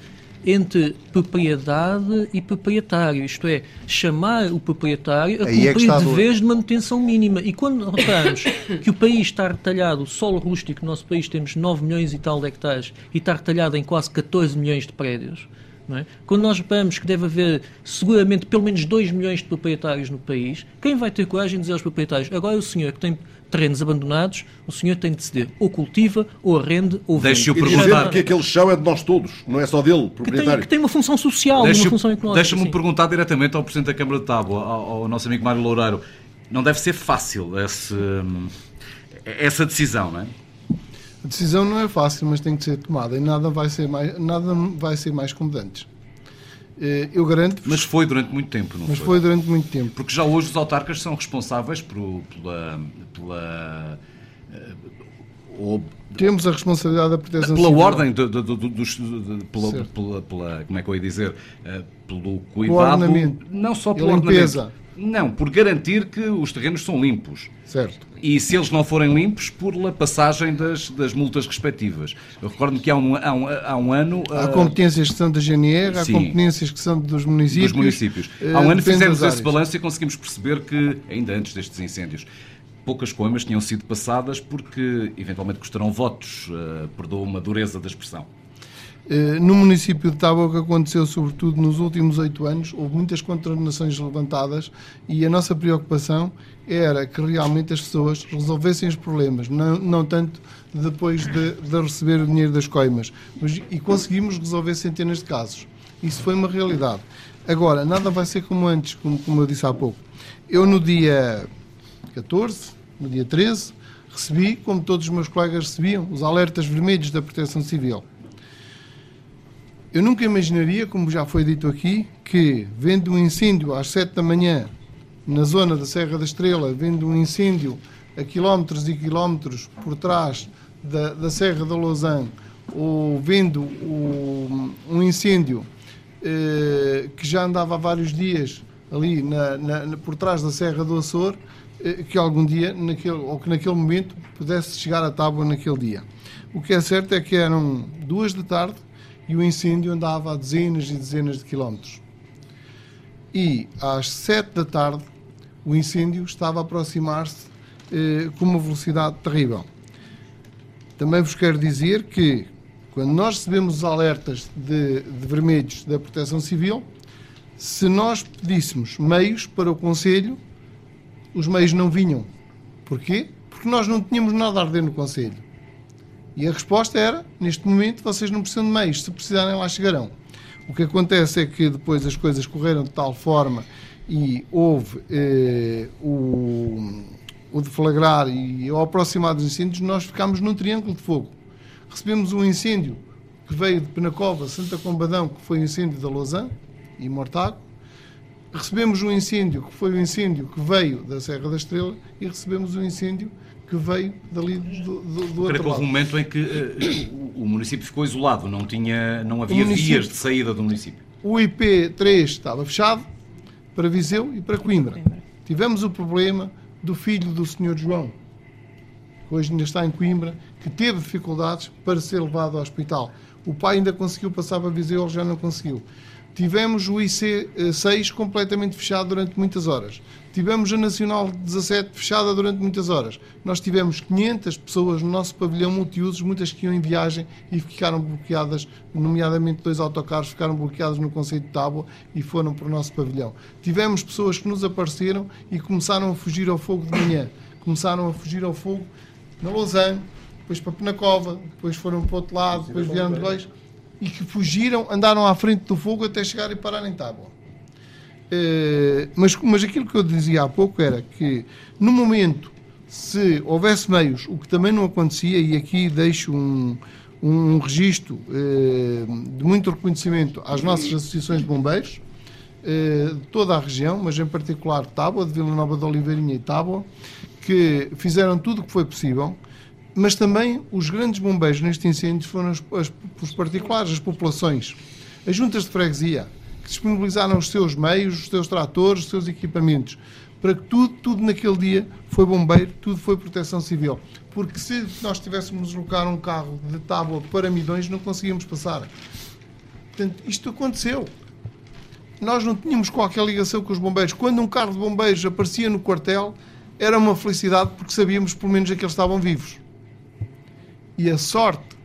entre propriedade e proprietário, isto é, chamar o proprietário a é cumprir é deveres de manutenção mínima. E quando reparamos que o país está retalhado, o solo rústico no nosso país temos 9 milhões e tal de hectares e está retalhado em quase 14 milhões de prédios, é? Quando nós reparamos que deve haver seguramente pelo menos 2 milhões de proprietários no país, quem vai ter coragem de dizer aos proprietários agora é o senhor que tem terrenos abandonados, o senhor tem de ceder ou cultiva, ou arrende, ou vende. Deixe-o perguntar. que aquele chão é de nós todos, não é só dele, proprietário. Que tem, que tem uma função social, Deixe uma função económica. Deixa-me perguntar diretamente ao Presidente da Câmara de Tábua, ao, ao, nosso amigo Mário Loureiro. Não deve ser fácil esse, essa decisão, não é? A decisão não é fácil, mas tem que ser tomada e nada vai ser mais, nada vai ser mais comodante. Eh, eu garanto. Mas foi durante muito tempo, não mas foi? foi durante muito tempo. Porque já hoje os autarcas são responsáveis por, pela. pela eh, ou, Temos a responsabilidade da proteção pela civil. ordem do, do, do, dos pela, pela, pela, como é que eu ia dizer uh, pelo cuidado não só pela limpeza não, por garantir que os terrenos são limpos. Certo. E se eles não forem limpos, por la passagem das, das multas respectivas. Eu recordo que há um, há um, há um ano. Há uh... competências que são da GNR, há competências que são dos municípios. Dos municípios. Há um ano fizemos esse balanço e conseguimos perceber que, ainda antes destes incêndios, poucas coimas tinham sido passadas porque eventualmente custarão votos, uh, perdoa uma dureza da expressão. Eh, no município de Tábua, o que aconteceu, sobretudo nos últimos oito anos, houve muitas condenações levantadas e a nossa preocupação era que realmente as pessoas resolvessem os problemas, não, não tanto depois de, de, receber o dinheiro das coimas. Mas, e conseguimos resolver centenas de casos. Isso foi uma realidade. Agora, nada vai ser como antes, como, como eu disse há pouco. Eu, no dia 14, no dia 13, recebi, como todos os meus colegas recebiam, os alertas vermelhos da Proteção Civil. Eu nunca imaginaria, como já foi dito aqui, que vendo um incêndio às 7 da manhã na zona da Serra da Estrela, vendo um incêndio a quilómetros e quilómetros por trás da, da Serra da Lausanne, ou vendo o, um incêndio eh, que já andava há vários dias ali na, na, por trás da Serra do Açor, que algum dia, naquele, ou que naquele momento, pudesse chegar à tábua naquele dia. O que é certo é que eram duas da tarde, e o incêndio andava a dezenas e dezenas de quilómetros. E às sete da tarde o incêndio estava a aproximar-se eh, com uma velocidade terrível. Também vos quero dizer que quando nós recebemos os alertas de, de vermelhos da Proteção Civil, se nós pedíssemos meios para o Conselho, os meios não vinham. Porquê? Porque nós não tínhamos nada a arder no Conselho. E a resposta era: neste momento vocês não precisam de meios, se precisarem lá chegarão. O que acontece é que depois as coisas correram de tal forma e houve eh, o, o deflagrar e ao aproximar dos incêndios, nós ficámos num triângulo de fogo. Recebemos um incêndio que veio de Penacova, Santa Combadão, que foi o incêndio da Lausanne e Mortago. Recebemos um incêndio que foi o incêndio que veio da Serra da Estrela e recebemos um incêndio que veio dali do, do, do outro que houve um momento em que uh, o município ficou isolado, não, tinha, não havia vias de saída do município. O IP3 estava fechado para Viseu e para Coimbra. Tivemos o problema do filho do Sr. João, que hoje ainda está em Coimbra, que teve dificuldades para ser levado ao hospital. O pai ainda conseguiu passar para Viseu, ele já não conseguiu. Tivemos o IC6 completamente fechado durante muitas horas. Tivemos a Nacional 17 fechada durante muitas horas. Nós tivemos 500 pessoas no nosso pavilhão multiusos, muitas que iam em viagem e ficaram bloqueadas, nomeadamente dois autocarros ficaram bloqueados no Conselho de Tábua e foram para o nosso pavilhão. Tivemos pessoas que nos apareceram e começaram a fugir ao fogo de manhã. Começaram a fugir ao fogo na Lausanne, depois para Penacova, depois foram para o outro lado, depois vieram de dois e que fugiram, andaram à frente do fogo até chegar e parar em Tábua. Eh, mas, mas aquilo que eu dizia há pouco era que, no momento, se houvesse meios, o que também não acontecia, e aqui deixo um, um registro eh, de muito reconhecimento às nossas associações de bombeiros, eh, de toda a região, mas em particular Tábua, de Vila Nova de Oliveirinha e Tábua, que fizeram tudo o que foi possível, mas também os grandes bombeiros neste incêndio foram os, os particulares, as populações, as juntas de freguesia, que disponibilizaram os seus meios, os seus tratores, os seus equipamentos, para que tudo, tudo naquele dia foi bombeiro, tudo foi proteção civil. Porque se nós tivéssemos deslocar um carro de tábua para Midões, não conseguíamos passar. Portanto, isto aconteceu. Nós não tínhamos qualquer ligação com os bombeiros. Quando um carro de bombeiros aparecia no quartel, era uma felicidade porque sabíamos pelo menos que eles estavam vivos. E a sorte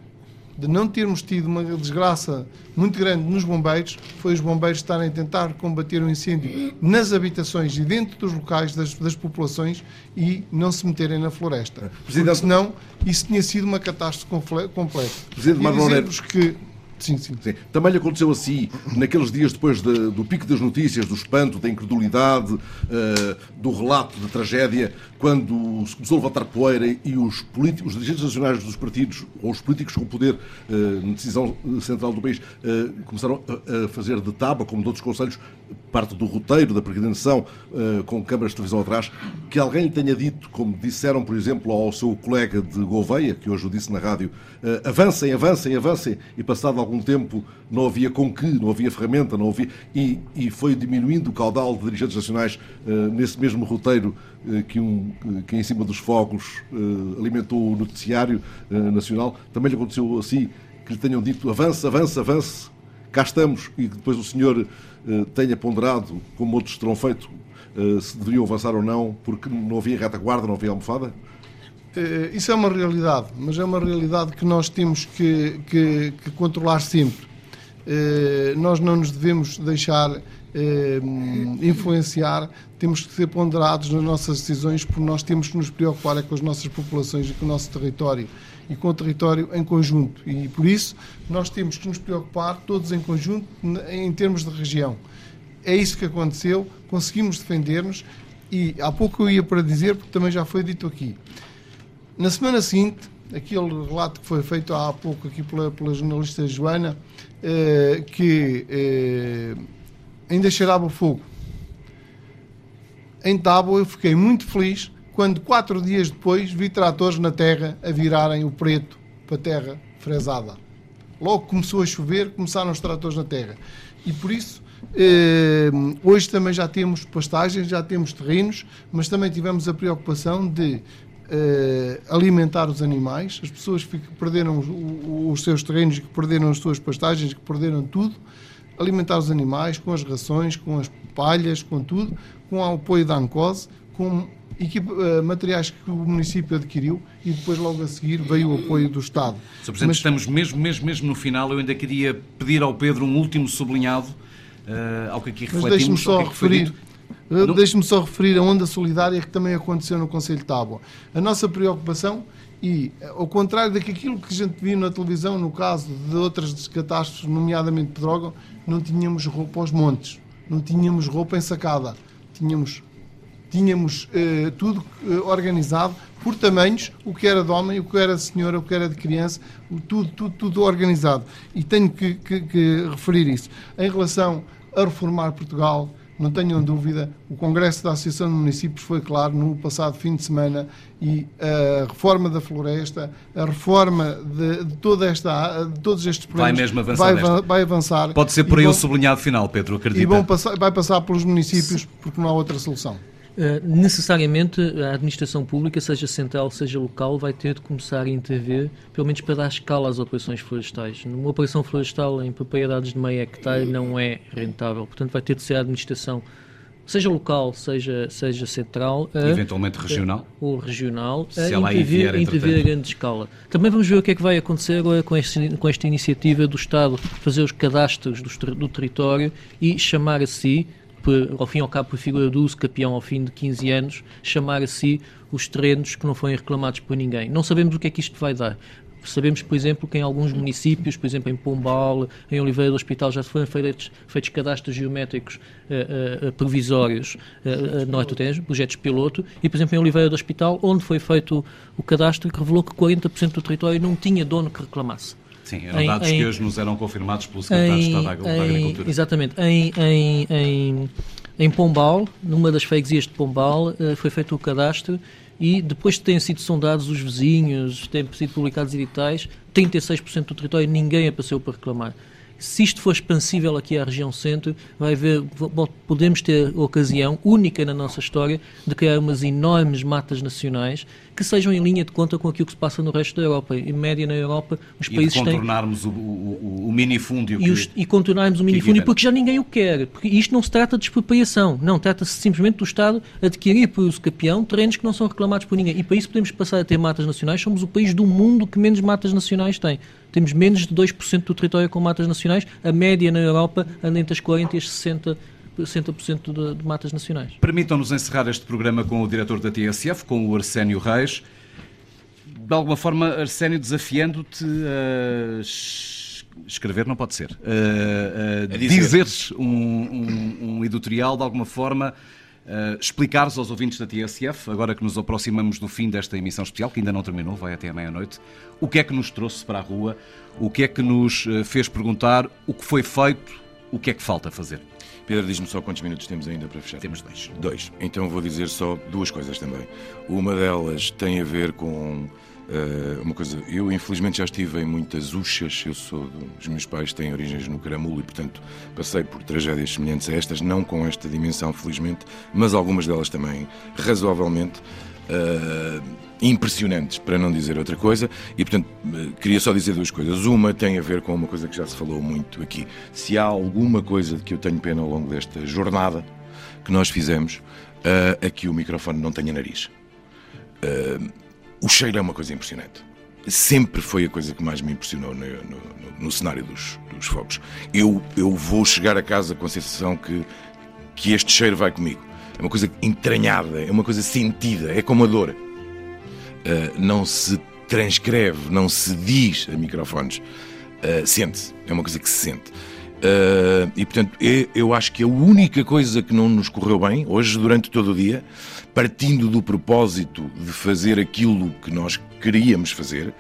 de não termos tido uma desgraça muito grande nos bombeiros foi os bombeiros estarem a tentar combater o um incêndio nas habitações e dentro dos locais das, das populações e não se meterem na floresta. Presidente... Porque senão isso tinha sido uma catástrofe completa. Presidente Marlon que Sim, sim. sim. Também lhe aconteceu assim, naqueles dias depois de, do pico das notícias, do espanto, da incredulidade, uh, do relato da tragédia, quando se começou a levantar poeira e os, políticos, os dirigentes nacionais dos partidos, ou os políticos com poder uh, na decisão central do país, uh, começaram a, a, fazer de tábua, como de outros conselhos, parte do roteiro da peregrinação, com câmaras de televisão atrás, que alguém lhe tenha dito, como disseram, por exemplo, ao seu colega de Gouveia, que hoje o disse na rádio, avancem, avancem, avancem, e passado algum tempo não havia com que, não havia ferramenta, não havia. E, e foi diminuindo o caudal de dirigentes nacionais uh, nesse mesmo roteiro que, um, que em cima dos fogos alimentou o noticiário nacional. Também lhe aconteceu assim, que lhe tenham dito avance, avance, avance, cá estamos, e depois o senhor tenha ponderado, como outros terão feito, se deveriam avançar ou não, porque não havia retaguarda, não havia almofada? Eh, isso é uma realidade, mas é uma realidade que nós temos que, que, que controlar sempre. Eh, nós não nos devemos deixar eh, influenciar, temos que ser ponderados nas nossas decisões, porque nós temos que nos preocupar é com as nossas populações e com o nosso território e com o território em conjunto. E por isso nós temos que nos preocupar todos em conjunto em termos de região. É isso que aconteceu, conseguimos defender-nos e há pouco eu ia para dizer, porque também já foi dito aqui. Na semana seguinte, aquele relato que foi feito há pouco aqui pela, pela jornalista Joana, eh, que eh, ainda cheirava fogo. Em Tábua eu fiquei muito feliz quando quatro dias depois vi tratores na terra a virarem o preto para a terra fresada. Logo começou a chover, começaram os tratores na terra. E por isso, eh, hoje também já temos pastagens, já temos terrenos, mas também tivemos a preocupação de Uh, alimentar os animais, as pessoas que perderam os, os, seus terrenos, que perderam as suas pastagens, que perderam tudo, alimentar os animais com as rações, com as palhas, com tudo, com o apoio da ANCOSE, com equipa, uh, materiais que o município adquiriu e depois logo a seguir veio o apoio do Estado. Sr. Presidente, Mas, estamos mesmo, mesmo, mesmo no final, eu ainda queria pedir ao Pedro um último sublinhado uh, ao que aqui refletimos. Mas deixe-me só referir Deixe-me só referir a onda solidária que também aconteceu no Conselho de Tábua. A nossa preocupação, e ao contrário daquilo que a gente viu na televisão, no caso de outras catástrofes, nomeadamente Pedrógão, não tínhamos roupa aos montes, não tínhamos roupa ensacada, tínhamos, tínhamos eh, tudo eh, organizado por tamanhos, o que era de homem, o que era de senhora, o que era de criança, tudo, tudo, tudo organizado. E tenho que, que, que referir isso. Em relação a reformar Portugal, não tenham dúvida, o Congresso da Associação de Municípios foi claro no passado fim de semana e a reforma da floresta, a reforma de, de toda esta, de todos estes problemas vai mesmo avançar, vai, vai avançar. Pode ser por aí o sublinhado final, Pedro, acredita? E vão passar, vai passar pelos municípios porque não há outra solução. Uh, necessariamente a administração pública, seja central, seja local, vai ter de começar a intervir, pelo menos para dar escala às operações florestais. Numa operação florestal em propriedades de meio hectare não é rentável, portanto vai ter de ser a administração seja local, seja, seja central. Eventualmente regional. Ou regional, Se a intervir, intervir a grande escala. Também vamos ver o que é que vai acontecer agora com, este, com esta iniciativa do Estado fazer os cadastros do, do território e chamar a si, ao fim e ao cabo, por figura do uso capião ao fim de 15 anos, chamar a si os terrenos que não foram reclamados por ninguém. Não sabemos o que é que isto vai dar. Sabemos, por exemplo, que em alguns municípios, por exemplo em Pombal, em Oliveira do Hospital, já foram feitos, feitos cadastros geométricos uh, uh, provisórios uh, no Alentejo, projetos piloto, e, por exemplo, em Oliveira do Hospital, onde foi feito o cadastro, que revelou que 40% do território não tinha dono que reclamasse. Sim, eram dados em, que hoje nos eram confirmados pelo Secretário de Estado da Agricultura. Exatamente. Em, em, em, em Pombal, numa das freguesias de Pombal, foi feito o cadastro e depois de terem sido sondados os vizinhos, terem sido publicados editais, 36% do território ninguém apareceu para reclamar se isto for expansível aqui à região centro, vai ver, podemos ter ocasião única na nossa história de criar umas enormes matas nacionais que sejam em linha de conta com aquilo que se passa no resto da Europa. Em média, na Europa, os e países têm... contornarmos o, o, o minifúndio. E, os, e contornarmos o minifúndio porque já ninguém o quer. Porque isto não se trata de expropriação. Não, trata-se simplesmente do Estado adquirir por uso capião terrenos que não são reclamados por ninguém. E para isso podemos passar a ter matas nacionais. Somos o país do mundo que menos matas nacionais tem temos menos de 2% do território com matas nacionais. A média na Europa anda entre as 40% e as 60%. 60% de, de matas nacionais. Permitam-nos encerrar este programa com o diretor da TSF, com o Arsénio Reis. De alguma forma, Arsénio, desafiando-te a escrever, não pode ser, a, a, a dizer. dizeres um, um, um editorial, de alguma forma, Uh, explicares aos ouvintes da TSF, agora que nos aproximamos do fim desta emissão especial, que ainda não terminou, vai até à meia-noite, o que é que nos trouxe para a rua, o que é que nos uh, fez perguntar o que foi feito, o que é que falta fazer. Pedro, diz-me só quantos minutos temos ainda para fechar. Temos dois. Dois. Então vou dizer só duas coisas também. Uma delas tem a ver com Uh, uma coisa, eu infelizmente já estive em muitas uxas, eu sou, do, os meus pais têm origens no Caramulo e portanto passei por tragédias semelhantes a estas, não com esta dimensão felizmente, mas algumas delas também razoavelmente uh, impressionantes, para não dizer outra coisa, e portanto uh, queria só dizer duas coisas. Uma tem a ver com uma coisa que já se falou muito aqui. Se há alguma coisa de que eu tenho pena ao longo desta jornada que nós fizemos, aqui o microfone não tenha nariz. Uh, o cheiro é uma coisa impressionante. Sempre foi a coisa que mais me impressionou no, no, no cenário dos, dos fogos. Eu, eu vou chegar a casa com a sensação que, que este cheiro vai comigo. É uma coisa entranhada, é uma coisa sentida, é como a dor. Uh, não se transcreve, não se diz a microfones. Uh, sente-se, é uma coisa que se sente. Uh, e portanto, eu, eu acho que a única coisa que não nos correu bem hoje, durante todo o dia, partindo do propósito de fazer aquilo que nós queríamos fazer uh,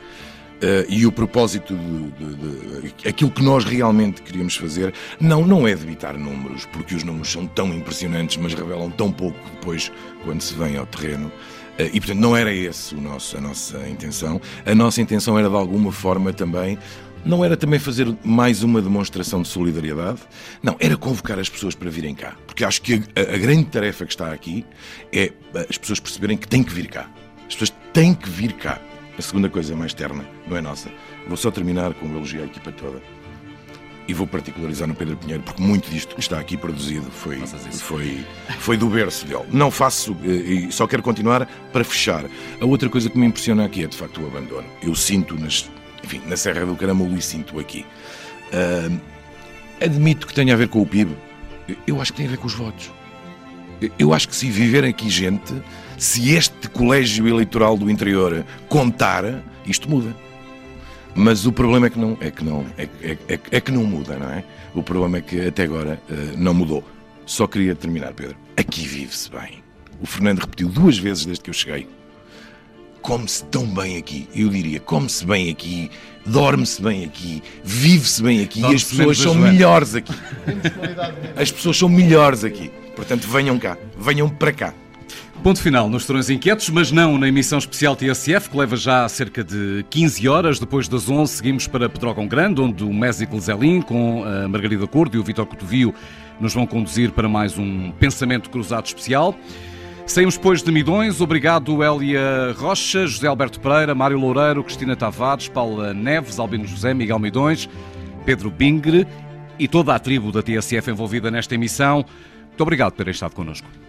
e o propósito de, de, de, aquilo que nós realmente queríamos fazer, não, não é debitar números, porque os números são tão impressionantes, mas revelam tão pouco depois quando se vem ao terreno. Uh, e portanto não era nosso, a nossa intenção. A nossa intenção era de alguma forma também não era também fazer mais uma demonstração de solidariedade? Não, era convocar as pessoas para virem cá. Porque acho que a, a, grande tarefa que está aqui é as pessoas perceberem que têm que vir cá. As pessoas têm que vir cá. A segunda coisa mais terna, não é nossa. Vou só terminar com um elogio à equipa toda. E vou particularizar no Pedro Pinheiro, porque muito disto que está aqui produzido foi, foi, foi do berço dele. Não faço, eh, e só quero continuar para fechar. A outra coisa que me impressiona aqui é, de facto, o abandono. Eu sinto nas enfim, na Serra do Caramulo e sinto aqui. Uh, admito que tenha a ver com o PIB. Eu acho que tem a ver com os votos. Eu acho que se viver aqui gente, se este colégio eleitoral do interior contar, isto muda. Mas o problema é que não, é que não, é, é, é, é que não muda, não é? O problema é que até agora uh, não mudou. Só queria terminar, Pedro. Aqui vive-se bem. O Fernando repetiu duas vezes desde que eu cheguei come-se tão bem aqui. Eu diria, come-se bem aqui, dorme-se bem aqui, vive-se bem aqui e as pessoas são melhores aqui. As pessoas são melhores aqui. Portanto, venham cá, venham para cá. Ponto final nos Torões Inquietos, mas não na emissão especial TSF, que leva já cerca de 15 horas. Depois das 11, seguimos para Pedrógão Grande, onde o Mésico Zelin, com a Margarida Cordo e o Vitor Cotovio, nos vão conduzir para mais um Pensamento Cruzado especial. Saímos depois de Midões. Obrigado, Elia Rocha, José Alberto Pereira, Mário Loureiro, Cristina Tavares, Paula Neves, Albino José, Miguel Midões, Pedro Bingre e toda a tribo da TSF envolvida nesta emissão. Muito obrigado por terem estado connosco.